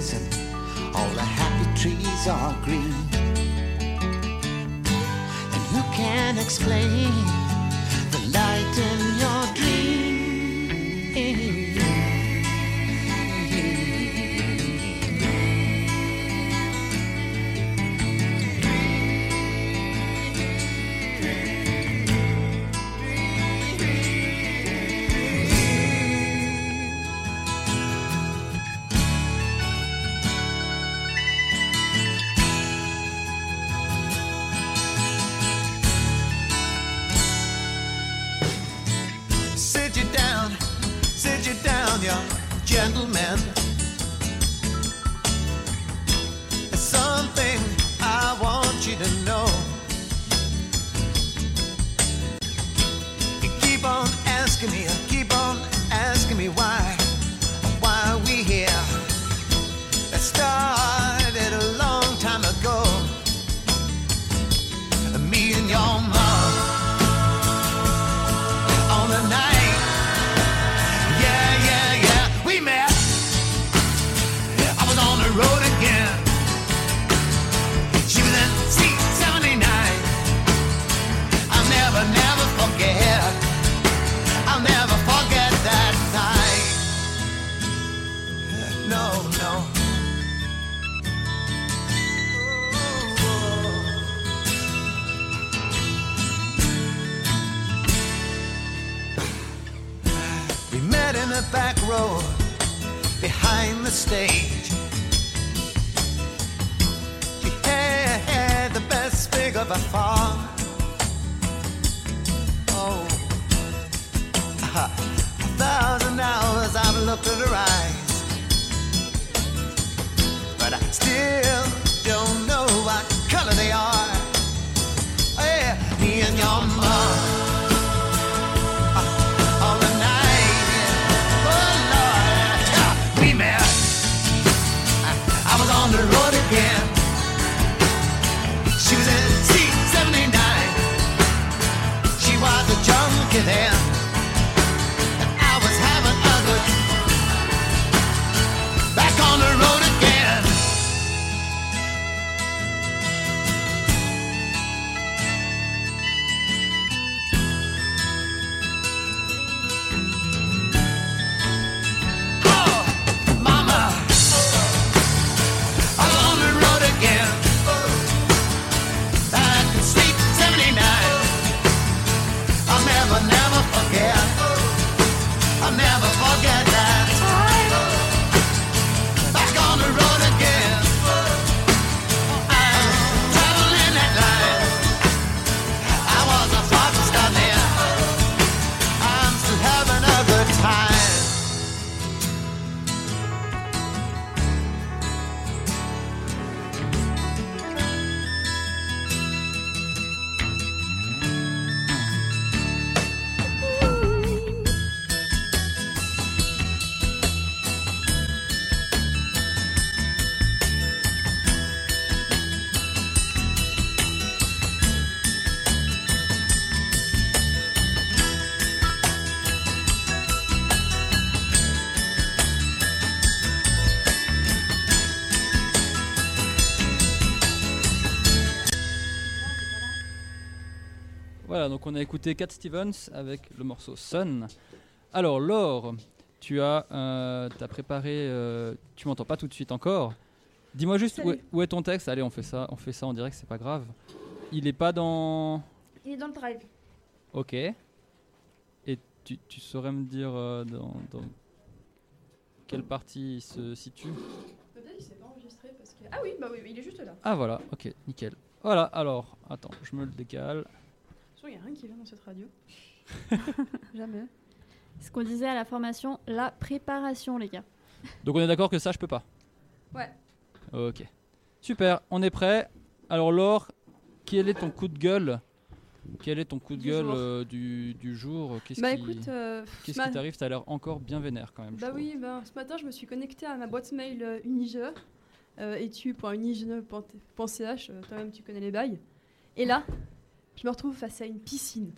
reason, all the happy trees are green. And who can explain the light on a écouté Cat Stevens avec le morceau Sun. Alors Laure, tu as, euh, t'as préparé, euh, tu m'entends pas tout de suite encore. Dis-moi juste où est, Salut. où est ton texte. Allez, on fait ça, on fait ça en direct, c'est pas grave. Il est pas dans. Il est dans le drive. Ok. Et tu, tu saurais me dire euh, dans, dans quelle partie il se situe? Peut-être il s'est pas enregistré parce que. Ah oui, bah oui, il est juste là. Ah voilà, ok, nickel. Voilà, alors, attends, je me le décale. Il y a rien qui vient dans cette radio. <laughs> Jamais. Ce qu'on disait à la formation, la préparation, les gars. Donc on est d'accord que ça, je peux pas. Ouais. Ok. Super, on est prêt. Alors Laure, quel est ton coup de gueule? Quel est ton coup de Du gueule jour. euh, du, du jour? Qu'est-ce Bah qui, écoute, euh, qu'est-ce ma- qui t'arrive? T'as l'air encore bien vénère quand même. Bah oui, bah, ce matin je me suis connectée à ma boîte mail euh, Unige, euh, etu.unige.ch, euh, toi-même tu connais les bails. Et là, je me retrouve face à une piscine.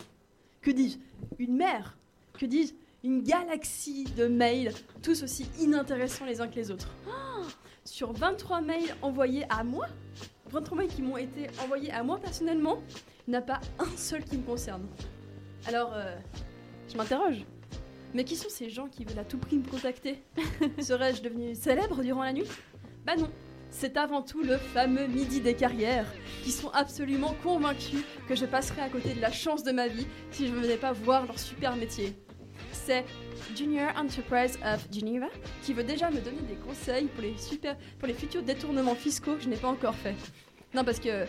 Que dis-je? Une mer Que dis-je? Une galaxie de mails, tous aussi inintéressants les uns que les autres. Oh Sur 23 mails envoyés à moi, 23 mails qui m'ont été envoyés à moi personnellement, il n'y en a pas un seul qui me concerne. Alors, euh, je m'interroge. Mais qui sont ces gens qui veulent à tout prix me contacter? <laughs> Serais-je devenu célèbre durant la nuit? Bah non. C'est avant tout le fameux midi des carrières, qui sont absolument convaincus que je passerai à côté de la chance de ma vie si je ne venais pas voir leur super métier. C'est Junior Enterprise of Geneva qui veut déjà me donner des conseils pour les, super, pour les futurs détournements fiscaux que je n'ai pas encore fait. Non, parce que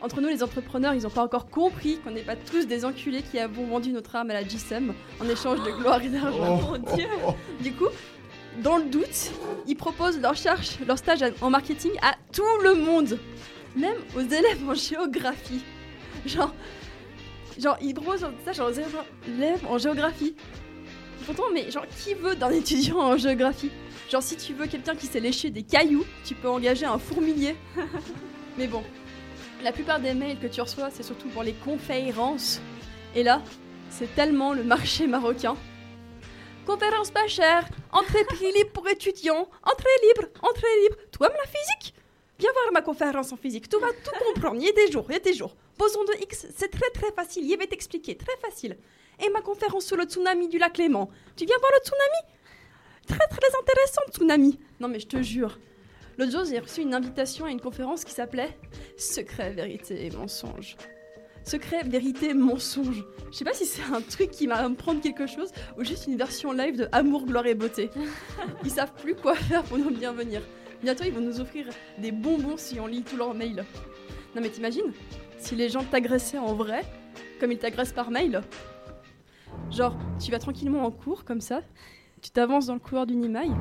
entre nous, les entrepreneurs, ils n'ont pas encore compris qu'on n'est pas tous des enculés qui avons vendu notre âme à la GSM en échange de gloire et d'argent. Oh, Mon Dieu Du coup, dans le doute, ils proposent leur charge, leur stage en marketing à tout le monde, même aux élèves en géographie. Genre, genre ils proposent leur stage aux élèves en géographie. Pourtant, mais genre, qui veut d'un étudiant en géographie? Genre, si tu veux quelqu'un qui sait lécher des cailloux, tu peux engager un fourmilier. <laughs> mais bon, la plupart des mails que tu reçois, c'est surtout pour les conférences. Et là, c'est tellement le marché marocain. Conférence pas chère, entrée libre pour étudiants, entrée libre, entrée libre. Aimes la physique? Viens voir ma conférence en physique, tu vas tout comprendre. Il y a des jours, il y a des jours. Boson de X, c'est très très facile, il va t'expliquer, très facile. Et ma conférence sur le tsunami du lac Léman. Tu viens voir le tsunami? Très très intéressant, le tsunami. Non mais je te jure. L'autre jour, j'ai reçu une invitation à une conférence qui s'appelait Secret, vérité et mensonge. Secret, vérité, mensonge. Je sais pas si c'est un truc qui va me prendre quelque chose ou juste une version live de Amour, gloire et beauté. <laughs> Ils savent plus quoi faire pour nous bien venir. Bientôt, ils vont nous offrir des bonbons si on lit tous leurs mails. Non mais t'imagines Si les gens t'agressaient en vrai, comme ils t'agressent par mail Genre, tu vas tranquillement en cours, comme ça, tu t'avances dans le couloir d'une imaille,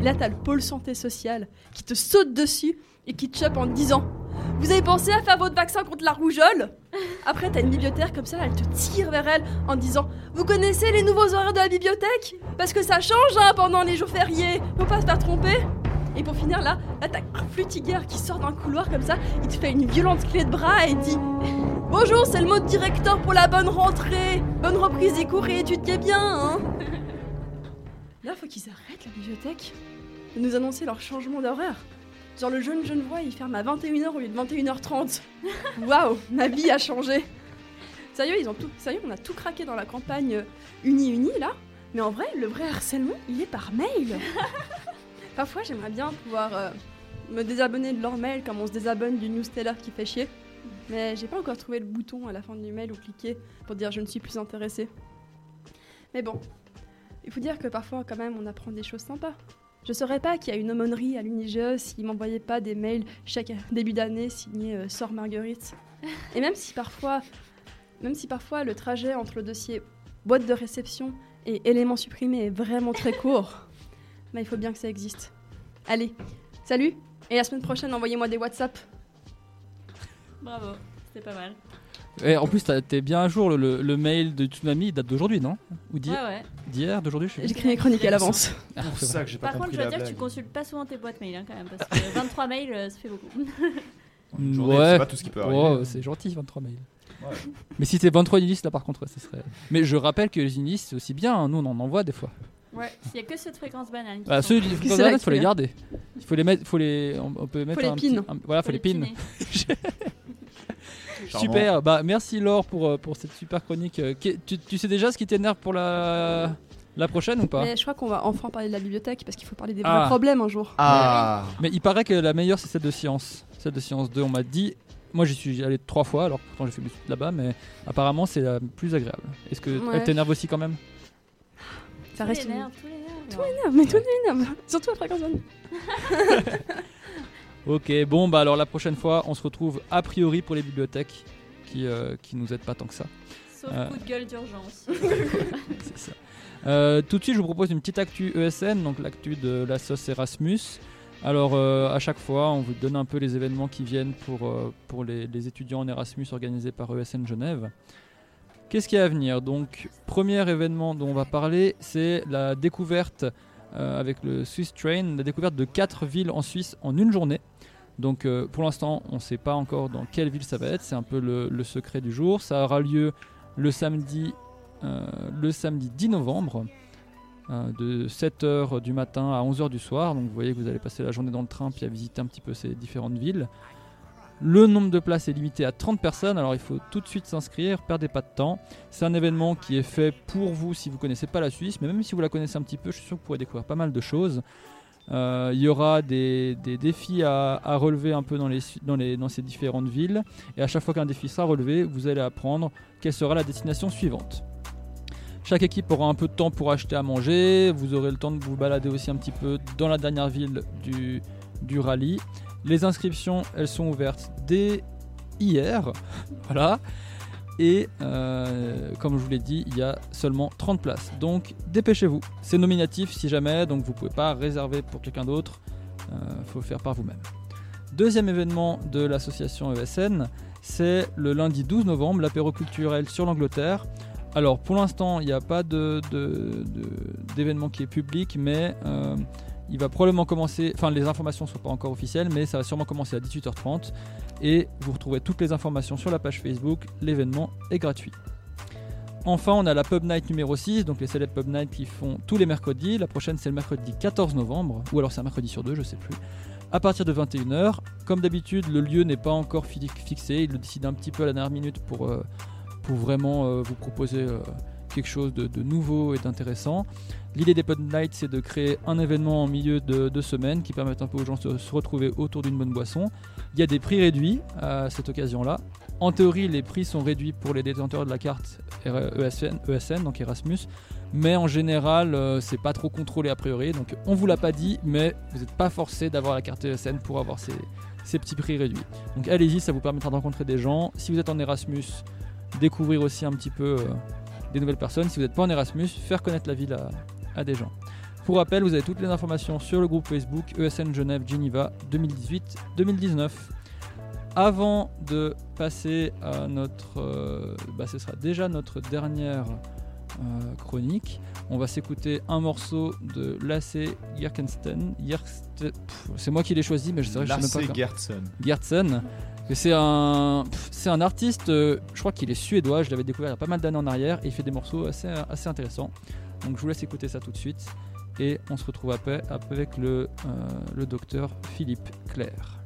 et là t'as le pôle santé sociale qui te saute dessus et qui te chope en te disant Vous avez pensé à faire votre vaccin contre la rougeole Après, t'as une bibliothécaire comme ça, elle te tire vers elle en disant Vous connaissez les nouveaux horaires de la bibliothèque? Parce que ça change hein, pendant les jours fériés, faut pas se faire tromper et pour finir là, là t'as un qui sort d'un couloir comme ça, il te fait une violente clé de bras et dit Bonjour, c'est le mot directeur pour la bonne rentrée. Bonne reprise des cours et étudiez bien, hein. Là, faut qu'ils arrêtent la bibliothèque de nous annoncer leur changement d'horaire. Genre le jeune Genevois, il ferme à 21h au lieu de 21h30. Waouh, ma vie a changé. Sérieux, ils ont tout, sérieux, on a tout craqué dans la campagne uni-uni là. Mais en vrai, le vrai harcèlement, il est par mail. <laughs> Parfois, j'aimerais bien pouvoir euh, me désabonner de leur mail comme on se désabonne du newsletter qui fait chier. Mais j'ai pas encore trouvé le bouton à la fin du mail où cliquer pour dire je ne suis plus intéressé. Mais bon, il faut dire que parfois, quand même, on apprend des choses sympas. Je saurais pas qu'il y a une aumônerie à l'Unige s'ils m'envoyaient pas des mails chaque début d'année signés euh, Marguerite. Et même si parfois, même si parfois le trajet entre le dossier boîte de réception et éléments supprimés est vraiment très court, <laughs> bah, il faut bien que ça existe. Allez, salut Et la semaine prochaine, envoyez-moi des WhatsApp. Bravo, c'était pas mal. Et en plus, t'es bien à jour, le, le- le mail de Tsunami il date d'aujourd'hui, non Ou d'hier Ouais, ouais. D'hier, d'aujourd'hui je. J'écris mes chroniques à l'avance. Ah, Pour c'est ça vrai. que j'ai pas Par contre, je dois dire que tu consultes pas souvent tes boîtes mail hein, quand même, parce que <laughs> 23 mails, euh, ça fait beaucoup. Une journée, ouais. c'est pas tout ce qui peut Oh, arriver. c'est gentil, 23 mails. Ouais. Mais si c'est 23 Unis, là par contre, ce serait. Mais je rappelle que les Unis, c'est aussi bien, hein, nous on en envoie des fois. Ouais, s'il y a que ceux de fréquence banane. qui Bah, ceux du C'est fréquence qu'il faut les garder. Il faut les mettre, faut les, on, on peut mettre les un petit- pins. un- voilà, faut, Faut les les pins. <laughs> <laughs> super, bah merci Laure pour, euh, pour cette super chronique. Euh, Tu, tu sais déjà ce qui t'énerve pour la, la prochaine ou pas? Mais je crois qu'on va enfin parler de la bibliothèque parce qu'il faut parler des Ah. vrais problèmes un jour. Ah Mais il paraît que la meilleure c'est celle de science. Celle de science 2, on m'a dit. Moi j'y suis allé trois fois, alors pourtant j'ai fait mes études là-bas, mais apparemment c'est la plus agréable. Est-ce que Ouais. elle t'énerve aussi quand même? Ça Tous reste les une... les nerfs. Tout énerve, mais tout énerve. Surtout à fréquence banane. Ok, bon bah alors la prochaine fois on se retrouve a priori pour les bibliothèques qui, euh, qui nous aident pas tant que ça. Sauf Euh. coup de gueule d'urgence. <laughs> <laughs> C'est ça. Euh, tout de suite je vous propose une petite actu ESN, donc l'actu de la sauce Erasmus. Alors euh, à chaque fois on vous donne un peu les événements qui viennent pour, pour les, les étudiants en Erasmus organisés par ESN Genève. Qu'est-ce qu'il y a à venir? Donc premier événement dont on va parler c'est la découverte avec le Swiss Train, la découverte de quatre villes en Suisse en une journée. Donc euh, pour l'instant, on ne sait pas encore dans quelle ville ça va être, c'est un peu le, secret du jour. Ça aura lieu le samedi, euh, le samedi 10 novembre, euh, de 7h du matin à 11h du soir. Donc vous voyez que vous allez passer la journée dans le train puis à visiter un petit peu ces différentes villes. Le nombre de places est limité à 30 personnes, alors il faut tout de suite s'inscrire, perdez pas de temps. C'est un événement qui est fait pour vous si vous connaissez pas la Suisse, mais même si vous la connaissez un petit peu, je suis sûr que vous pourrez découvrir pas mal de choses. Euh, il y aura des, des défis à, relever un peu dans, les, dans, les, dans ces différentes villes. Et à chaque fois qu'un défi sera relevé, vous allez apprendre quelle sera la destination suivante. Chaque équipe aura un peu de temps pour acheter à manger. Vous aurez le temps de vous balader aussi un petit peu dans la dernière ville du, du rallye. Les inscriptions, elles sont ouvertes dès hier. <laughs> voilà. Et euh, comme je vous l'ai dit, il y a seulement 30 places. Donc dépêchez-vous. C'est nominatif si jamais, donc vous pouvez pas réserver pour quelqu'un d'autre. Il faut le faire par vous-même. Deuxième événement de l'association ESN, c'est le lundi 12 novembre, l'apéro culturel sur l'Angleterre. Alors pour l'instant, il n'y a pas d'événement qui est public, mais euh, il va probablement commencer, enfin les informations ne sont pas encore officielles, mais ça va sûrement commencer à 18h30. Et vous retrouverez toutes les informations sur la page Facebook, l'événement est gratuit. Enfin, on a la Pub Night numéro 6, donc les célèbres Pub Night qui font tous les mercredis. La prochaine, c'est le mercredi 14 novembre, ou alors c'est un mercredi sur deux, je sais plus. À partir de 21h. Comme d'habitude, le lieu n'est pas encore fi- fixé, il le décide un petit peu à la dernière minute pour, euh, vraiment euh, vous proposer euh, quelque chose de, nouveau et d'intéressant. L'idée des Pub Night, c'est de créer un événement en milieu de, de semaine qui permette un peu aux gens de se retrouver autour d'une bonne boisson. Il y a des prix réduits à cette occasion-là. En théorie, les prix sont réduits pour les détenteurs de la carte ESN, ESN, donc Erasmus, mais en général, euh, c'est pas trop contrôlé a priori. Donc, on vous l'a pas dit, mais vous n'êtes pas forcé d'avoir la carte ESN pour avoir ces, petits prix réduits. Donc, allez-y, ça vous permettra de rencontrer des gens. Si vous êtes en Erasmus, découvrir aussi un petit peu euh, des nouvelles personnes. Si vous n'êtes pas en Erasmus, faire connaître la ville à des gens. Pour rappel, vous avez toutes les informations sur le groupe Facebook ESN Genève Geneva 2018-2019. Avant de passer à notre, euh, bah, ce sera déjà notre dernière euh, chronique. On va s'écouter un morceau de Lasse Gerkensten. C'est moi qui l'ai choisi, mais je sais, je sais même pas. Lasse Gertsen. C'est un, c'est un artiste, euh, je crois qu'il est suédois, je l'avais découvert il y a pas mal d'années en arrière, et il fait des morceaux assez, assez intéressants. Donc je vous laisse écouter ça tout de suite, et on se retrouve après, avec le, euh, le docteur Philippe Claire.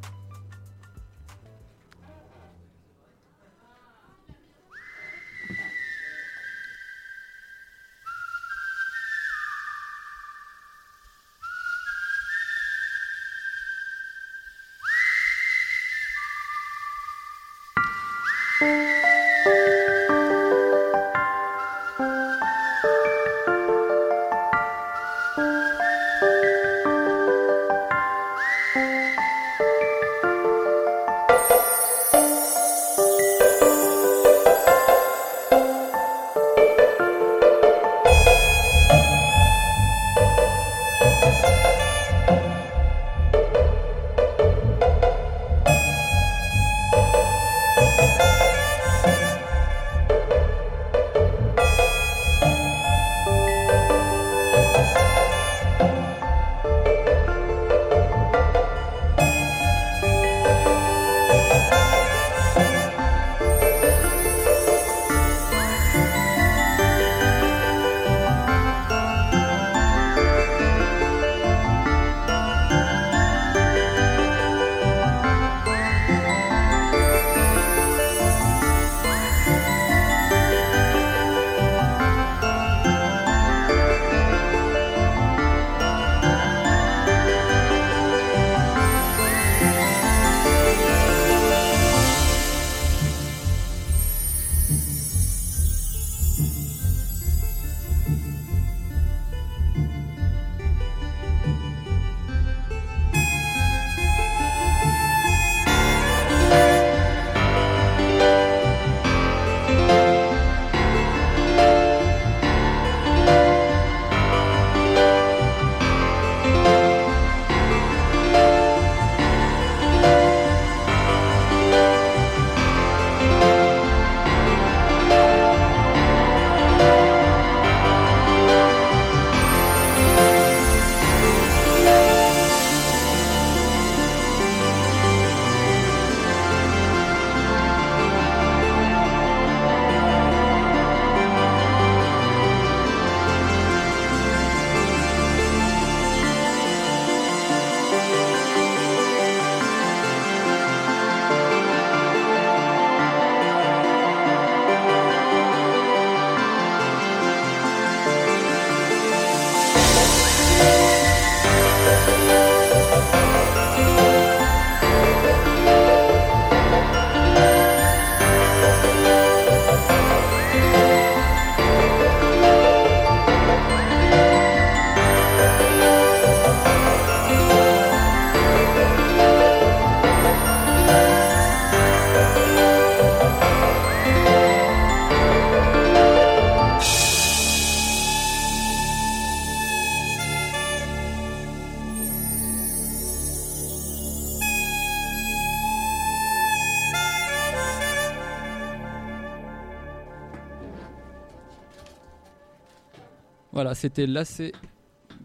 C'était Lasse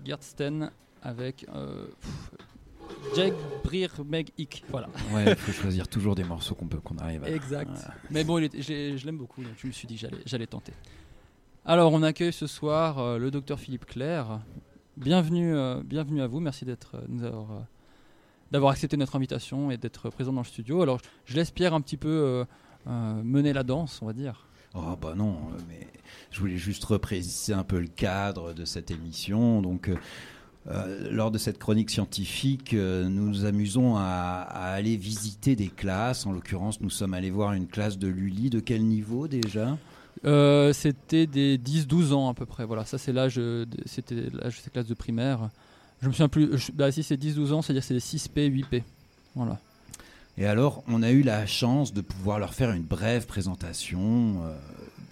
Gersten avec euh, Jake Brir Meg Ik. Voilà. Ouais, il faut choisir toujours des morceaux qu'on peut qu'on arrive à. Exact. Voilà. Mais bon, il est- j'ai- je l'aime beaucoup, donc je me suis dit que j'allais- j'allais tenter. Alors, on accueille ce soir euh, le docteur Philippe Claire. Bienvenue, euh, bienvenue à vous. Merci d'être, euh, nous avoir, d'avoir accepté notre invitation et d'être présent dans le studio. Alors, je laisse Pierre un petit peu mener la danse, on va dire. Oh bah non, euh, mais je voulais juste repréciser un peu le cadre de cette émission. Donc, euh, euh, lors de cette chronique scientifique, nous nous amusons à, aller visiter des classes. En l'occurrence, nous sommes allés voir une classe de Lully. De quel niveau déjà? C'était des 10-12 ans à peu près. Voilà, ça c'est l'âge, c'était l'âge de ces classes de primaire. Je me souviens plus. bah, si c'est 10-12 ans, c'est-à-dire c'est des 6P, 8P. Voilà. Et alors, on a eu la chance de pouvoir leur faire une brève présentation euh,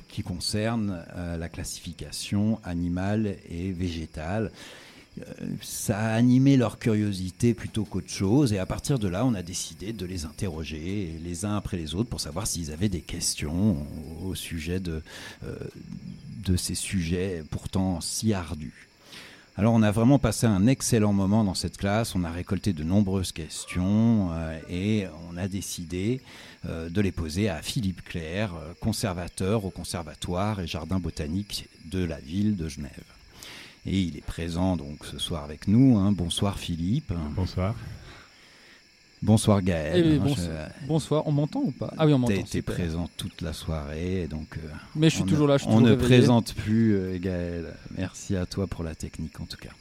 qui concerne euh, la classification animale et végétale. Euh, ça a animé leur curiosité plutôt qu'autre chose, et à partir de là, on a décidé de les interroger les uns après les autres pour savoir s'ils avaient des questions au, sujet de ces sujets pourtant si ardus. Alors on a vraiment passé un excellent moment dans cette classe, on a récolté de nombreuses questions euh, et on a décidé euh, de les poser à Philippe Claire, euh, conservateur au conservatoire et jardin botanique de la ville de Genève. Et il est présent donc ce soir avec nous. hein. Bonsoir Philippe. Bonsoir. Bonsoir Gaël. Eh, Hein, bonso- je- Bonsoir, on m'entend ou pas? Ah oui, on m'entend. T'as été présent toute la soirée, donc. euh, Mais je suis on toujours ne- là, je suis On ne réveillé. présente plus euh, Gaël. Merci à toi pour la technique en tout cas.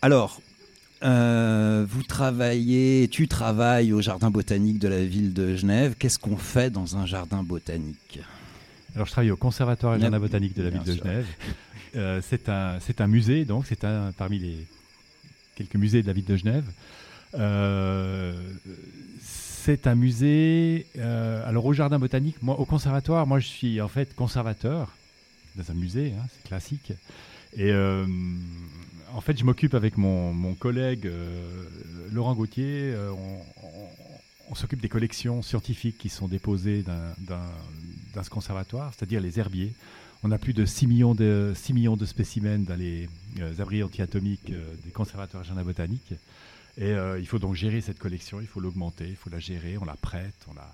Alors, euh, vous travaillez, tu travailles au jardin botanique de la ville de Genève. Qu'est-ce qu'on fait dans un jardin botanique? Alors, je travaille au Conservatoire et Jardin botanique de la ville de sûr. Genève. Euh, c'est un, c'est un musée, donc c'est un parmi les quelques musées de la ville de Genève. Euh, c'est un musée. euh, alors au jardin botanique, moi au conservatoire, moi je suis en fait conservateur dans un musée, hein, c'est classique. Et euh, en fait, je m'occupe avec mon, mon collègue Laurent Gauthier, on, s'occupe des collections scientifiques qui sont déposées dans ce conservatoire, c'est-à-dire les herbiers. On a plus de 6 millions de, 6 millions de spécimens dans les abris antiatomiques des conservatoires jardins botaniques. Et euh, il faut donc gérer cette collection, il faut l'augmenter, il faut la gérer, on la prête, on la,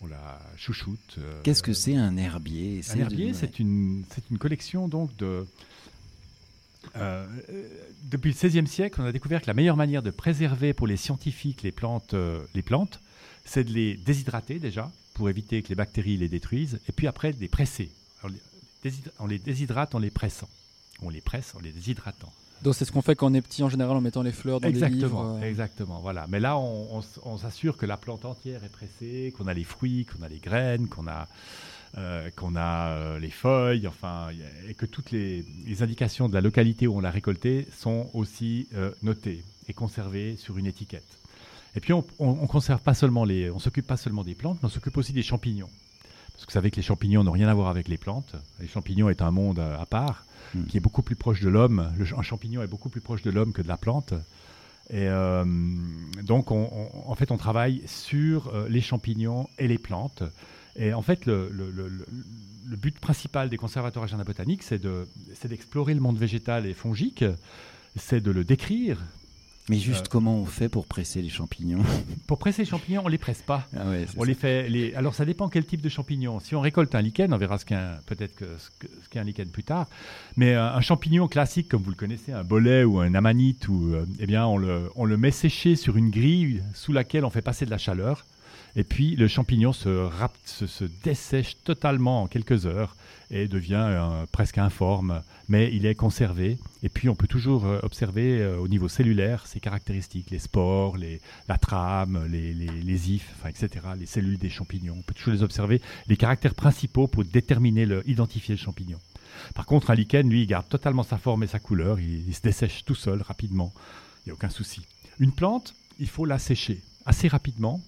on la chouchoute. euh, Qu'est-ce que c'est un herbier? Un herbier, c'est une, collection donc de. euh, depuis le XVIe siècle, on a découvert que la meilleure manière de préserver pour les scientifiques les plantes, les plantes, c'est de les déshydrater déjà pour éviter que les bactéries les détruisent, et puis après de les presser. Les déshydra- on les déshydrate en les pressant. On les presse en les déshydratant. Donc c'est ce qu'on fait quand on est petit en général en mettant les fleurs dans Exactement, livres. euh. exactement. Voilà. Mais là, on, on s- on s'assure que la plante entière est pressée, qu'on a les fruits, qu'on a les graines, qu'on a, euh, qu'on a euh, les feuilles, enfin, et que toutes les, les indications de la localité où on l'a récolté sont aussi euh, notées et conservées sur une étiquette. Et puis on, on, on conserve pas seulement les, on s'occupe pas seulement des plantes, mais on s'occupe aussi des champignons. Parce que vous savez que les champignons n'ont rien à voir avec les plantes. Les champignons est un monde euh, à part, qui est beaucoup plus proche de l'homme. Un champignon est beaucoup plus proche de l'homme que de la plante. Et euh, donc, on- on- en fait, on travaille sur euh, les champignons et les plantes. Et en fait, le, le- le- le- le but principal des conservatoires jardins botaniques, c'est de- c'est d'explorer le monde végétal et fongique, c'est de le décrire. Mais juste Euh, comment on fait pour presser les champignons <laughs> Pour presser les champignons, on les presse pas. Ah ouais, on ça. les fait. Les... Alors ça dépend quel type de champignon. Si on récolte un lichen, on verra ce qu'est peut-être que ce que- ce qu'est un lichen plus tard. Mais euh, un champignon classique, comme vous le connaissez, un bolet ou un amanite, ou euh, eh bien on le, on le met sécher sur une grille sous laquelle on fait passer de la chaleur. Et puis le champignon se, se, se dessèche totalement en quelques heures et devient euh, presque informe, mais il est conservé. Et puis on peut toujours euh, observer euh, au niveau cellulaire ses caractéristiques, les spores, les, la trame, les, les, les ifs, enfin, etc., les cellules des champignons. On peut toujours les observer, les caractères principaux pour déterminer, identifier le champignon. Par contre, un lichen, lui, il garde totalement sa forme et sa couleur, il, il se dessèche tout seul rapidement, il n'y a aucun souci. Une plante, il faut la sécher assez rapidement,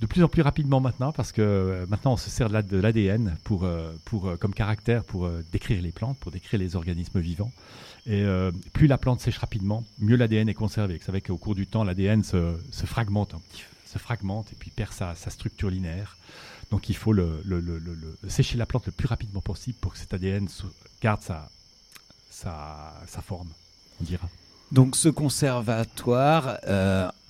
de plus en plus rapidement maintenant, parce que euh, maintenant on se sert de la- de l'ADN pour, euh, pour, euh, comme caractère pour décrire les plantes, pour décrire les organismes vivants. Et plus la plante sèche rapidement, mieux l'ADN est conservé. Vous savez qu'au cours du temps, l'ADN se, se fragmente, petit- se fragmente et puis perd sa, sa structure linéaire. Donc il faut le, le- le- le- sécher la plante le plus rapidement possible pour que cet ADN garde sa, sa, sa forme, on dira. Donc ce conservatoire,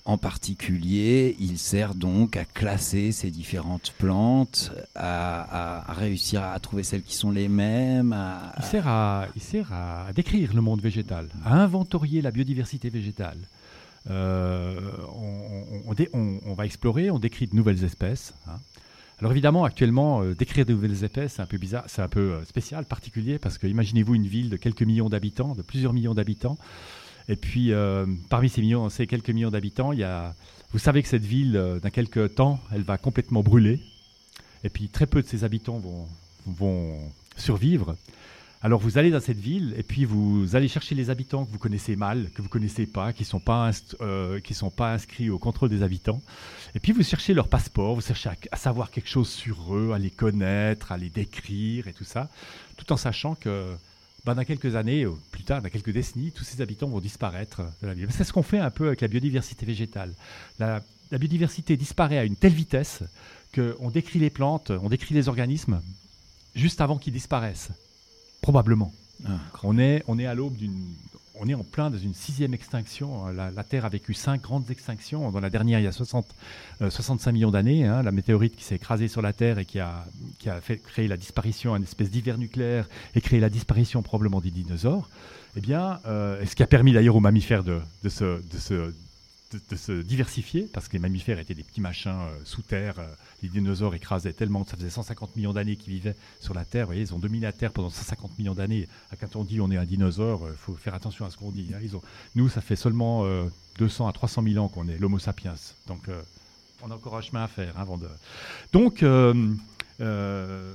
en particulier, il sert donc à classer ces différentes plantes, à, réussir à trouver celles qui sont les mêmes. à- Il sert, à, décrire le monde végétal, à inventorier la biodiversité végétale. Euh, on va explorer, on décrit de nouvelles espèces. hein. Alors évidemment, actuellement, euh, décrire de nouvelles espèces, c'est un peu bizarre, c'est un peu euh, spécial, particulier, parce que imaginez-vous une ville de quelques millions d'habitants, de plusieurs millions d'habitants, et puis euh, parmi ces millions, ces quelques millions d'habitants, il y a, vous savez que cette ville, euh, dans quelques temps, elle va complètement brûler, et puis très peu de ses habitants vont, vont survivre. Alors vous allez dans cette ville et puis vous allez chercher les habitants que vous connaissez mal, que vous connaissez pas, qui sont pas euh, sont pas inscrits au contrôle des habitants. Et puis vous cherchez leur passeport, vous cherchez à savoir quelque chose sur eux, à les connaître, à les décrire et tout ça, tout en sachant que ben, dans quelques années, ou plus tard, dans quelques décennies, tous ces habitants vont disparaître de la ville. C'est ce qu'on fait un peu avec la biodiversité végétale. La, la biodiversité disparaît à une telle vitesse qu'on décrit les plantes, on décrit les organismes juste avant qu'ils disparaissent. Probablement. Ah. On est, on est à l'aube d'une. On est en plein dans une sixième extinction. La, la Terre a vécu cinq grandes extinctions. Dans la dernière, il y a 60, euh, 65 millions d'années, hein, la météorite qui s'est écrasée sur la Terre et qui a, qui a fait créer la disparition, une espèce d'hiver nucléaire et créé la disparition probablement des dinosaures. Eh bien, euh, ce qui a permis d'ailleurs aux mammifères de, de de se de, se diversifier, parce que les mammifères étaient des petits machins euh, sous terre. euh, les dinosaures écrasaient tellement, ça faisait 150 millions d'années qu'ils vivaient sur la Terre. Vous voyez, ils ont dominé la Terre pendant 150 millions d'années. Ah, Quand on dit on est un dinosaure, il faut faire attention à ce qu'on dit. hein. Nous, ça fait seulement euh, 200 à 300 000 ans qu'on est l'Homo sapiens. Donc, euh, on a encore un chemin à faire hein, avant de. Donc, euh, euh,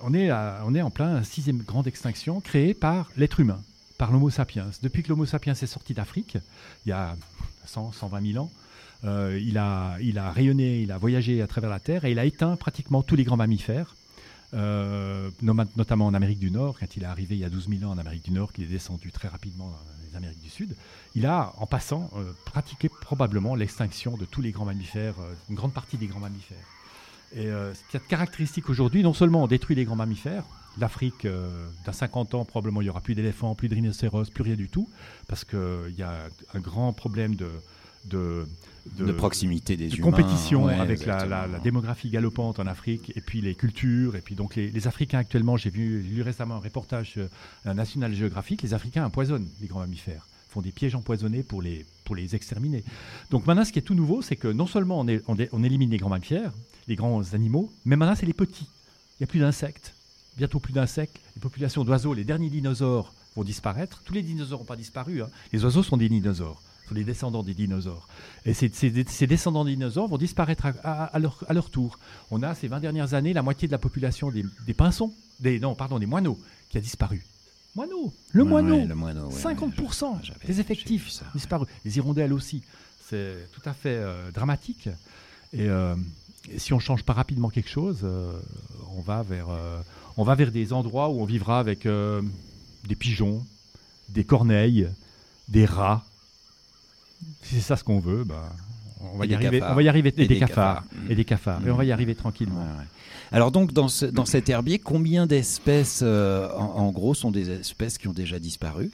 on, est on est en plein sixième grande extinction créée par l'être humain, par l'Homo sapiens. Depuis que l'Homo sapiens est sorti d'Afrique, il y a 100, 120 000 ans, euh, il, a, il a rayonné, il a voyagé à travers la Terre et il a éteint pratiquement tous les grands mammifères, euh, notamment en Amérique du Nord. Quand il est arrivé il y a 12 000 ans en Amérique du Nord, qu'il est descendu très rapidement dans les Amériques du Sud, il a, en passant, euh, pratiqué probablement l'extinction de tous les grands mammifères, une grande partie des grands mammifères. Et ce qui est caractéristique aujourd'hui, non seulement on détruit les grands mammifères, l'Afrique, euh, dans 50 ans, probablement il n'y aura plus d'éléphants, plus de rhinocéros, plus rien du tout, parce qu'il y a un grand problème de, de, De proximité des de humains, compétition ouais, avec la, la- exactement. la démographie galopante en Afrique, et puis les cultures, et puis donc les, les Africains actuellement, j'ai vu, lu récemment un reportage euh, National Geographic, les Africains empoisonnent les grands mammifères, font des pièges empoisonnés pour les, pour les exterminer. Donc maintenant, ce qui est tout nouveau, c'est que non seulement on, est- on é- on élimine les grands mammifères, les grands animaux, mais maintenant c'est les petits. Il n'y a plus d'insectes, bientôt plus d'insectes. Les populations d'oiseaux, les derniers dinosaures vont disparaître. Tous les dinosaures n'ont pas disparu. hein. Les oiseaux sont des dinosaures, sont des descendants des dinosaures. Et ces, ces- ces descendants des dinosaures vont disparaître à, à- à leur, à leur tour. On a ces 20 dernières années la moitié de la population des, des pinsons, des, non, pardon, des moineaux, qui a disparu. Moineau, le Ouais, moineau, ouais, le moineau, ouais, 50% des effectifs disparus. Les hirondelles aussi. C'est tout à fait euh, dramatique. Et, euh, et si on change pas rapidement quelque chose, euh, on, va vers, euh, on va vers des endroits où on vivra avec euh, des pigeons, des corneilles, des rats. Si c'est ça ce qu'on veut, bah, on va y arriver. cafards. On va y arriver. Et, Et des, des cafards. cafards. Et des cafards. Et on va y arriver tranquillement. Alors donc dans, ce- dans cet herbier, combien d'espèces euh, en, en gros sont des espèces qui ont déjà disparu?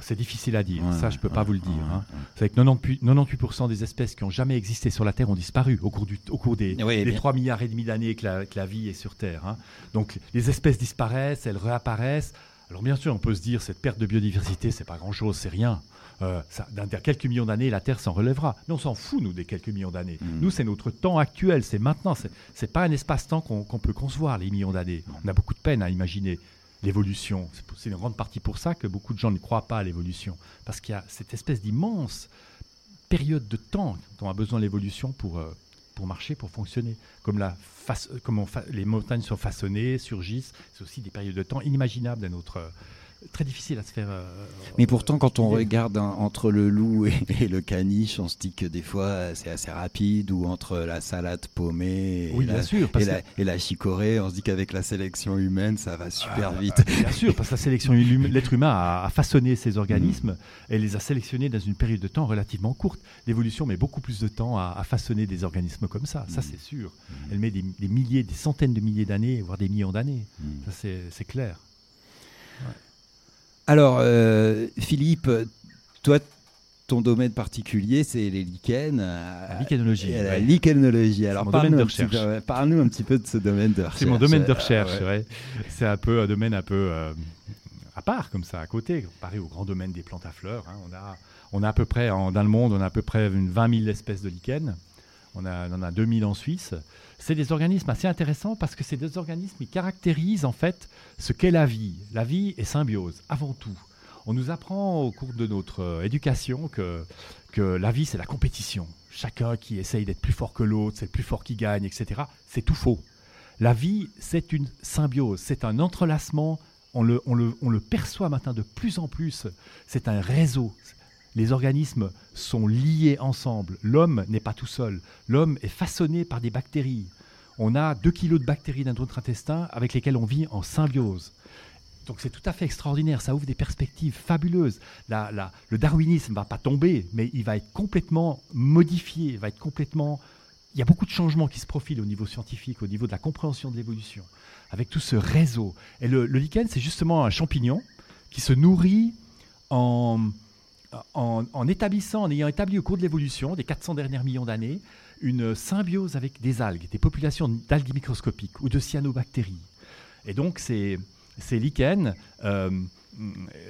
C'est difficile à dire, Ouais, ça je peux pas vous le dire. ouais, hein. C'est que 98%, 98% des espèces qui ont jamais existé sur la Terre ont disparu au cours, du, au cours des, Oui, des bien. 3 milliards et demi d'années que la, que la vie est sur Terre. hein. Donc les espèces disparaissent, elles réapparaissent. Alors bien sûr, on peut se dire cette perte de biodiversité, c'est pas grand-chose, c'est rien. Euh, ça, dans, quelques millions d'années, la Terre s'en relèvera. Mais on s'en fout, nous, des quelques millions d'années. Mm. Nous, c'est notre temps actuel, c'est maintenant. C'est, c'est pas un espace-temps qu'on, qu'on peut concevoir, les millions d'années. On a beaucoup de peine à imaginer l'évolution. C'est, une grande partie pour ça que beaucoup de gens ne croient pas à l'évolution. Parce qu'il y a cette espèce d'immense période de temps dont a besoin l'évolution pour, euh, pour marcher, pour fonctionner. Comme, la faç- comme on fa- les montagnes sont façonnées, surgissent, c'est aussi des périodes de temps inimaginables d'un autre. Très difficile à se faire. euh, Mais pourtant, quand on regarde hein, entre le loup et, <laughs> et le caniche, on se dit que des fois c'est assez rapide, ou entre la salade paumée et, Oui, la, sûr, parce et, la, que- et la chicorée, on se dit qu'avec la sélection humaine, ça va super Ah, vite. <laughs> Bien sûr, parce que la sélection hum- <laughs> l'être humain a, a façonné ces organismes et les a sélectionnés dans une période de temps relativement courte. L'évolution met beaucoup plus de temps à, à façonner des organismes comme ça, ça c'est sûr. Elle met des, des milliers, des centaines de milliers d'années, voire des millions d'années. Ça c'est clair. Alors, euh, Philippe, toi, ton domaine particulier, c'est les lichens. La lichénologie, La ouais. lichénologie. Alors, parle-nous un, petit peu- un petit peu de ce domaine de recherche. C'est mon domaine de Euh, recherche, ouais. C'est un peu un domaine un peu euh, à part, comme ça, à côté, comparé au grand domaine des plantes à fleurs. hein. On, a, on a à peu près, en- dans le monde, on a à peu près une 20 000 espèces de lichens. On, a, on en a 2000 en Suisse. C'est des organismes assez intéressants parce que c'est des organismes qui caractérisent en fait ce qu'est la vie. La vie est symbiose, avant tout. On nous apprend au cours de notre euh, éducation que, que la vie, c'est la compétition. Chacun qui essaye d'être plus fort que l'autre, c'est le plus fort qui gagne, etc. C'est tout faux. La vie, c'est une symbiose, c'est un entrelacement. On le, on, le, on le perçoit maintenant de plus en plus. C'est un réseau. Les organismes sont liés ensemble. L'homme n'est pas tout seul. L'homme est façonné par des bactéries. On a 2 kilos de bactéries dans notre intestin avec lesquelles on vit en symbiose. Donc c'est tout à fait extraordinaire, ça ouvre des perspectives fabuleuses. Le darwinisme ne va pas tomber, mais il va être complètement modifié, va être complètement il y a beaucoup de changements qui se profilent au niveau scientifique, au niveau de la compréhension de l'évolution, avec tout ce réseau. Et le lichen, c'est justement un champignon qui se nourrit en, en, établissant, en ayant établi au cours de l'évolution, des 400 derniers millions d'années, une symbiose avec des algues, des populations d'algues microscopiques ou de cyanobactéries. Et donc, ces, ces lichens, euh,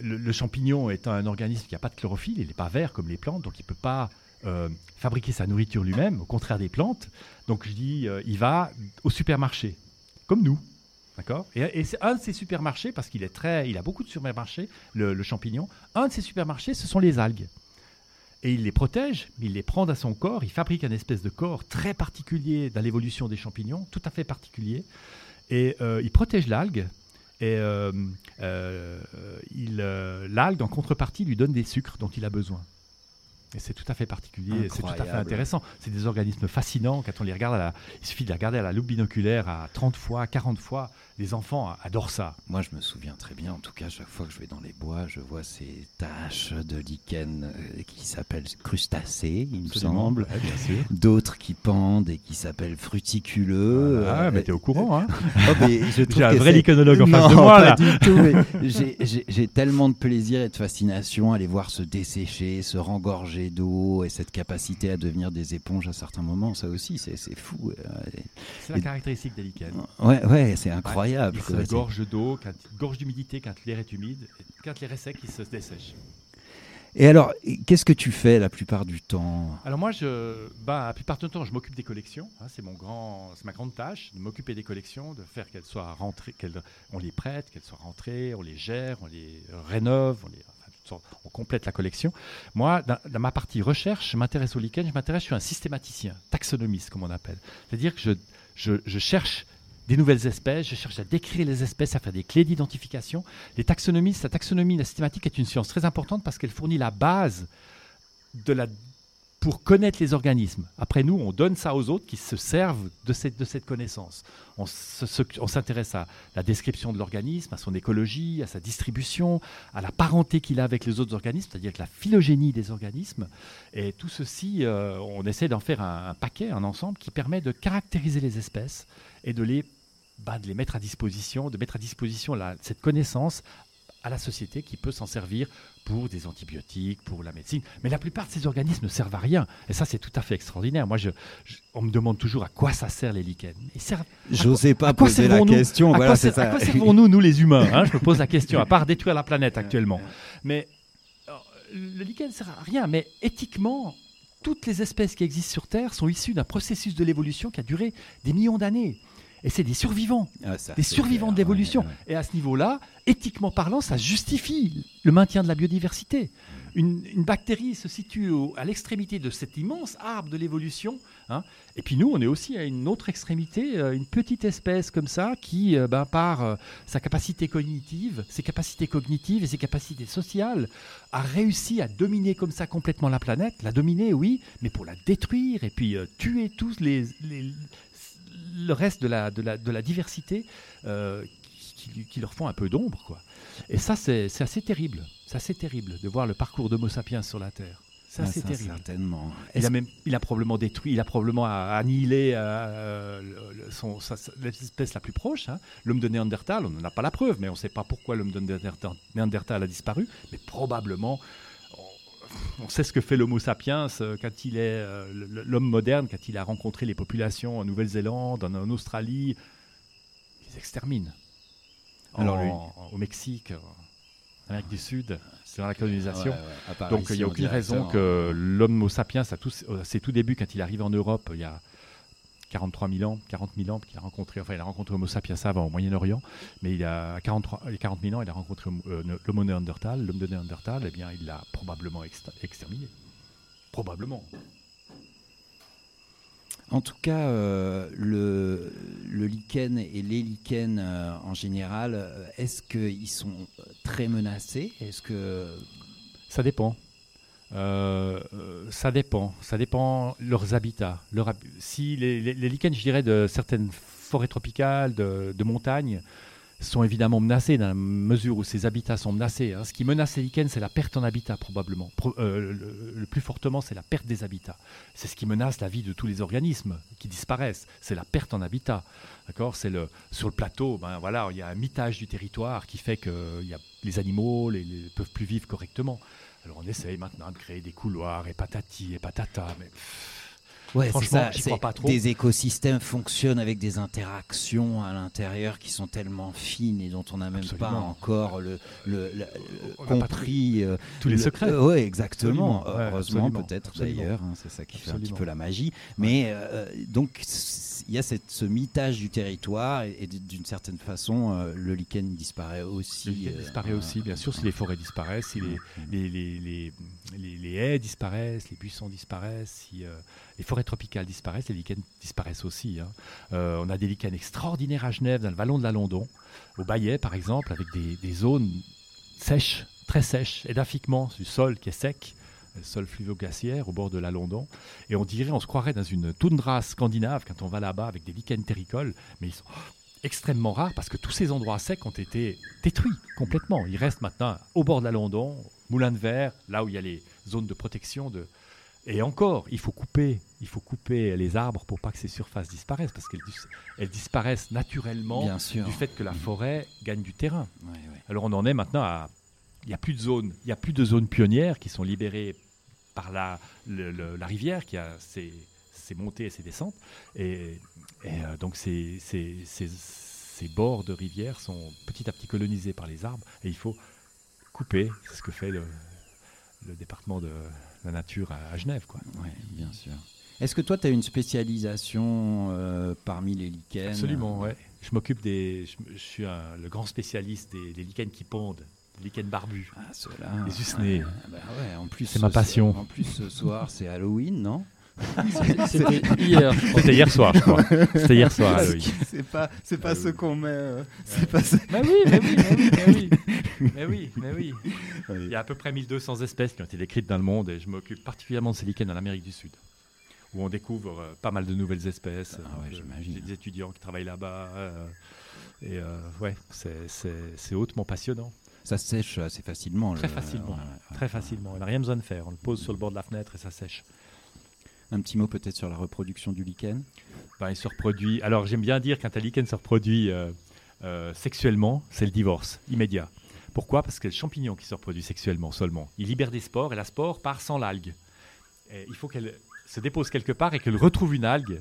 le, le champignon est un organisme qui n'a pas de chlorophylle, il n'est pas vert comme les plantes, donc il ne peut pas euh, fabriquer sa nourriture lui-même, au contraire des plantes. Donc je dis, euh, il va au supermarché, comme nous. D'accord Et, c'est un de ces supermarchés, parce qu'il est très, il a beaucoup de supermarchés, le, champignon. Un de ces supermarchés, ce sont les algues. Et il les protège, il les prend dans son corps, il fabrique un espèce de corps très particulier dans l'évolution des champignons, tout à fait particulier. Et euh, il protège l'algue. Et euh, euh, l'algue, en contrepartie, lui donne des sucres dont il a besoin. Et c'est tout à fait particulier, c'est tout à fait intéressant. C'est des organismes fascinants quand on les regarde. À la, il suffit de les regarder à la loupe binoculaire à 30 fois, 40 fois. Les enfants adorent ça. Moi, je me souviens très bien, en tout cas, chaque fois que je vais dans les bois, je vois ces taches de lichen euh, qui s'appellent crustacés, il me semble. ouais. D'autres qui pendent et qui s'appellent fruticuleux. Ah, Euh, mais t'es au courant, hein <laughs> Oh, J'ai un vrai lichenologue en face de Non, moi, là. <laughs> j'ai tellement de plaisir et de fascination à les voir se dessécher, se rengorger d'eau et cette capacité à devenir des éponges à certains moments, ça aussi, c'est fou. euh, C'est la et- caractéristique des lichens. Ouais, ouais, c'est incroyable. Ils se gorgent d'eau, gorgent d'humidité quand l'air est humide, quand l'air est sec, ils se dessèchent. Et alors, qu'est-ce que tu fais la plupart du temps? Alors moi, je, bah, la plupart du temps, je m'occupe des collections. hein, c'est mon grand, c'est ma grande tâche, de m'occuper des collections, de faire qu'elles soient rentrées, qu'elles, on les prête, qu'elles soient rentrées, on les gère, on les rénove, on les, on complète la collection. Moi, dans, ma partie recherche, je m'intéresse au lichen, je m'intéresse, je suis un systématicien, taxonomiste comme on appelle. C'est-à-dire que je, je, je cherche des nouvelles espèces, je cherche à décrire les espèces, à faire des clés d'identification. Les taxonomistes, la taxonomie, la systématique est une science très importante parce qu'elle fournit la base de la, pour connaître les organismes. Après nous, on donne ça aux autres qui se servent de cette, de cette connaissance. On se- se- on s'intéresse à la description de l'organisme, à son écologie, à sa distribution, à la parenté qu'il a avec les autres organismes, c'est-à-dire la phylogénie des organismes. Et tout ceci, euh, on essaie d'en faire un, paquet, un ensemble qui permet de caractériser les espèces et de les, bah, de les mettre à disposition, de mettre à disposition cette connaissance à la société qui peut s'en servir pour des antibiotiques, pour la médecine. Mais la plupart de ces organismes ne servent à rien. Et ça, c'est tout à fait extraordinaire. Moi, je, je- on me demande toujours à quoi ça sert les lichens. J'osais pas à quoi poser la question, À voilà, quoi, ser- à ça. quoi servons-nous, nous, les humains hein? Je me pose la question, à part détruire la planète <laughs> actuellement. Mais euh, le lichen ne sert à rien. Mais éthiquement, toutes les espèces qui existent sur Terre sont issues d'un processus de l'évolution qui a duré des millions d'années. Et c'est des survivants, Ah, ça, des survivants clair, de l'évolution. ouais, ouais. Et à ce niveau-là, éthiquement parlant, ça justifie le maintien de la biodiversité. Une, une bactérie se situe au- à l'extrémité de cet immense arbre de l'évolution. hein. Et puis nous, on est aussi à une autre extrémité, euh, une petite espèce comme ça qui, euh, ben, par euh, sa capacité cognitive, ses capacités cognitives et ses capacités sociales, a réussi à dominer comme ça complètement la planète. La dominer, oui, mais pour la détruire et puis euh, tuer tous les, les- le reste de la, de la, de la diversité euh, qui, qui- leur font un peu d'ombre. quoi. Et ça, c'est c'est assez terrible. C'est assez terrible de voir le parcours d'Homo sapiens sur la Terre. C'est Ah, assez ça, terrible. certainement. Il a, même, il a probablement détruit, il a probablement annihilé euh, l'espèce la plus proche, hein. l'homme de Néandertal. On n'en a pas la preuve, mais on ne sait pas pourquoi l'homme de Néandertal a disparu. Mais probablement, on, sait ce que fait l'Homo sapiens euh, quand il est euh, l'homme moderne, quand il a rencontré les populations en Nouvelle-Zélande, en, en Australie. Ils exterminent. En- Alors, lui- au Mexique, en Amérique du Sud, c'est dans la colonisation. Ouais, ouais, apparition Donc il n'y a aucune raison que l'homme sapiens, à tous- à ses tout débuts, quand il arrive en Europe, il y a 43 000 ans, 40 000 ans, qu'il a rencontré, enfin il a rencontré Homo sapiens avant au Moyen-Orient, mais il a à 43, il y a 40 000 ans, il a rencontré euh, l'homo néandertal, l'homme de Néandertal, eh bien il l'a probablement exterminé. Probablement. En tout cas, euh, le, le lichen et les lichens euh, en général, euh, est-ce qu'ils sont très menacés? Est-ce que Ça dépend. Euh, euh, ça dépend. Ça dépend leurs habitats. Leur si les, les- les lichens, je dirais, de certaines forêts tropicales, de, de montagnes, sont évidemment menacés dans la mesure où ces habitats sont menacés. hein. Ce qui menace les lichens, c'est la perte en habitat probablement. Pro- euh, le, plus fortement, c'est la perte des habitats. C'est ce qui menace la vie de tous les organismes qui disparaissent. C'est la perte en habitat. D'accord? C'est le sur le plateau. Ben voilà, il y a un mitage du territoire qui fait que il y a, les animaux les, peuvent plus vivre correctement. Alors on essaye maintenant de créer des couloirs et patati et patata, mais Ouais, franchement, c'est- crois pas trop. Des écosystèmes fonctionnent avec des interactions à l'intérieur qui sont tellement fines et dont on n'a même pas encore le, compris euh, tous les le- secrets. euh, ouais, exactement. Absolument, Heureusement, peut-être d'ailleurs. hein, c'est ça qui fait un petit peu la magie. Mais euh, donc, il y a cette, ce mitage du territoire et, et d'une certaine façon, euh, le lichen disparaît aussi. Le lichen euh, disparaît aussi, bien sûr, si les forêts disparaissent, si les, les, les, les, les- haies disparaissent, les buissons disparaissent, euh, les forêts tropicales disparaissent, les lichens disparaissent aussi. hein. Euh, on a des lichens extraordinaires à Genève, dans le vallon de la London, au Bayet par exemple, avec des, zones sèches, très sèches, édaphiquement, du sol qui est sec, le sol fluvio-glaciaire au bord de la London. Et on dirait, on se croirait dans une toundra scandinave quand on va là-bas avec des lichens terricoles, mais ils sont extrêmement rares parce que tous ces endroits secs ont été détruits complètement. Il reste maintenant au bord de la London, Moulin de Verre, là où il y a les zones de protection de. Et encore, il faut couper, il faut couper les arbres pour pas que ces surfaces disparaissent parce qu'elles dis- elles disparaissent naturellement Bien sûr. du fait que la forêt gagne du terrain. Ouais, ouais. Alors on en est maintenant à, il n'y a plus de zones, il y a plus de zones pionnières qui sont libérées par la, le- le- la rivière qui a ses, ses montées et ses descentes. Et, et, euh, donc ces, ces, ces- ces bords de rivière sont petit à petit colonisés par les arbres et il faut couper. C'est ce que fait le, le département de la nature à, à Genève. Quoi. Ouais, bien sûr. Est-ce que toi, tu as une spécialisation euh, parmi les lichens? Absolument, ouais. Je m'occupe des. Je, je suis un- le grand spécialiste des, des lichens qui pondent, des lichens barbus, Ah, ceux-là. les usnés. Ah, bah ouais, en plus, C'est ma passion. En plus, ce soir, c'est Halloween, non? C'était hier. C'était soir, je crois. C'était hier soir, C'est pas, c'est pas Halloween. ce qu'on met. euh, c'est pas ce- Mais oui, mais oui, mais oui, mais oui. <laughs> Mais. Il y a à peu près 1200 espèces qui ont été décrites dans le monde et je m'occupe particulièrement de ces lichens en Amérique du Sud, où on découvre euh, pas mal de nouvelles espèces. Ah ouais, Euh, j'imagine. J'ai des étudiants qui travaillent là-bas. euh, et euh, ouais, c'est- c'est c'est hautement passionnant. Ça sèche assez facilement. Très le- facilement, ouais, ouais. très facilement. On n'a rien besoin de faire. On le pose sur le bord de la fenêtre et ça sèche. Un petit mot peut-être sur la reproduction du lichen. Ben, il se reproduit. Alors j'aime bien dire quand un lichen se reproduit euh, euh, sexuellement, c'est le divorce immédiat. Pourquoi? Parce que le champignon qui se reproduit sexuellement seulement, il libère des spores et la spore part sans l'algue. Il faut qu'elle se dépose quelque part et qu'elle retrouve une algue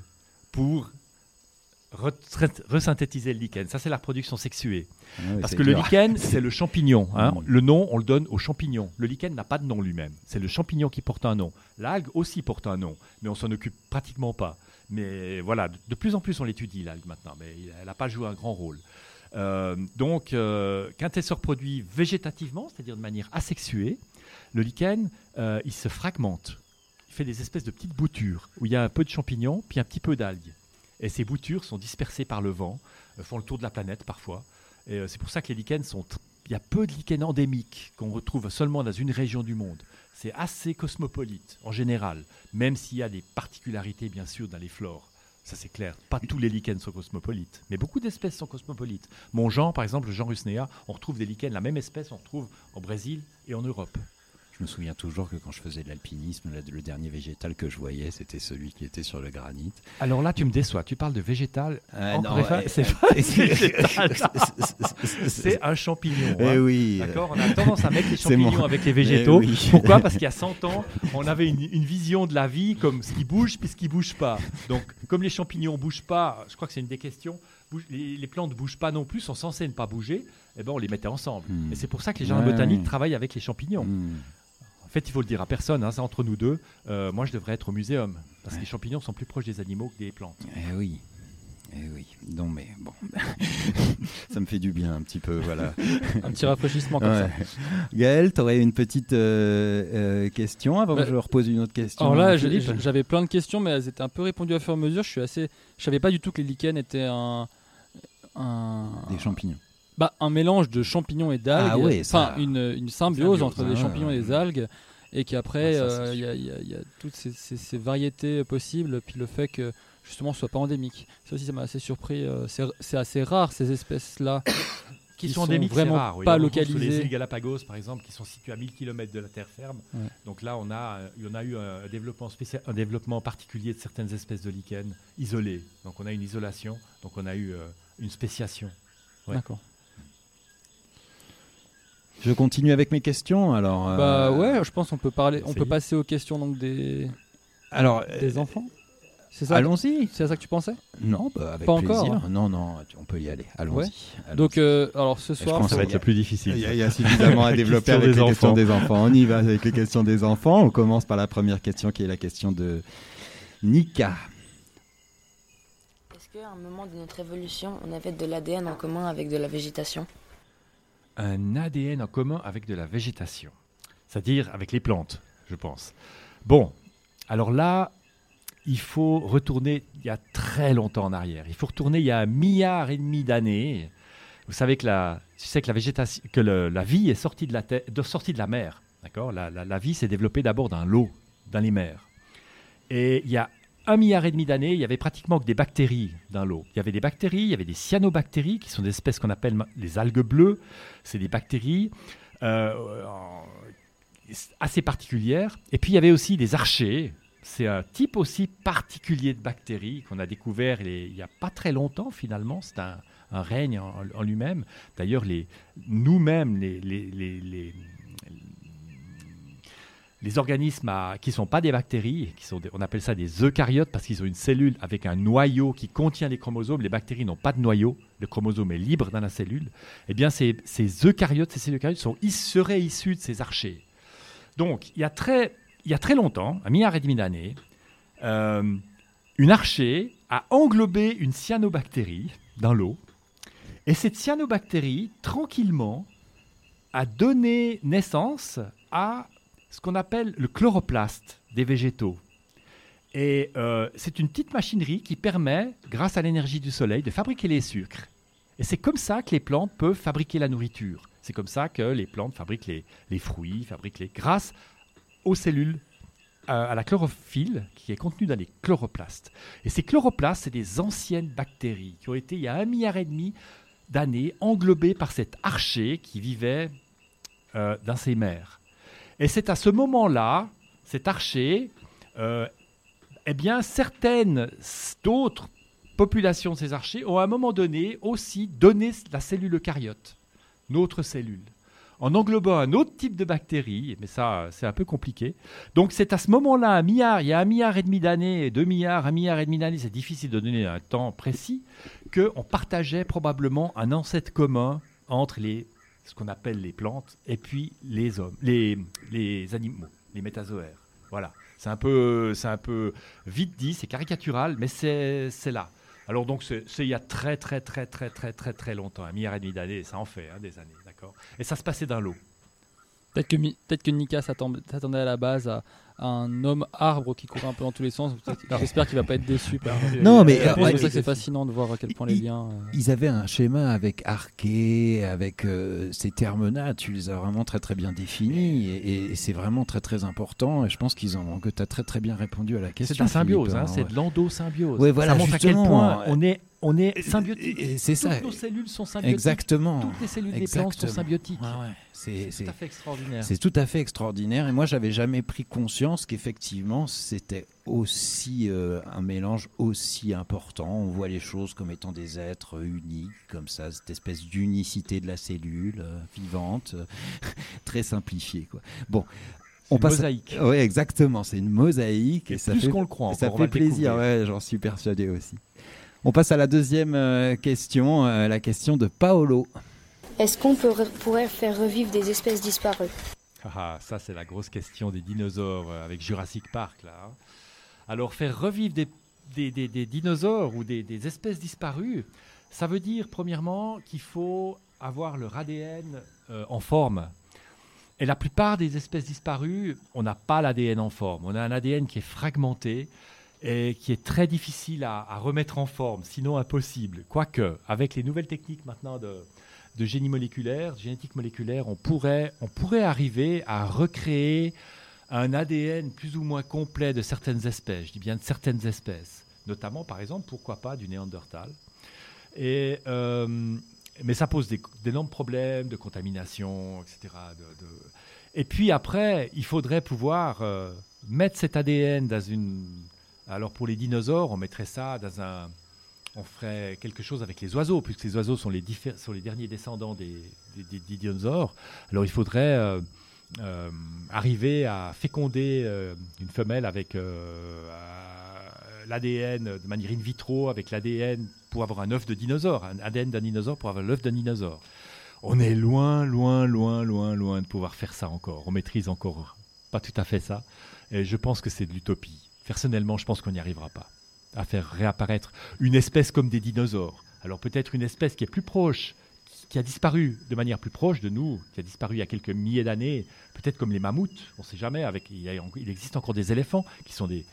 pour resynthétiser le lichen. Ça, c'est la reproduction sexuée. Ah Parce que le lichen, <laughs> c'est le champignon. hein. Mm. Le nom, on le donne au champignon. Le lichen n'a pas de nom lui-même. C'est le champignon qui porte un nom. L'algue aussi porte un nom, mais on s'en occupe pratiquement pas. Mais voilà, de, de plus en plus on l'étudie, l'algue maintenant, mais elle n'a pas joué un grand rôle. Euh, donc, euh, quand elle se reproduit végétativement, c'est-à-dire de manière asexuée, le lichen, euh, il se fragmente. Il fait des espèces de petites boutures où il y a un peu de champignons, puis un petit peu d'algues. Et ces boutures sont dispersées par le vent, euh, font le tour de la planète parfois. Et euh, c'est pour ça que les lichens sont. Il y a peu de lichens endémiques qu'on retrouve seulement dans une région du monde. C'est assez cosmopolite en général, même s'il y a des particularités bien sûr dans les flores. Ça c'est clair. Pas tous les lichens sont cosmopolites, mais beaucoup d'espèces sont cosmopolites. Mon genre, par exemple, le genre Usnea, on retrouve des lichens, la même espèce, on retrouve en Brésil et en Europe. Je me souviens toujours que quand je faisais de l'alpinisme, le- dernier végétal que je voyais, c'était celui qui était sur le granit. Alors là, tu me déçois. Tu parles de végétal. Euh, euh, c'est euh, végétal. C'est un champignon. Eh hein. oui. D'accord On a tendance à mettre les <laughs> C'est mon- champignons avec les <laughs> Eh végétaux. oui. Pourquoi? Parce qu'il y a 100 ans, on avait une, une vision de la vie comme ce qui bouge puis ce qui bouge pas. Donc, comme les champignons bougent pas, je crois que c'est une des questions, bouge- les, les plantes bougent pas non plus, sont censées ne pas bouger, et ben on les mettait ensemble. Hmm. Et c'est pour ça que les gens Ouais. botaniques travaillent avec les champignons. Hmm. En fait, il faut le dire à personne, hein, c'est entre nous deux. Euh, moi, je devrais être au muséum, parce que les champignons sont plus proches des animaux que des plantes. Eh oui. Eh oui. Non, mais bon. <laughs> <laughs> ça me fait du bien un petit peu, voilà. <laughs> Un petit rafraîchissement comme ça. Gaël, tu aurais une petite euh, euh, question avant Bah, que je repose une autre question Alors là, Philippe j'avais plein de questions, mais elles étaient un peu répondues à fur et à mesure. Je suis assez, je savais pas du tout que les lichens étaient un, un Des champignons. Bah, un mélange de champignons et d'algues. Ah ouais, ça- enfin une, une symbiose Symbiose, entre hein, des champignons et des algues, et qu'après Ah, euh, il y, a- il y il y toutes ces, ces- ces variétés possibles. Puis le fait que justement soit pas endémique. Ça aussi, ça m'a assez surpris. euh, c'est assez rare ces espèces-là <coughs> qui sont endémiques, c'est vraiment rare, oui. pas Sur les localisées. îles Galapagos, par exemple, qui sont situées à 1000 km de la terre ferme. Ouais. Donc là, on a, euh, on a eu un développement, spécial, un développement particulier de certaines espèces de lichens isolées. Donc on a une isolation, donc on a eu euh, une spéciation. Ouais. D'accord. Je continue avec mes questions. Alors, Bah euh, ouais, je pense qu'on peut parler, on peut passer aux questions donc des Alors, des euh, enfants. C'est ça allons-y. C'est à ça que tu pensais? Non, bah, avec pas plaisir. encore. hein. Non, non, on peut y aller. Allons-y. Ouais. Donc euh, alors ce Et je soir, pense Ça va qu'il être y a- le plus difficile. Il y a, il y a suffisamment à <laughs> développer question avec des les questions enfants. des enfants. On y va avec les questions des enfants. On commence par la première question qui est la question de Nika. Est-ce qu'à un moment de notre évolution, on avait de l'ADN en commun avec de la végétation? Un ADN en commun avec de la végétation, c'est-à-dire avec les plantes, je pense. Bon, alors là, il faut retourner il y a très longtemps en arrière. Il faut retourner il y a un milliard et demi d'années. Vous savez que la, tu sais que la végétation, que la vie est sortie de la terre, sortie de la mer, d'accord? La, la- la vie s'est développée d'abord dans l'eau, dans les mers. Et il y a un milliard et demi d'années, il y avait pratiquement que des bactéries dans l'eau. Il y avait des bactéries, il y avait des cyanobactéries, qui sont des espèces qu'on appelle les algues bleues. C'est des bactéries euh, assez particulières. Et puis il y avait aussi des archées. C'est un type aussi particulier de bactéries qu'on a découvert il n'y a pas très longtemps finalement. C'est un, règne en, lui-même. D'ailleurs, nous-mêmes, les- les organismes qui ne sont pas des bactéries, qui sont on appelle ça des eucaryotes parce qu'ils ont une cellule avec un noyau qui contient les chromosomes. Les bactéries n'ont pas de noyau, le chromosome est libre dans la cellule. Eh bien, ces, ces eucaryotes, ces cellules eucaryotes sont, ils seraient issus de ces archées. Donc, il y a très, il y a très longtemps, un milliard et demi d'années, euh, une archée a englobé une cyanobactérie dans l'eau. Et cette cyanobactérie, tranquillement, a donné naissance à ce qu'on appelle le chloroplaste des végétaux. Et euh, c'est une petite machinerie qui permet, grâce à l'énergie du soleil, de fabriquer les sucres. Et c'est comme ça que les plantes peuvent fabriquer la nourriture. C'est comme ça que les plantes fabriquent les, fruits, fabriquent les... grâce aux cellules, à la chlorophylle qui est contenue dans les chloroplastes. Et ces chloroplastes, c'est des anciennes bactéries qui ont été, il y a un milliard et demi d'années, englobées par cet archer qui vivait euh, dans ces mers. Et c'est à ce moment-là, cet archer, euh, eh bien, certaines d'autres populations de ces archers ont à un moment donné aussi donné la cellule eucaryote, notre cellule, en englobant un autre type de bactéries, mais ça, c'est un peu compliqué. Donc c'est à ce moment-là, un milliard, il y a un milliard et demi d'années, deux milliards, un milliard et demi d'années, c'est difficile de donner un temps précis, qu'on partageait probablement un ancêtre commun entre les, ce qu'on appelle les plantes et puis les hommes, les, les animaux, les métazoaires. Voilà, c'est un peu, un peu vite dit, c'est caricatural, mais c'est, là. Alors donc c'est, il y a très très très très très très très longtemps, un milliard et demi d'années, ça en fait hein, des années, d'accord? Et ça se passait dans l'eau. Peut-être que, peut-être que Nika s'attend- s'attendait à la base à un homme arbre qui court un peu dans tous les sens. J'espère qu'il va pas être déçu. Par... Non, mais, c'est euh, ouais, c'est fascinant de voir à quel point les liens. euh, Ils avaient un schéma avec arché, avec euh, ces termes-là, tu les as vraiment très très bien définis et, et c'est vraiment très très important et je pense qu'ils ont que tu as très très bien répondu à la question. C'est de la symbiose, Philippe, hein, c'est ouais. de l'endosymbiose. Ouais, voilà, ça montre à quel point on est, on est symbiotique. c'est Toutes ça. nos cellules sont symbiotiques. Exactement. Toutes les cellules des plantes sont symbiotiques. Ouais, ouais. C'est tout à fait extraordinaire. C'est tout à fait extraordinaire. Et moi, j'avais jamais pris conscience qu'effectivement, c'était aussi euh, un mélange aussi important. On voit les choses comme étant des êtres uniques, comme ça, cette espèce d'unicité de la cellule euh, vivante, euh, <laughs> très simplifiée. Quoi. Bon. On une passe mosaïque. Oui, exactement. C'est une mosaïque. Et Et, ça plus fait, qu'on le croit Ça encore, fait plaisir. Ouais, j'en suis persuadé aussi. On passe à la deuxième euh, question, euh, la question de Paolo. Est-ce qu'on peut- pourrait faire revivre des espèces disparues? Ah, ah, ça, c'est la grosse question des dinosaures euh, avec Jurassic Park. Là, hein. Alors, faire revivre des, des- des- des dinosaures ou des, des espèces disparues, ça veut dire, premièrement, qu'il faut avoir leur ADN euh, en forme. Et la plupart des espèces disparues, on n'a pas l'ADN en forme. On a un ADN qui est fragmenté et qui est très difficile à, remettre en forme, sinon impossible. Quoique, avec les nouvelles techniques maintenant de, génie moléculaire, de génétique moléculaire, on pourrait, on pourrait arriver à recréer un ADN plus ou moins complet de certaines espèces. Je dis bien de certaines espèces. notamment par exemple, pourquoi pas du Néandertal. Et, euh, mais ça pose d'énormes problèmes de contamination, etc. Et puis après, il faudrait pouvoir euh, mettre cet ADN dans une... Alors pour les dinosaures, on mettrait ça dans un... On ferait quelque chose avec les oiseaux, puisque les oiseaux sont les, derniers descendants des, dinosaures. Alors il faudrait euh, euh, arriver à féconder euh, une femelle avec l'ADN de manière in vitro, avec l'ADN pour avoir un œuf de dinosaure, un ADN d'un dinosaure pour avoir l'œuf d'un dinosaure. On est loin, loin, loin, loin, loin de pouvoir faire ça encore. On maîtrise encore pas tout à fait ça. Et je pense que c'est de l'utopie. Personnellement, je pense qu'on n'y arrivera pas à faire réapparaître une espèce comme des dinosaures. Alors peut-être une espèce qui est plus proche, qui- a disparu de manière plus proche de nous, qui a disparu il y a quelques milliers d'années, peut-être comme les mammouths, on ne sait jamais. Avec, il, il existe encore des éléphants qui sont des,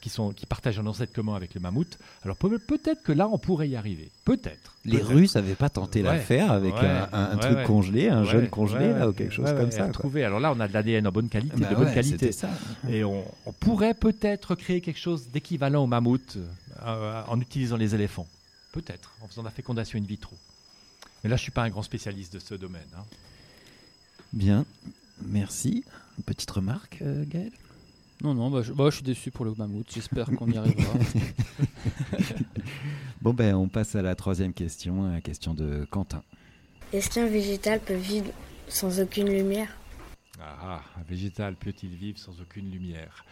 qui sont qui partagent un ancêtre commun avec le mammouth. Alors peut- peut-être que là on pourrait y arriver. Peut-être. Les. Russes n'avaient pas tenté Ouais, l'affaire avec ouais, un, un- un ouais, truc congelé, un jeune congelé là, ou quelque chose comme ça. quoi. retrouver. Alors là, on a de l'ADN en bonne qualité, Bah de bonne qualité. ça. Et on, on pourrait peut-être créer quelque chose d'équivalent au mammouth euh, en utilisant les éléphants. Peut-être, en faisant la fécondation in vitro. Mais là, je suis pas un grand spécialiste de ce domaine. hein. Bien, merci. Une petite remarque, euh, Gaël Non, non, bah, je, bah, je suis déçu pour le mammouth. J'espère qu'on y arrivera. <laughs> Bon, ben, on passe à la troisième question, à la question de Quentin. Est-ce qu'un végétal peut vivre sans aucune lumière? Ah, un végétal peut-il vivre sans aucune lumière?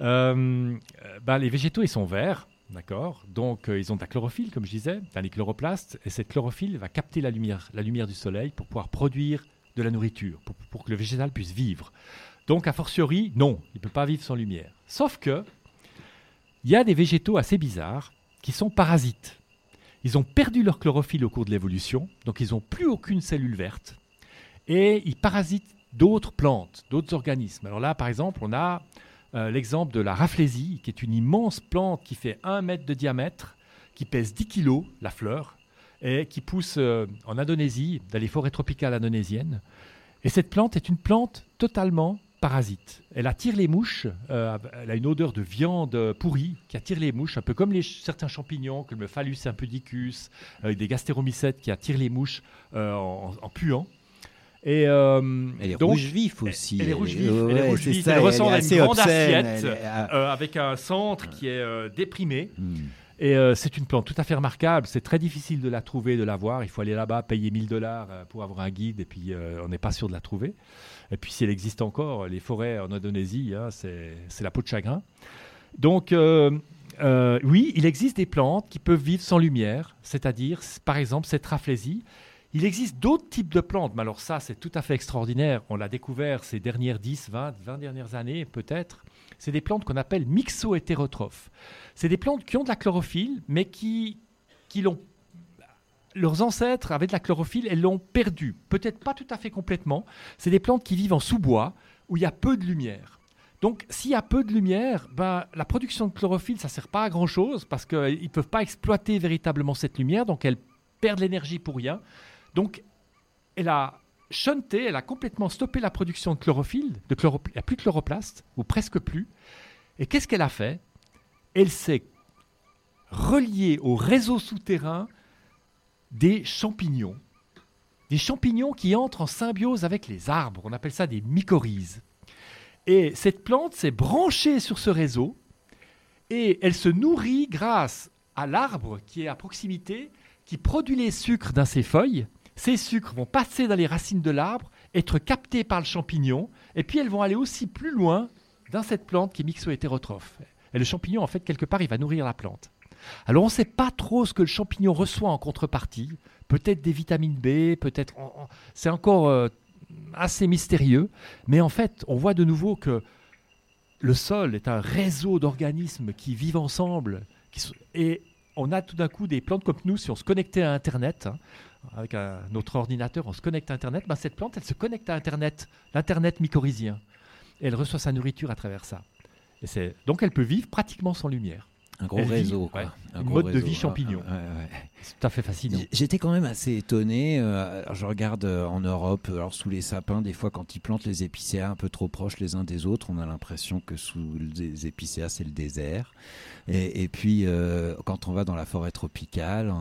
Euh, euh, bah, Les végétaux, ils sont verts, d'accord? Donc, euh, ils ont de la chlorophylle, comme je disais, dans les chloroplastes, et cette chlorophylle va capter la lumière, la lumière du soleil pour pouvoir produire de la nourriture, pour, pour que le végétal puisse vivre. Donc, a fortiori, non, il ne peut pas vivre sans lumière. Sauf que, il y a des végétaux assez bizarres qui sont parasites. Ils ont perdu leur chlorophylle au cours de l'évolution, donc ils n'ont plus aucune cellule verte et ils parasitent d'autres plantes, d'autres organismes. Alors là, par exemple, on a euh, l'exemple de la raflésie, qui est une immense plante qui fait 1 mètre de diamètre, qui pèse 10 kilos, la fleur, et qui pousse euh, en Indonésie, dans les forêts tropicales indonésiennes. Et cette plante est une plante totalement parasite. Elle attire les mouches, euh, elle a une odeur de viande pourrie qui attire les mouches, un peu comme les, certains champignons, comme le Phallus impudicus, euh, des gastéromycètes qui attirent les mouches euh, en, en puant. Et, euh, Elle est donc- rouge vif aussi, Elle est rouge vif. elle est rouge vif, ressemble à une grande obscène, assiette ah. euh, avec un centre qui est euh, déprimé. Hmm. Et euh, c'est une plante tout à fait remarquable. C'est très difficile de la trouver, de la voir. Il faut aller là-bas, payer 1000 dollars euh, pour avoir un guide, et puis euh, on n'est pas sûr de la trouver. Et puis si elle existe encore, les forêts en Indonésie, hein, c'est la peau de chagrin. Donc euh, euh, oui, il existe des plantes qui peuvent vivre sans lumière, c'est-à-dire par exemple cette raflésie. Il existe d'autres types de plantes, mais alors ça c'est tout à fait extraordinaire. On l'a découvert ces dernières 10, 20, 20 dernières années peut-être. C'est des plantes qu'on appelle mixo-hétérotrophes. C'est des plantes qui ont de la chlorophylle, mais qui, qui l'ont leurs ancêtres avaient de la chlorophylle et l'ont perdue. Peut-être pas tout à fait complètement. C'est des plantes qui vivent en sous-bois où il y a peu de lumière. Donc, s'il y a peu de lumière, ben, la production de chlorophylle, ça ne sert pas à grand-chose parce qu'ils ne peuvent pas exploiter véritablement cette lumière, donc elles perdent l'énergie pour rien. Donc, elle a shunté, elle a complètement stoppé la production de chlorophylle, de chloro- il n'y a plus de chloroplaste, ou presque plus. Et qu'est-ce qu'elle a fait? Elle s'est reliée au réseau souterrain des champignons. Des champignons qui entrent en symbiose avec les arbres. On appelle ça des mycorhizes. Et cette plante s'est branchée sur ce réseau et elle se nourrit grâce à l'arbre qui est à proximité, qui produit les sucres dans ses feuilles. Ces sucres vont passer dans les racines de l'arbre, être captés par le champignon, et puis elles vont aller aussi plus loin dans cette plante qui est mixo-hétérotrophe. Et le champignon, en fait, quelque part, il va nourrir la plante. Alors on ne sait pas trop ce que le champignon reçoit en contrepartie. Peut-être des vitamines B, peut-être... C'est encore euh, assez mystérieux. Mais en fait, on voit de nouveau que le sol est un réseau d'organismes qui vivent ensemble. et on a tout d'un coup des plantes comme nous, si on se connectait à Internet, hein, avec notre ordinateur, on se connecte à Internet, ben cette plante, elle se connecte à Internet, l'Internet mycorhizien. Et elle reçoit sa nourriture à travers ça. Et donc elle peut vivre pratiquement sans lumière. Un gros réseau, quoi. ouais, Un gros mode de vie champignon. ah, ouais, ouais. C'est tout à fait fascinant. J'étais quand même assez étonné. euh, alors je regarde euh, en Europe, alors sous les sapins, des fois quand ils plantent les épicéas un peu trop proches les uns des autres, on a l'impression que sous les épicéas c'est le désert. Et, et puis euh, quand on va dans la forêt tropicale, en,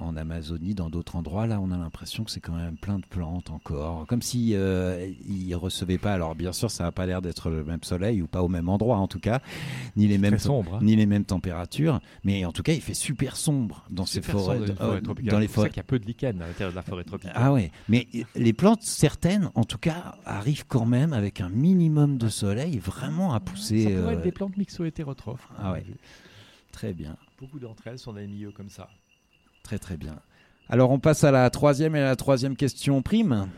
en- en Amazonie, dans d'autres endroits, là on a l'impression que c'est quand même plein de plantes encore, comme si euh, ils recevaient pas. Alors bien sûr, ça n'a pas l'air d'être le même soleil ou pas au même endroit en tout cas, ni les mêmes sombre, hein. ni les mêmes températures, mais en tout cas il fait super sombre dans ces Super forêts. sombre dans les forêts tropicales. dans les C'est pour ça forêts. qu'il y a peu de lichens à l'intérieur de la forêt tropicale. Ah ouais, mais les plantes, certaines, en tout cas, arrivent quand même avec un minimum de soleil vraiment à pousser. Ça pourrait euh, être des plantes mixo-hétérotrophes. Ah ouais, très bien, Beaucoup d'entre elles sont dans des milieux comme ça. très très bien. Alors on passe à la troisième et la troisième question prime,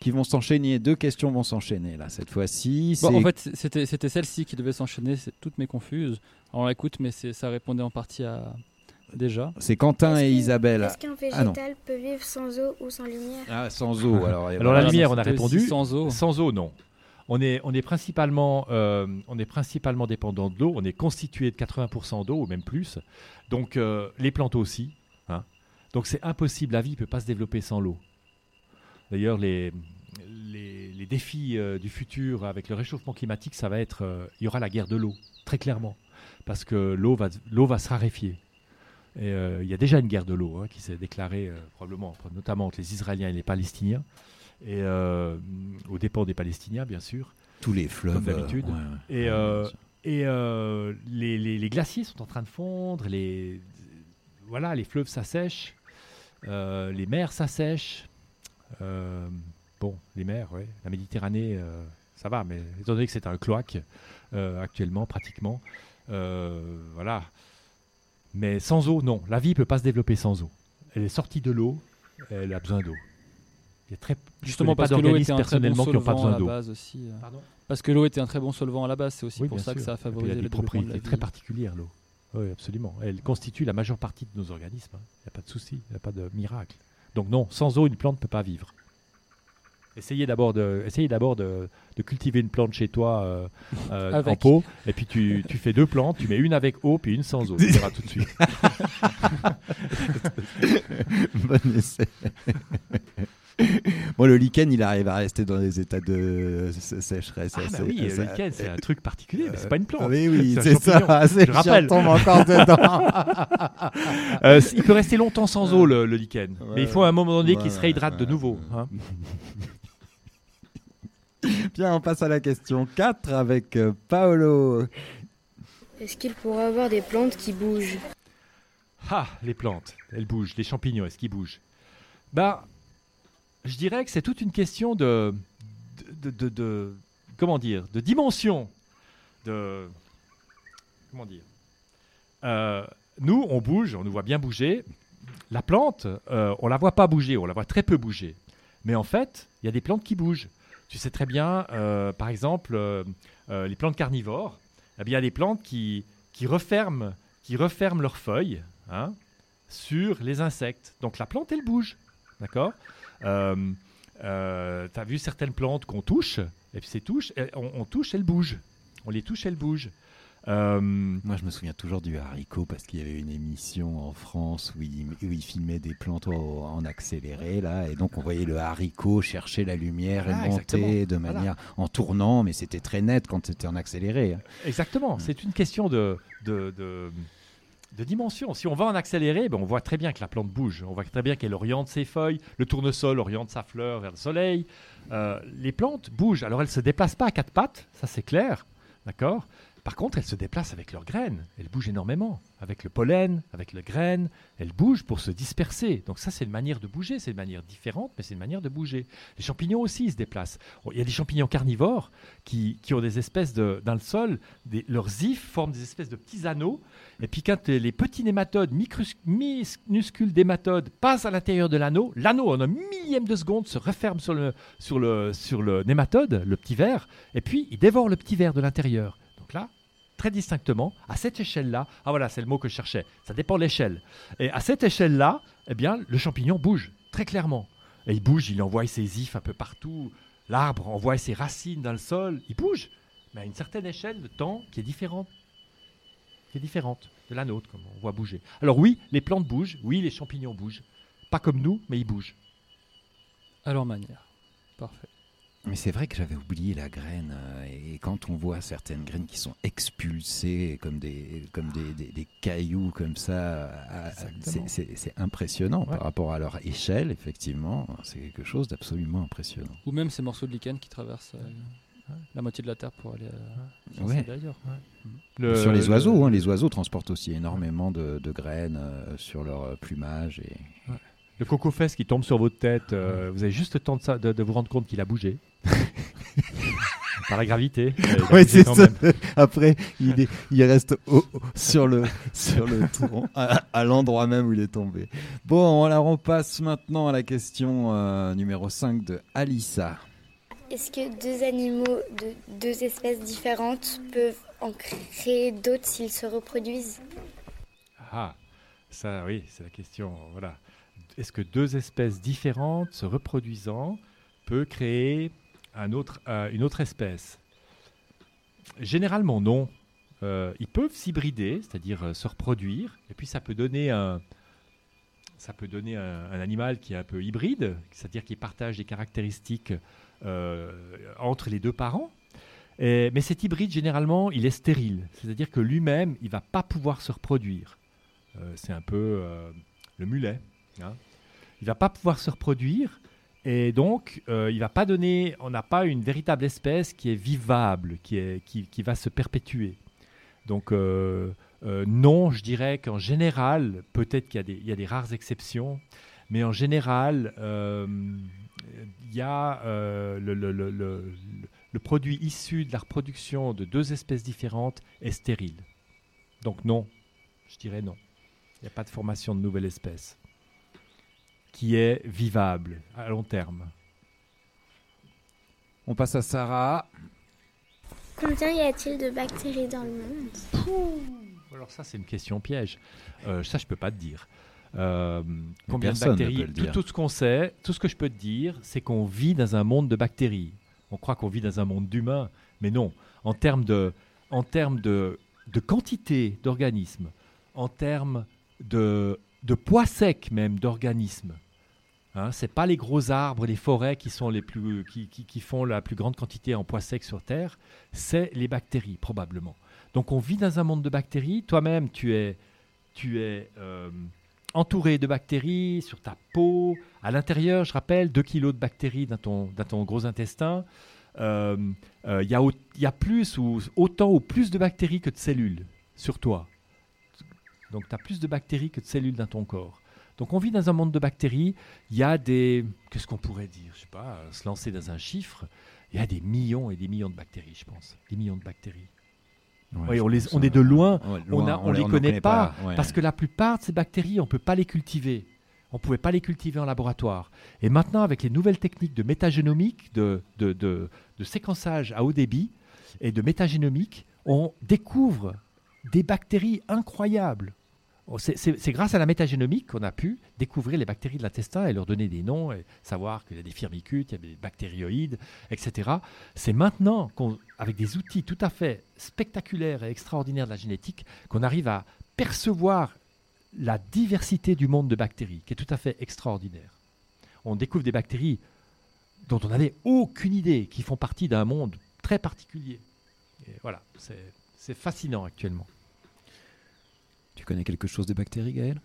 qui vont s'enchaîner. Deux questions vont s'enchaîner là cette fois-ci. Bon, en fait, c'était celle-ci qui devait s'enchaîner, c'est toutes mes confuses. Alors, on l'écoute, mais ça répondait en partie à déjà. c'est Quentin et Isabelle. Est-ce qu'un Ah non. végétal peut vivre sans eau ou sans lumière Ah, sans eau. Alors, Alors la lumière, on a répondu. sans eau. Sans eau, non. On est, on est principalement, euh, on est principalement dépendant de l'eau. On est constitué de 80% d'eau ou même plus. Donc euh, les plantes aussi. hein. Donc c'est impossible. La vie ne peut pas se développer sans l'eau. D'ailleurs, les, les, les défis euh, du futur avec le réchauffement climatique, ça va être, euh, il y aura la guerre de l'eau, très clairement, parce que l'eau va, l'eau va se raréfier. Et euh, il y a déjà une guerre de l'eau hein, qui s'est déclarée euh, probablement, entre- notamment entre les Israéliens et les Palestiniens, et euh, aux dépens des Palestiniens, bien sûr. Tous les fleuves, Comme d'habitude. euh, ouais. Et, Ouais, les, les- les glaciers sont en train de fondre, les, voilà, les fleuves s'assèchent, les mers s'assèchent. Bon, les mers, ouais. La Méditerranée, ça va, mais étant donné que c'est un cloaque actuellement, pratiquement, voilà. Mais sans eau, non. La vie ne peut pas se développer sans eau. Elle est sortie de l'eau, elle a besoin d'eau. Il y a très, Justement parce pas que l'eau d'organismes était un très bon personnellement qui n'ont pas solvant à besoin la d'eau. base aussi. euh. Pardon Parce que l'eau était un très bon solvant à la base, c'est aussi Oui, pour ça que ça a favorisé le des développement de la propriétés vie. très particulières, l'eau. Oui, absolument. Elle constitue la majeure partie de nos organismes. hein. Il n'y a pas de souci, il n'y a pas de miracle. Donc non, sans eau, une plante ne peut pas vivre. Essayez d'abord de, essayez d'abord de, de cultiver une plante chez toi euh, euh, en pot, et puis tu, tu fais deux plantes, tu mets une avec eau, puis une sans eau. Tu verras tout de suite. <laughs> bon essai. bon, le lichen, il arrive à rester dans des états de sé- sécheresse. Ah bah assez- oui, le lichen, c'est un truc particulier, mais c'est pas une plante. Ah oui, oui, C'est ça. <laughs> Je rappelle. j'y retombe encore dedans. <laughs> Euh, il peut rester longtemps sans eau, le, le lichen. mais il faut à un moment donné qu'il se réhydrate de ouais. nouveau. hein. <laughs> Bien, on passe à la question 4 avec euh, Paolo. Est-ce qu'il pourrait avoir des plantes qui bougent? Ah, les plantes, elles bougent. Les champignons, est-ce qu'ils bougent? Bah, je dirais que c'est toute une question de, de, de- de- comment dire, de dimension, de, comment dire. Euh, nous, on bouge, on nous voit bien bouger. La plante, euh, on la voit pas bouger, on la voit très peu bouger. Mais en fait, il y a des plantes qui bougent. Tu sais très bien, euh, par exemple, euh, euh, les plantes carnivores. Eh bien, il y a des plantes qui, qui referment, qui referment leurs feuilles hein, sur les insectes. Donc la plante, elle bouge. D'accord? Tu as vu certaines plantes qu'on touche, et puis ces touches, on, on touche, elles bougent. On les touche, elles bougent. Euh, Moi, je me souviens toujours du haricot parce qu'il y avait une émission en France où il, où il filmait des plantes en accéléré là, et donc on voyait le haricot chercher la lumière Ah, et monter exactement. de Voilà. manière en tournant, mais c'était très net quand c'était en accéléré. hein. Exactement, c'est une question de, de, de- de dimension. Si on va en accéléré, ben on voit très bien que la plante bouge. On voit très bien qu'elle oriente ses feuilles. Le tournesol oriente sa fleur vers le soleil. Euh, les plantes bougent. Alors elles ne se déplacent pas à quatre pattes, ça c'est clair. D'accord? Par contre, elles se déplacent avec leurs graines. Elles bougent énormément. Avec le pollen, avec les graines, elles bougent pour se disperser. Donc ça, c'est une manière de bouger. C'est une manière différente, mais c'est une manière de bouger. Les champignons aussi, se déplacent. Bon, Il y a des champignons carnivores qui, qui ont des espèces de... Dans le sol, leurs ifs forment des espèces de petits anneaux. Et puis quand les, petits nématodes, minuscules nématodes, passent à l'intérieur de l'anneau, l'anneau, en un millième de seconde, se referme sur le, sur le, sur le nématode, le petit ver, et puis il dévore le petit ver de l'intérieur. Donc là, très distinctement, à cette échelle-là, ah voilà, c'est le mot que je cherchais, ça dépend de l'échelle. Et à cette échelle-là, eh bien, le champignon bouge, très clairement. Et il bouge, il envoie ses ifs un peu partout, l'arbre envoie ses racines dans le sol, il bouge, mais à une certaine échelle de temps qui est différente. qui est différente de la nôtre, comme on voit bouger. Alors oui, les plantes bougent, oui, les champignons bougent. Pas comme nous, mais ils bougent. À leur manière. Parfait. Mais c'est vrai que j'avais oublié la graine. euh, et quand on voit certaines graines qui sont expulsées comme des, comme des, des- des cailloux comme ça, à- à- c'est- impressionnant par rapport à leur échelle, effectivement. C'est quelque chose d'absolument impressionnant. Ou même ces morceaux de lichen qui traversent euh, la moitié de la Terre pour aller euh, Ouais. d'ailleurs. Le- sur les oiseaux, hein, les oiseaux transportent aussi énormément de, de graines euh, sur leur euh, plumage. Et... Le coco fesse qui tombe sur votre tête, euh, vous avez juste le temps de, ça- de- de vous rendre compte qu'il a bougé. <laughs> Par la gravité. euh, Ouais, c'est ça. Après, il, est- il reste au- au- sur le, sur le tronc, à, à l'endroit même où il est tombé. Bon, alors on passe maintenant à la question euh, numéro 5 de Alissa. Est-ce que deux animaux de deux espèces différentes peuvent en créer d'autres s'ils se reproduisent? Ah, ça oui, c'est la question. Voilà. Est-ce que deux espèces différentes se reproduisant peut créer euh, une autre espèce? Généralement non. Euh, ils peuvent s'hybrider, c'est-à-dire euh, se reproduire, et puis ça peut donner un, animal qui est un peu hybride, c'est-à-dire qui partage des caractéristiques entre les deux parents. Mais cet hybride, généralement, il est stérile, c'est-à-dire que lui-même, il va pas pouvoir se reproduire. C'est un peu le mulet. hein. Il va pas pouvoir se reproduire et donc euh, il va pas donner. On n'a pas une véritable espèce qui est vivable, qui est qui, va se perpétuer. Donc euh, euh, non, je dirais qu'en général, peut-être qu'il y, a des- il y a des rares exceptions, mais en général, il y a le, le- le- le- le produit issu de la reproduction de deux espèces différentes est stérile. Donc non, je dirais non. Il n'y a pas de formation de nouvelles espèces qui est vivable à long terme. On passe à Sarah. Combien y a-t-il de bactéries dans le monde? Alors ça, c'est une question piège. Euh, ça, je peux pas te dire. Euh, combien de bactéries peut le tout, tout ce qu'on sait, tout ce que je peux te dire, c'est qu'on vit dans un monde de bactéries. On croit qu'on vit dans un monde d'humains, mais non. En termes de, en termes de, de quantité d'organismes, en termes de, de poids sec même d'organismes, Hein, c'est pas les gros arbres, les forêts qui sont les plus, qui, qui- qui font la plus grande quantité en poids sec sur Terre, c'est les bactéries probablement. Donc on vit dans un monde de bactéries. Toi-même, tu es, tu es euh, entouré de bactéries sur ta peau, à l'intérieur. Je rappelle, 2 kilos de bactéries dans ton, dans ton gros intestin. Euh, euh, Il y, il y a plus ou autant ou plus de bactéries que de cellules sur toi. Donc tu as plus de bactéries que de cellules dans ton corps. Donc on vit dans un monde de bactéries. Il y a des... Qu'est-ce qu'on pourrait dire Je sais pas, se lancer dans un chiffre. Il y a des millions et des millions de bactéries, je pense. Des millions de bactéries. Ouais, Oui, je on, les, pense, on est de loin, ouais, on on les- connaît connaît pas, pas, ouais. parce que la plupart de ces bactéries, on ne peut pas les cultiver. On ne pouvait pas les cultiver en laboratoire. Et maintenant, avec les nouvelles techniques de métagénomique, de, de, de- de séquençage à haut débit et de métagénomique, on découvre des bactéries incroyables. Oh, C'est grâce à la métagénomique qu'on a pu découvrir les bactéries de l'intestin et leur donner des noms et savoir qu'il y a des firmicutes, il y a des bactérioïdes, etc. C'est maintenant, avec des outils tout à fait spectaculaires et extraordinaires de la génétique, qu'on arrive à percevoir la diversité du monde de bactéries, qui est tout à fait extraordinaire. On découvre des bactéries dont on n'avait aucune idée, qui font partie d'un monde très particulier. Et voilà, c'est fascinant actuellement. Tu connais quelque chose des bactéries, Gaël?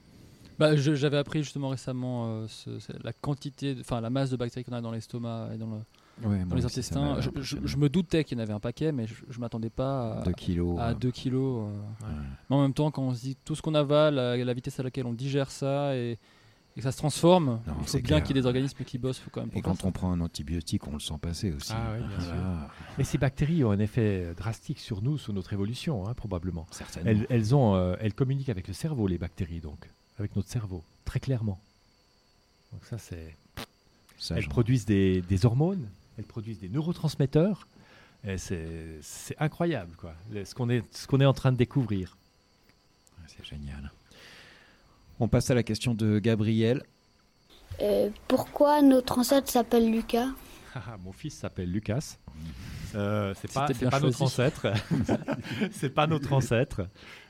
Bah, je- J'avais appris justement récemment euh, ce- la quantité, enfin la masse de bactéries qu'on a dans l'estomac et dans, le- Ouais, dans moi les intestins. Je, je me doutais qu'il y en avait un paquet, mais je, je m'attendais pas à Deux kilos, À. 2 kilos. euh. Mais en même temps, quand on se dit tout ce qu'on avale, la, la vitesse à laquelle on digère ça et, et que ça se transforme, Non, il faut c'est bien qu'il y ait des organismes qui bossent. Faut quand même Et quand on prend un antibiotique, on le sent passer aussi. Ah oui, bien sûr. Voilà. Et ces bactéries ont un effet drastique sur nous, sur notre évolution, hein, probablement. Certainement. Elles, elles ont, euh, elles communiquent avec le cerveau, les bactéries, donc, avec notre cerveau, très clairement. Donc ça, c'est. Ça, elles produisent des, des hormones, elles produisent des neurotransmetteurs. Et c'est c'est incroyable, quoi, ce qu'on est, ce qu'on est en train de découvrir. C'est génial. On passe à la question de Gabriel. Euh, Pourquoi notre ancêtre s'appelle Lucas? Ah, Mon fils s'appelle Lucas. Euh, c'est pas, pas notre ancêtre. <laughs> c'est pas notre ancêtre.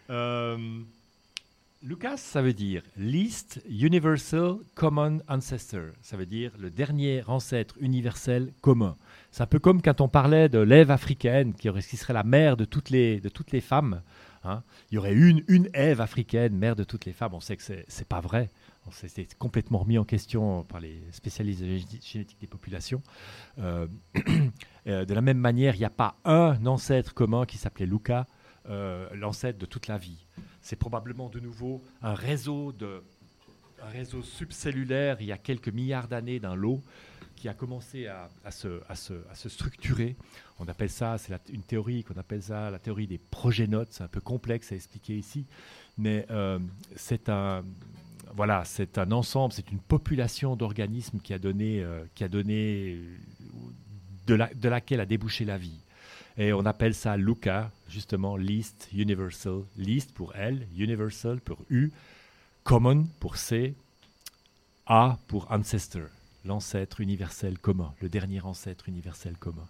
Euh, Lucas, ça veut dire Least Universal Common Ancestor. Ça veut dire le dernier ancêtre universel commun. C'est un peu comme quand on parlait de l'Ève africaine, qui serait la mère de toutes les, de toutes les femmes. Hein. Il y aurait une, une Ève africaine, mère de toutes les femmes. On sait que c'est pas vrai. C'est complètement remis en question par les spécialistes de génétique des populations. Euh, <clears throat> euh, de la même manière, il n'y a pas un ancêtre commun qui s'appelait Luca, euh, l'ancêtre de toute la vie. C'est probablement de nouveau un réseau, de, un réseau subcellulaire il y a quelques milliards d'années d'un lot qui a commencé à, se, structurer. On appelle ça, c'est une théorie qu'on appelle ça la théorie des progénotes. C'est un peu complexe à expliquer ici, mais euh, c'est un, voilà, c'est un ensemble, c'est une population d'organismes qui a donné, euh, qui a donné de, la- de laquelle a débouché la vie. Et on appelle ça Luca, justement, Least Universal. Least pour L, Universal pour U, Common pour C, A pour Ancestor, l'ancêtre universel commun, le dernier ancêtre universel commun.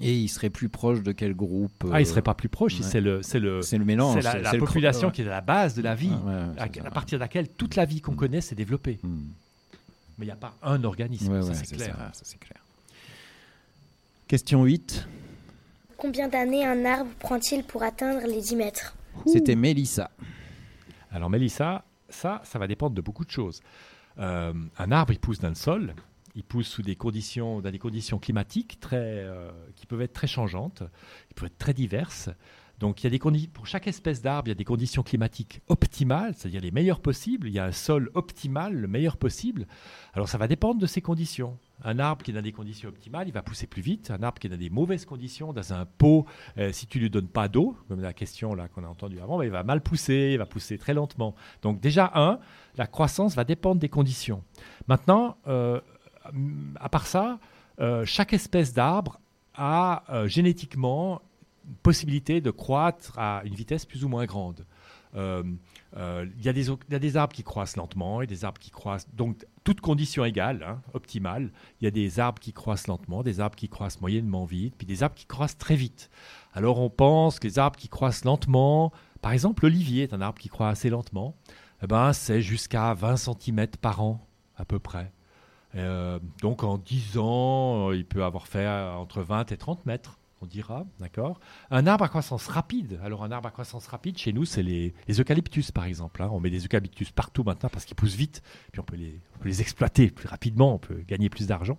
Et il serait plus proche de quel groupe Ah, il euh, serait pas plus proche. ouais. C'est le, c'est le, C'est le mélange. c'est la, c'est- la c'est le pro- population qui est à la base de la vie, Ah, ouais, à, c'est ça. à partir de laquelle toute la vie qu'on connaît s'est développée. Hmm. Mais il n'y a pas un organisme, Ouais, ça ouais, c'est c'est clair. ça, ça, c'est clair. Question 8. Combien d'années un arbre prend-il pour atteindre les 10 mètres? C'était Mélissa. Alors Mélissa, ça, ça va dépendre de beaucoup de choses. Euh, un arbre, il pousse dans le sol, il pousse sous des conditions, dans des conditions climatiques euh, qui peuvent être très changeantes, qui peuvent être très diverses. Donc il y a des pour chaque espèce d'arbre, il y a des conditions climatiques optimales, c'est-à-dire les meilleures possibles. Il y a un sol optimal, le meilleur possible. Alors ça va dépendre de ces conditions. Un arbre qui est dans des conditions optimales, il va pousser plus vite. Un arbre qui est dans des mauvaises conditions, dans un pot, euh, si tu lui donnes pas d'eau, comme la question là qu'on a entendue avant, ben, il va mal pousser, il va pousser très lentement. Donc déjà un, la croissance va dépendre des conditions. Maintenant, euh, à part ça, euh, chaque espèce d'arbre a génétiquement possibilité de croître à une vitesse plus ou moins grande. Euh, euh, Il y, a des arbres qui croissent lentement et des arbres qui croissent. Donc, toutes conditions égales, hein, optimales. Il y a des arbres qui croissent lentement, des arbres qui croissent moyennement vite, puis des arbres qui croissent très vite. Alors, on pense que les arbres qui croissent lentement, par exemple, l'olivier est un arbre qui croît assez lentement, eh ben, c'est jusqu'à 20 cm par an, à peu près. Euh, donc, en 10 ans, il peut avoir fait entre 20 et 30 mètres on dira, d'accord? Un arbre à croissance rapide. Alors, un arbre à croissance rapide, chez nous, c'est les, eucalyptus, par exemple. hein. On met des eucalyptus partout maintenant parce qu'ils poussent vite, puis on peut, les, on peut les exploiter plus rapidement, on peut gagner plus d'argent.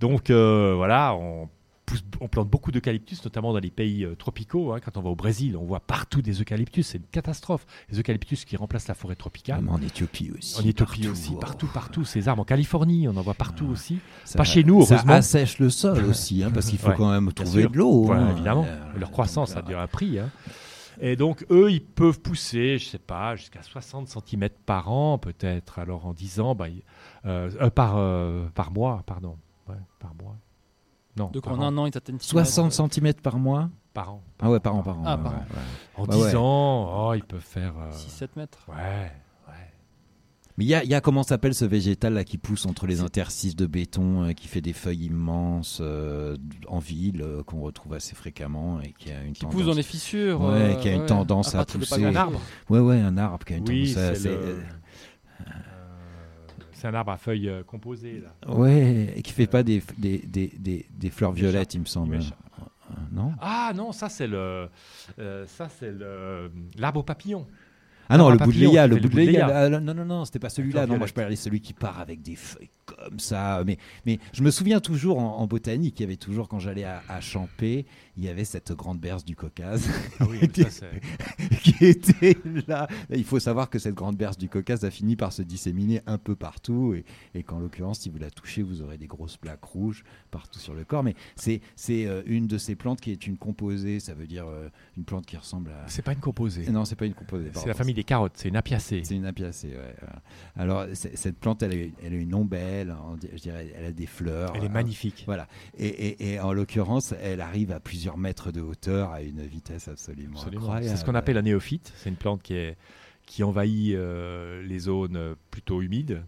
Donc, euh, voilà, on, pousse- on plante beaucoup d'eucalyptus, notamment dans les pays euh, tropicaux. hein. Quand on va au Brésil, on voit partout des eucalyptus, c'est une catastrophe. Les eucalyptus qui remplacent la forêt tropicale. En Éthiopie aussi. En Éthiopie partout, aussi, partout, partout. Ces arbres en Californie, on en voit partout aussi. Ça- Pas chez nous, ça heureusement. assèche le sol <laughs> aussi, hein, parce qu'il faut quand même trouver de l'eau, Voilà, hein. évidemment. Euh, Leur croissance a dû un prix. hein. Et donc, eux, ils peuvent pousser, je sais pas, jusqu'à 60 cm par an, peut-être. Alors, en 10 ans, bah, euh, par, par mois, pardon. Ouais, par mois. Non, Donc, par en un an, ils atteignent 60 cm par mois Par an. Ah ouais, par an, par an. Ah, ouais, par ouais, an. ouais. En Bah 10 ouais. ans, oh, ils peuvent faire. 6-7 mètres. Ouais. Mais il y a, il y a comment s'appelle ce végétal là qui pousse entre les interstices de béton, euh, qui fait des feuilles immenses euh, en ville, euh, qu'on retrouve assez fréquemment et qui a une Qui tendance... pousse dans les fissures, Ouais, euh, qui a une ouais, tendance à à, pousser. Un arbre Ouais, ouais, un arbre qui a une Oui, tendance à. C'est un arbre à feuilles euh, composées, là. Ouais, et qui fait pas des, des, des, des, des fleurs violettes, il me semble. Euh, Non? Ah non, ça c'est le, euh, ça c'est le l'arbre au papillon. Ah non, le boudléa, qui le boudléa. boudléa. ah, non, non, non, c'était pas celui-là. Non, moi je parlais de celui qui part avec des feuilles comme ça. Mais, mais je me souviens toujours en, en botanique, il y avait toujours, quand j'allais à, à Champé, il y avait cette grande berce du Caucase. Ah oui, mais ça, <laughs> qui était là. Il faut savoir que cette grande berce du Caucase a fini par se disséminer un peu partout. Et, et qu'en l'occurrence, si vous la touchez, vous aurez des grosses plaques rouges partout sur le corps. Mais c'est euh, une de ces plantes qui est une composée. Ça veut dire euh, une plante qui ressemble à. C'est pas une composée. Non, c'est pas une composée. C'est la famille des carottes, c'est une apiacée. C'est une apiacée, ouais. Alors, cette plante, elle, est- elle a une ombelle, je dirais, elle a des fleurs. Elle est euh, magnifique. Voilà. Et, et- et en l'occurrence, elle arrive à plusieurs mètres de hauteur à une vitesse absolument, Absolument. incroyable. C'est ce qu'on appelle un néophyte. C'est une plante qui, est, qui envahit euh, les zones plutôt humides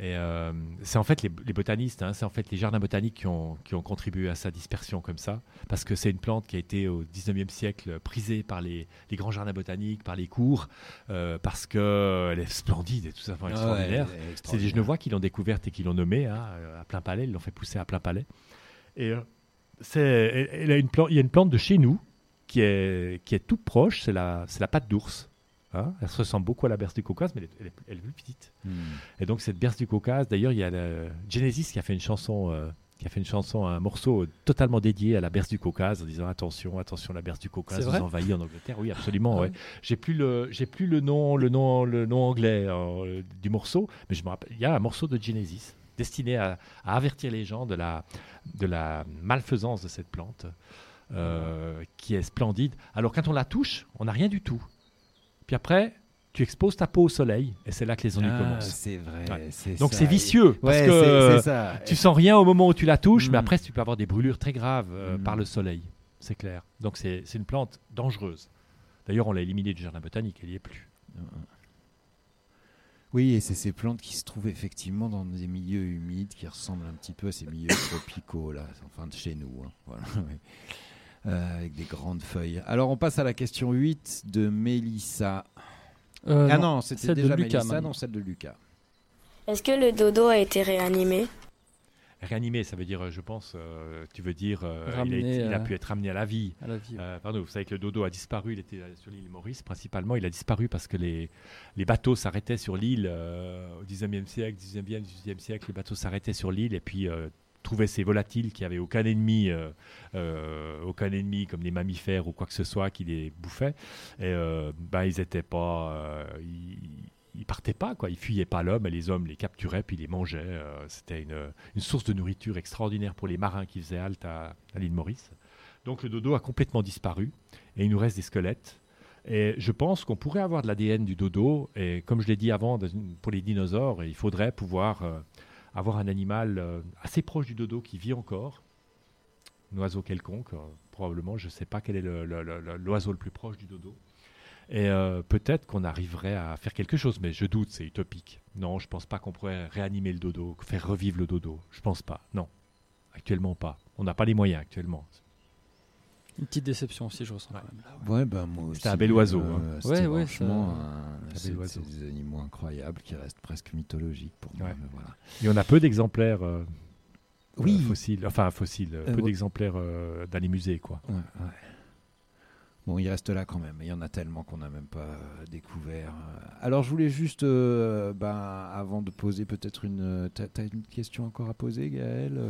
Et euh, c'est en fait les, les botanistes, hein, c'est en fait les jardins botaniques qui ont, qui ont contribué à sa dispersion comme ça, parce que c'est une plante qui a été au 19e siècle prisée par les, les grands jardins botaniques, par les cours, euh, parce qu'elle est splendide et tout ça, Ah ouais, extraordinaire. elle est c'est des. Genevois qui l'ont découverte et qui l'ont nommée hein, à plein palais, ils l'ont fait pousser à plein palais. Et euh, c'est, il y a une plante de chez nous qui est, qui est toute proche, c'est la, c'est la pâte d'ours. Hein, elle se ressemble beaucoup à la berce du Caucase, mais elle est, elle plus petite. Hmm. Et donc cette berce du Caucase, d'ailleurs, il y a le- Genesis qui a fait une chanson, euh, qui a fait une chanson, un morceau totalement dédié à la berce du Caucase, en disant attention, attention, la berce du Caucase vous envahit en Angleterre. Oui, absolument. Ah ouais. oui. J'ai plus le, j'ai plus le nom, le nom, le nom anglais euh, du morceau, mais je me rappelle, il y a un morceau de Genesis destiné à, à avertir les gens de la, de la malfaisance de cette plante. euh, qui est splendide. Alors quand on la touche, on n'a rien du tout. Puis après, tu exposes ta peau au soleil et c'est là que les ennuis Ah, commencent. c'est vrai, Ouais. c'est Donc ça. c'est vicieux parce Ouais, que c'est- c'est ça. tu sens rien au moment où tu la touches, mais Mm. après tu peux avoir des brûlures très graves euh, Mm. par le soleil. C'est clair. Donc c'est c'est une plante dangereuse. D'ailleurs, on l'a éliminée du jardin botanique, elle n'y est plus. Oui, et c'est ces plantes qui se trouvent effectivement dans des milieux humides qui ressemblent un petit peu à ces milieux <coughs> tropicaux, là, enfin de chez nous. hein, voilà. <laughs> Euh, avec des grandes feuilles. Alors on passe à la question 8 de Mélissa. Euh, ah non, non, c'était celle de déjà Lucas, Mélissa, non, celle de Lucas. Est-ce que le dodo a été réanimé? Réanimé, ça veut dire, euh, je pense, euh, tu veux dire, euh, il, a, Ramené, été- il a pu être ramené à la vie. à la vie, ouais. Euh, pardon, vous savez que le dodo a disparu, il était sur l'île Maurice principalement, il a disparu parce que les, les bateaux s'arrêtaient sur l'île euh, au 19e siècle, 19e, 18e siècle, les bateaux s'arrêtaient sur l'île et puis trouvaient ces volatiles qui avaient aucun ennemi, euh, euh, aucun ennemi comme les mammifères ou quoi que ce soit qui les bouffaient. Et euh, ben, ils étaient pas. ils, partaient pas, quoi. Ils fuyaient pas l'homme et les hommes les capturaient puis les mangeaient. C'était une, source de nourriture extraordinaire pour les marins qui faisaient halte à, l'île Maurice. Donc le dodo a complètement disparu et il nous reste des squelettes. Et je pense qu'on pourrait avoir de l'ADN du dodo. Et comme je l'ai dit avant, pour les dinosaures, il faudrait pouvoir avoir un animal euh, assez proche du dodo qui vit encore. Un oiseau quelconque, euh, probablement. Je ne sais pas quel est l'oiseau le plus proche du dodo. Et euh, peut-être qu'on arriverait à faire quelque chose, mais je doute, c'est utopique. Non, je pense pas qu'on pourrait réanimer le dodo, faire revivre le dodo. Je pense pas. Non, actuellement pas. On n'a pas les moyens actuellement. Une petite déception aussi, je ressens. quand même. Ouais, ben moi C'était aussi, un bel oiseau, euh, hein. c'était Ouais, ouais, franchement, ça- un- Un bel c'est oiseau. c'est des animaux incroyables qui restent presque mythologiques pour moi. Ouais. mais voilà. Et on a peu d'exemplaires euh, Oui. euh, fossiles, enfin fossiles, euh, peu ouais. d'exemplaires euh, dans les musées, quoi. Ouais, ouais. Bon, il reste là quand même. Il y en a tellement qu'on n'a même pas euh, découvert. Alors, je voulais juste, euh, ben, avant de poser peut-être une. T'as as une question encore à poser, Gaël Euh,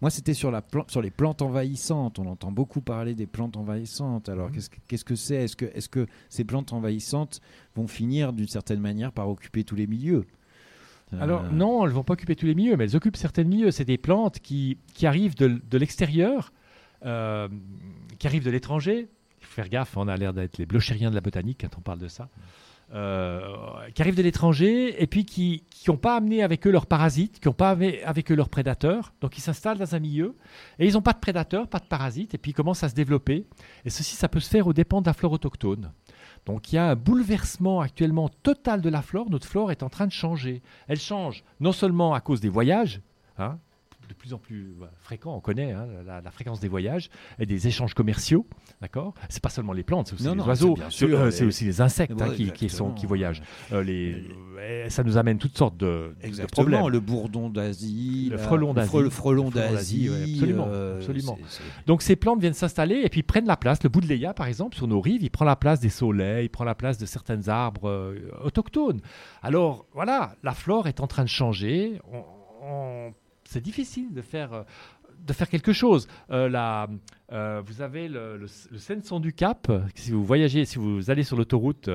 Moi, c'était sur, la plan- sur les plantes envahissantes. On entend beaucoup parler des plantes envahissantes. Alors, qu'est-ce que- qu'est-ce que c'est? Est-ce que, est que ces plantes envahissantes vont finir d'une certaine manière par occuper tous les milieux? Euh, Alors non, elles vont pas occuper tous les milieux, mais elles occupent certains milieux. C'est des plantes qui, qui arrivent de, de l'extérieur, euh, qui arrivent de l'étranger. Il faut faire gaffe, on a l'air d'être les blochériens de la botanique quand on parle de ça. Euh, qui arrivent de l'étranger et puis qui n'ont pas amené avec eux leurs parasites, qui n'ont pas avec eux leurs prédateurs. Donc ils s'installent dans un milieu et ils n'ont pas de prédateurs, pas de parasites et puis ils commencent à se développer. Et ceci, ça peut se faire aux dépens de la flore autochtone. Donc il y a un bouleversement actuellement total de la flore. Notre flore est en train de changer. Elle change non seulement à cause des voyages, hein, de plus en plus bah, fréquents, on connaît hein, la, la fréquence des voyages et des échanges commerciaux, d'accord? C'est pas seulement les plantes, c'est aussi Non, les non, oiseaux, c'est euh, les- c'est aussi les insectes hein, qui, qui sont, qui voyagent. Euh, les, euh, ça nous amène toutes sortes de, de Exactement, problèmes. le bourdon d'Asie, le frelon d'Asie, le frelon d'Asie, ouais, absolument, euh, absolument. Donc ces plantes viennent s'installer et puis prennent la place. Le bout de Léa, par exemple, sur nos rives, il prend la place des soleils, il prend la place de certains arbres euh, autochtones. Alors voilà, la flore est en train de changer. On- on- C'est difficile de faire. euh, de faire quelque chose. Euh, la- euh, vous avez le, le, le du Cap. Si vous voyagez, si vous allez sur l'autoroute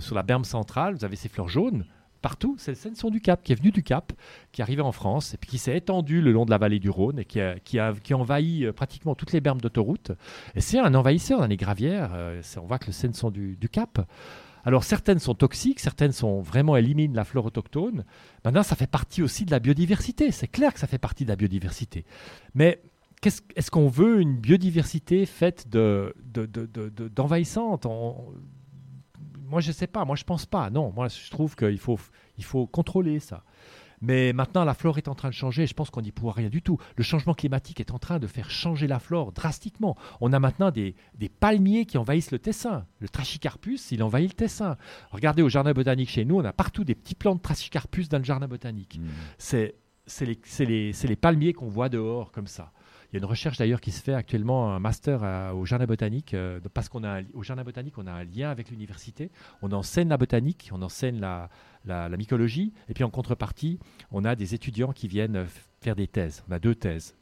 sur la berme centrale, vous avez ces fleurs jaunes partout. C'est le Seine-Son du Cap qui est venu du Cap, qui est arrivé en France et puis qui s'est étendu le long de la vallée du Rhône et qui a, qui a, qui pratiquement toutes les bermes d'autoroute. Et c'est un envahisseur dans les gravières. on voit que le Seine-Son du, du Cap. Alors certaines sont toxiques, certaines sont vraiment éliminent la flore autochtone. Maintenant, ça fait partie aussi de la biodiversité. C'est clair que ça fait partie de la biodiversité. Mais est-ce qu'on veut une biodiversité faite de, de, de- de- de- d'envahissantes Moi, je ne sais pas. Moi, je pense pas. Non, moi, je trouve qu'il faut, il faut contrôler ça. Mais maintenant, la flore est en train de changer et je pense qu'on n'y pourra rien du tout. Le changement climatique est en train de faire changer la flore drastiquement. On a maintenant des, des palmiers qui envahissent le Tessin. Le Trachycarpus, il envahit le Tessin. Regardez au jardin botanique chez nous, on a partout des petits plants de Trachycarpus dans le jardin botanique. C'est c'est les, palmiers qu'on voit dehors comme ça. Il y a une recherche d'ailleurs qui se fait actuellement, un master à- au jardin botanique, euh, parce qu'on a au jardin botanique, on a un lien avec l'université. On enseigne la botanique, on enseigne la, la, mycologie, et puis en contrepartie, on a des étudiants qui viennent euh, faire des thèses. On a deux thèses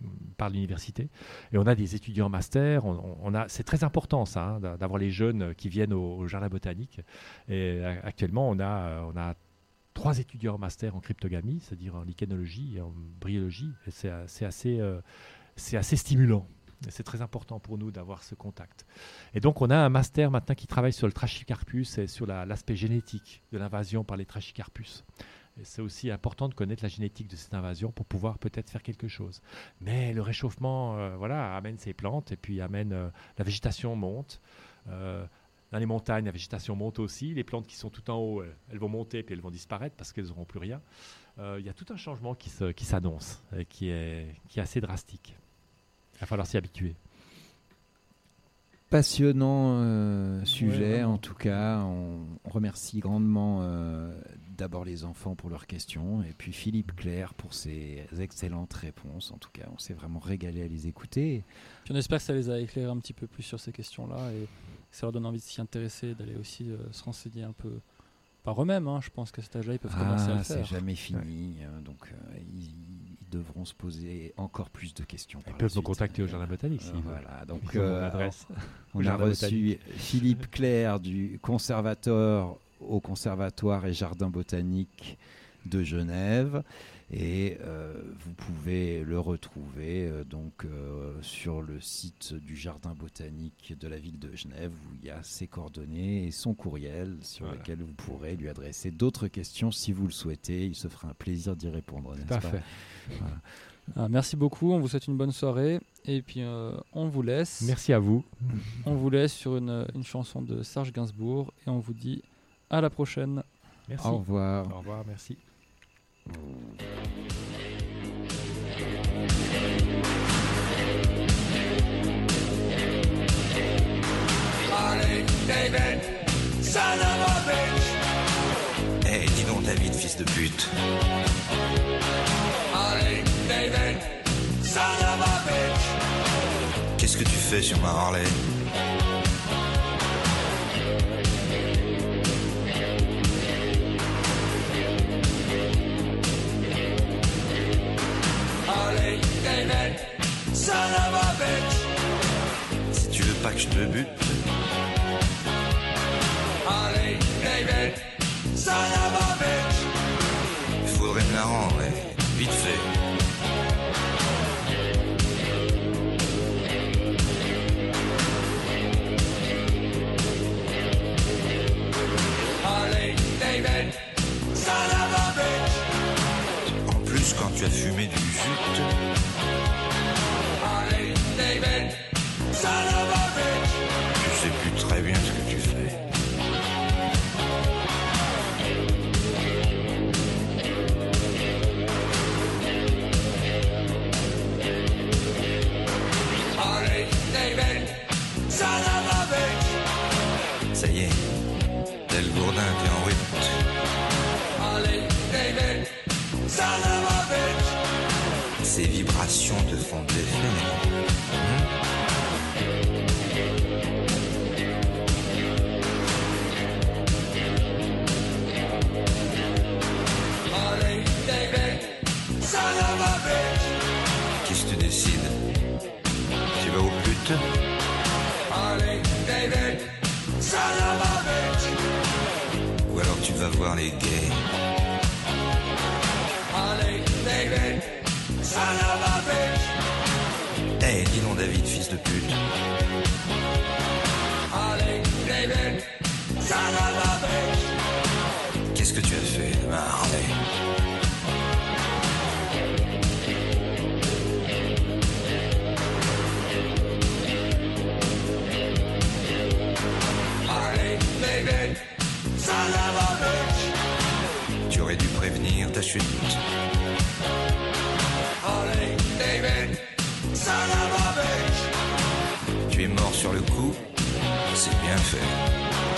mm, par l'université, et on a des étudiants master. On, a, c'est très important ça, hein, d'a- d'avoir les jeunes qui viennent au, jardin botanique. Et euh, actuellement, on a, euh, on a trois étudiants master en cryptogamie, c'est-à-dire en lichenologie et en bryologie. C'est, euh, assez, euh, c'est assez stimulant. C'est très important pour nous d'avoir ce contact. Et donc, on a un master maintenant qui travaille sur le trachycarpus et sur la- l'aspect génétique de l'invasion par les trachycarpus. C'est aussi important de connaître la génétique de cette invasion pour pouvoir peut-être faire quelque chose. Mais le réchauffement, euh, voilà, amène ces plantes et puis amène euh, la végétation monte. Euh, dans les montagnes, la végétation monte aussi. Les plantes qui sont tout en haut, elles, vont monter puis elles vont disparaître parce qu'elles n'auront plus rien. Il y a tout un changement qui s'annonce et qui est assez drastique. Il va falloir s'y habituer. Passionnant euh, sujet, en tout cas. On, on remercie grandement euh, d'abord les enfants pour leurs questions et puis Philippe Claire pour ses excellentes réponses. En tout cas, on s'est vraiment régalé à les écouter. Puis on espère que ça les a éclairés un petit peu plus sur ces questions-là et que ça leur donne envie de s'y intéresser, d'aller aussi euh, se renseigner un peu par eux-mêmes. hein. Je pense qu'à cet âge-là, ils peuvent commencer à Ah, le c'est faire. jamais fini, donc euh, ils devront se poser encore plus de questions. la peuvent nous contacter au Jardin Botanique, Euh, veulent. voilà, donc Ils euh, adresse. on a reçu. Philippe Claire du conservateur au Conservatoire et Jardin Botanique de Genève. Et euh, vous pouvez le retrouver euh, donc euh, sur le site du Jardin Botanique de la ville de Genève où il y a ses coordonnées et son courriel sur Voilà. lequel vous pourrez lui adresser d'autres questions si vous le souhaitez. Il se fera un plaisir d'y répondre. n'est-ce à pas? Fait. Voilà. Ah, merci beaucoup, on vous souhaite une bonne soirée et puis euh, on vous laisse. Merci à vous. On vous laisse sur une, une chanson de Serge Gainsbourg et on vous dit à la prochaine. Merci. Au revoir. Au revoir, merci. Eh, dis donc, David, fils de pute. Qu'est-ce que tu fais sur ma Harley? David, son of a bitch. Si tu veux pas que je te bute, Allez, David, son of a bitch. il faudrait me la rendre, eh, vite fait. En plus, quand tu as fumé du jute, David, son of a bitch. tu sais plus très bien ce que tu fais. Allez, David, son of a bitch. Ça y est, tel gourdin, t'es en route. Allez, David, son of a bitch. Ces vibrations de pute Allez, David, bitch. Ou alors tu vas voir les gays Allez, David, bitch. Eh, dis donc, David, fils de pute. Allez, David, bitch. Qu'est-ce que tu as fait de Tu aurais dû prévenir ta chute. Allez, David, tu es mort sur le coup, c'est bien fait.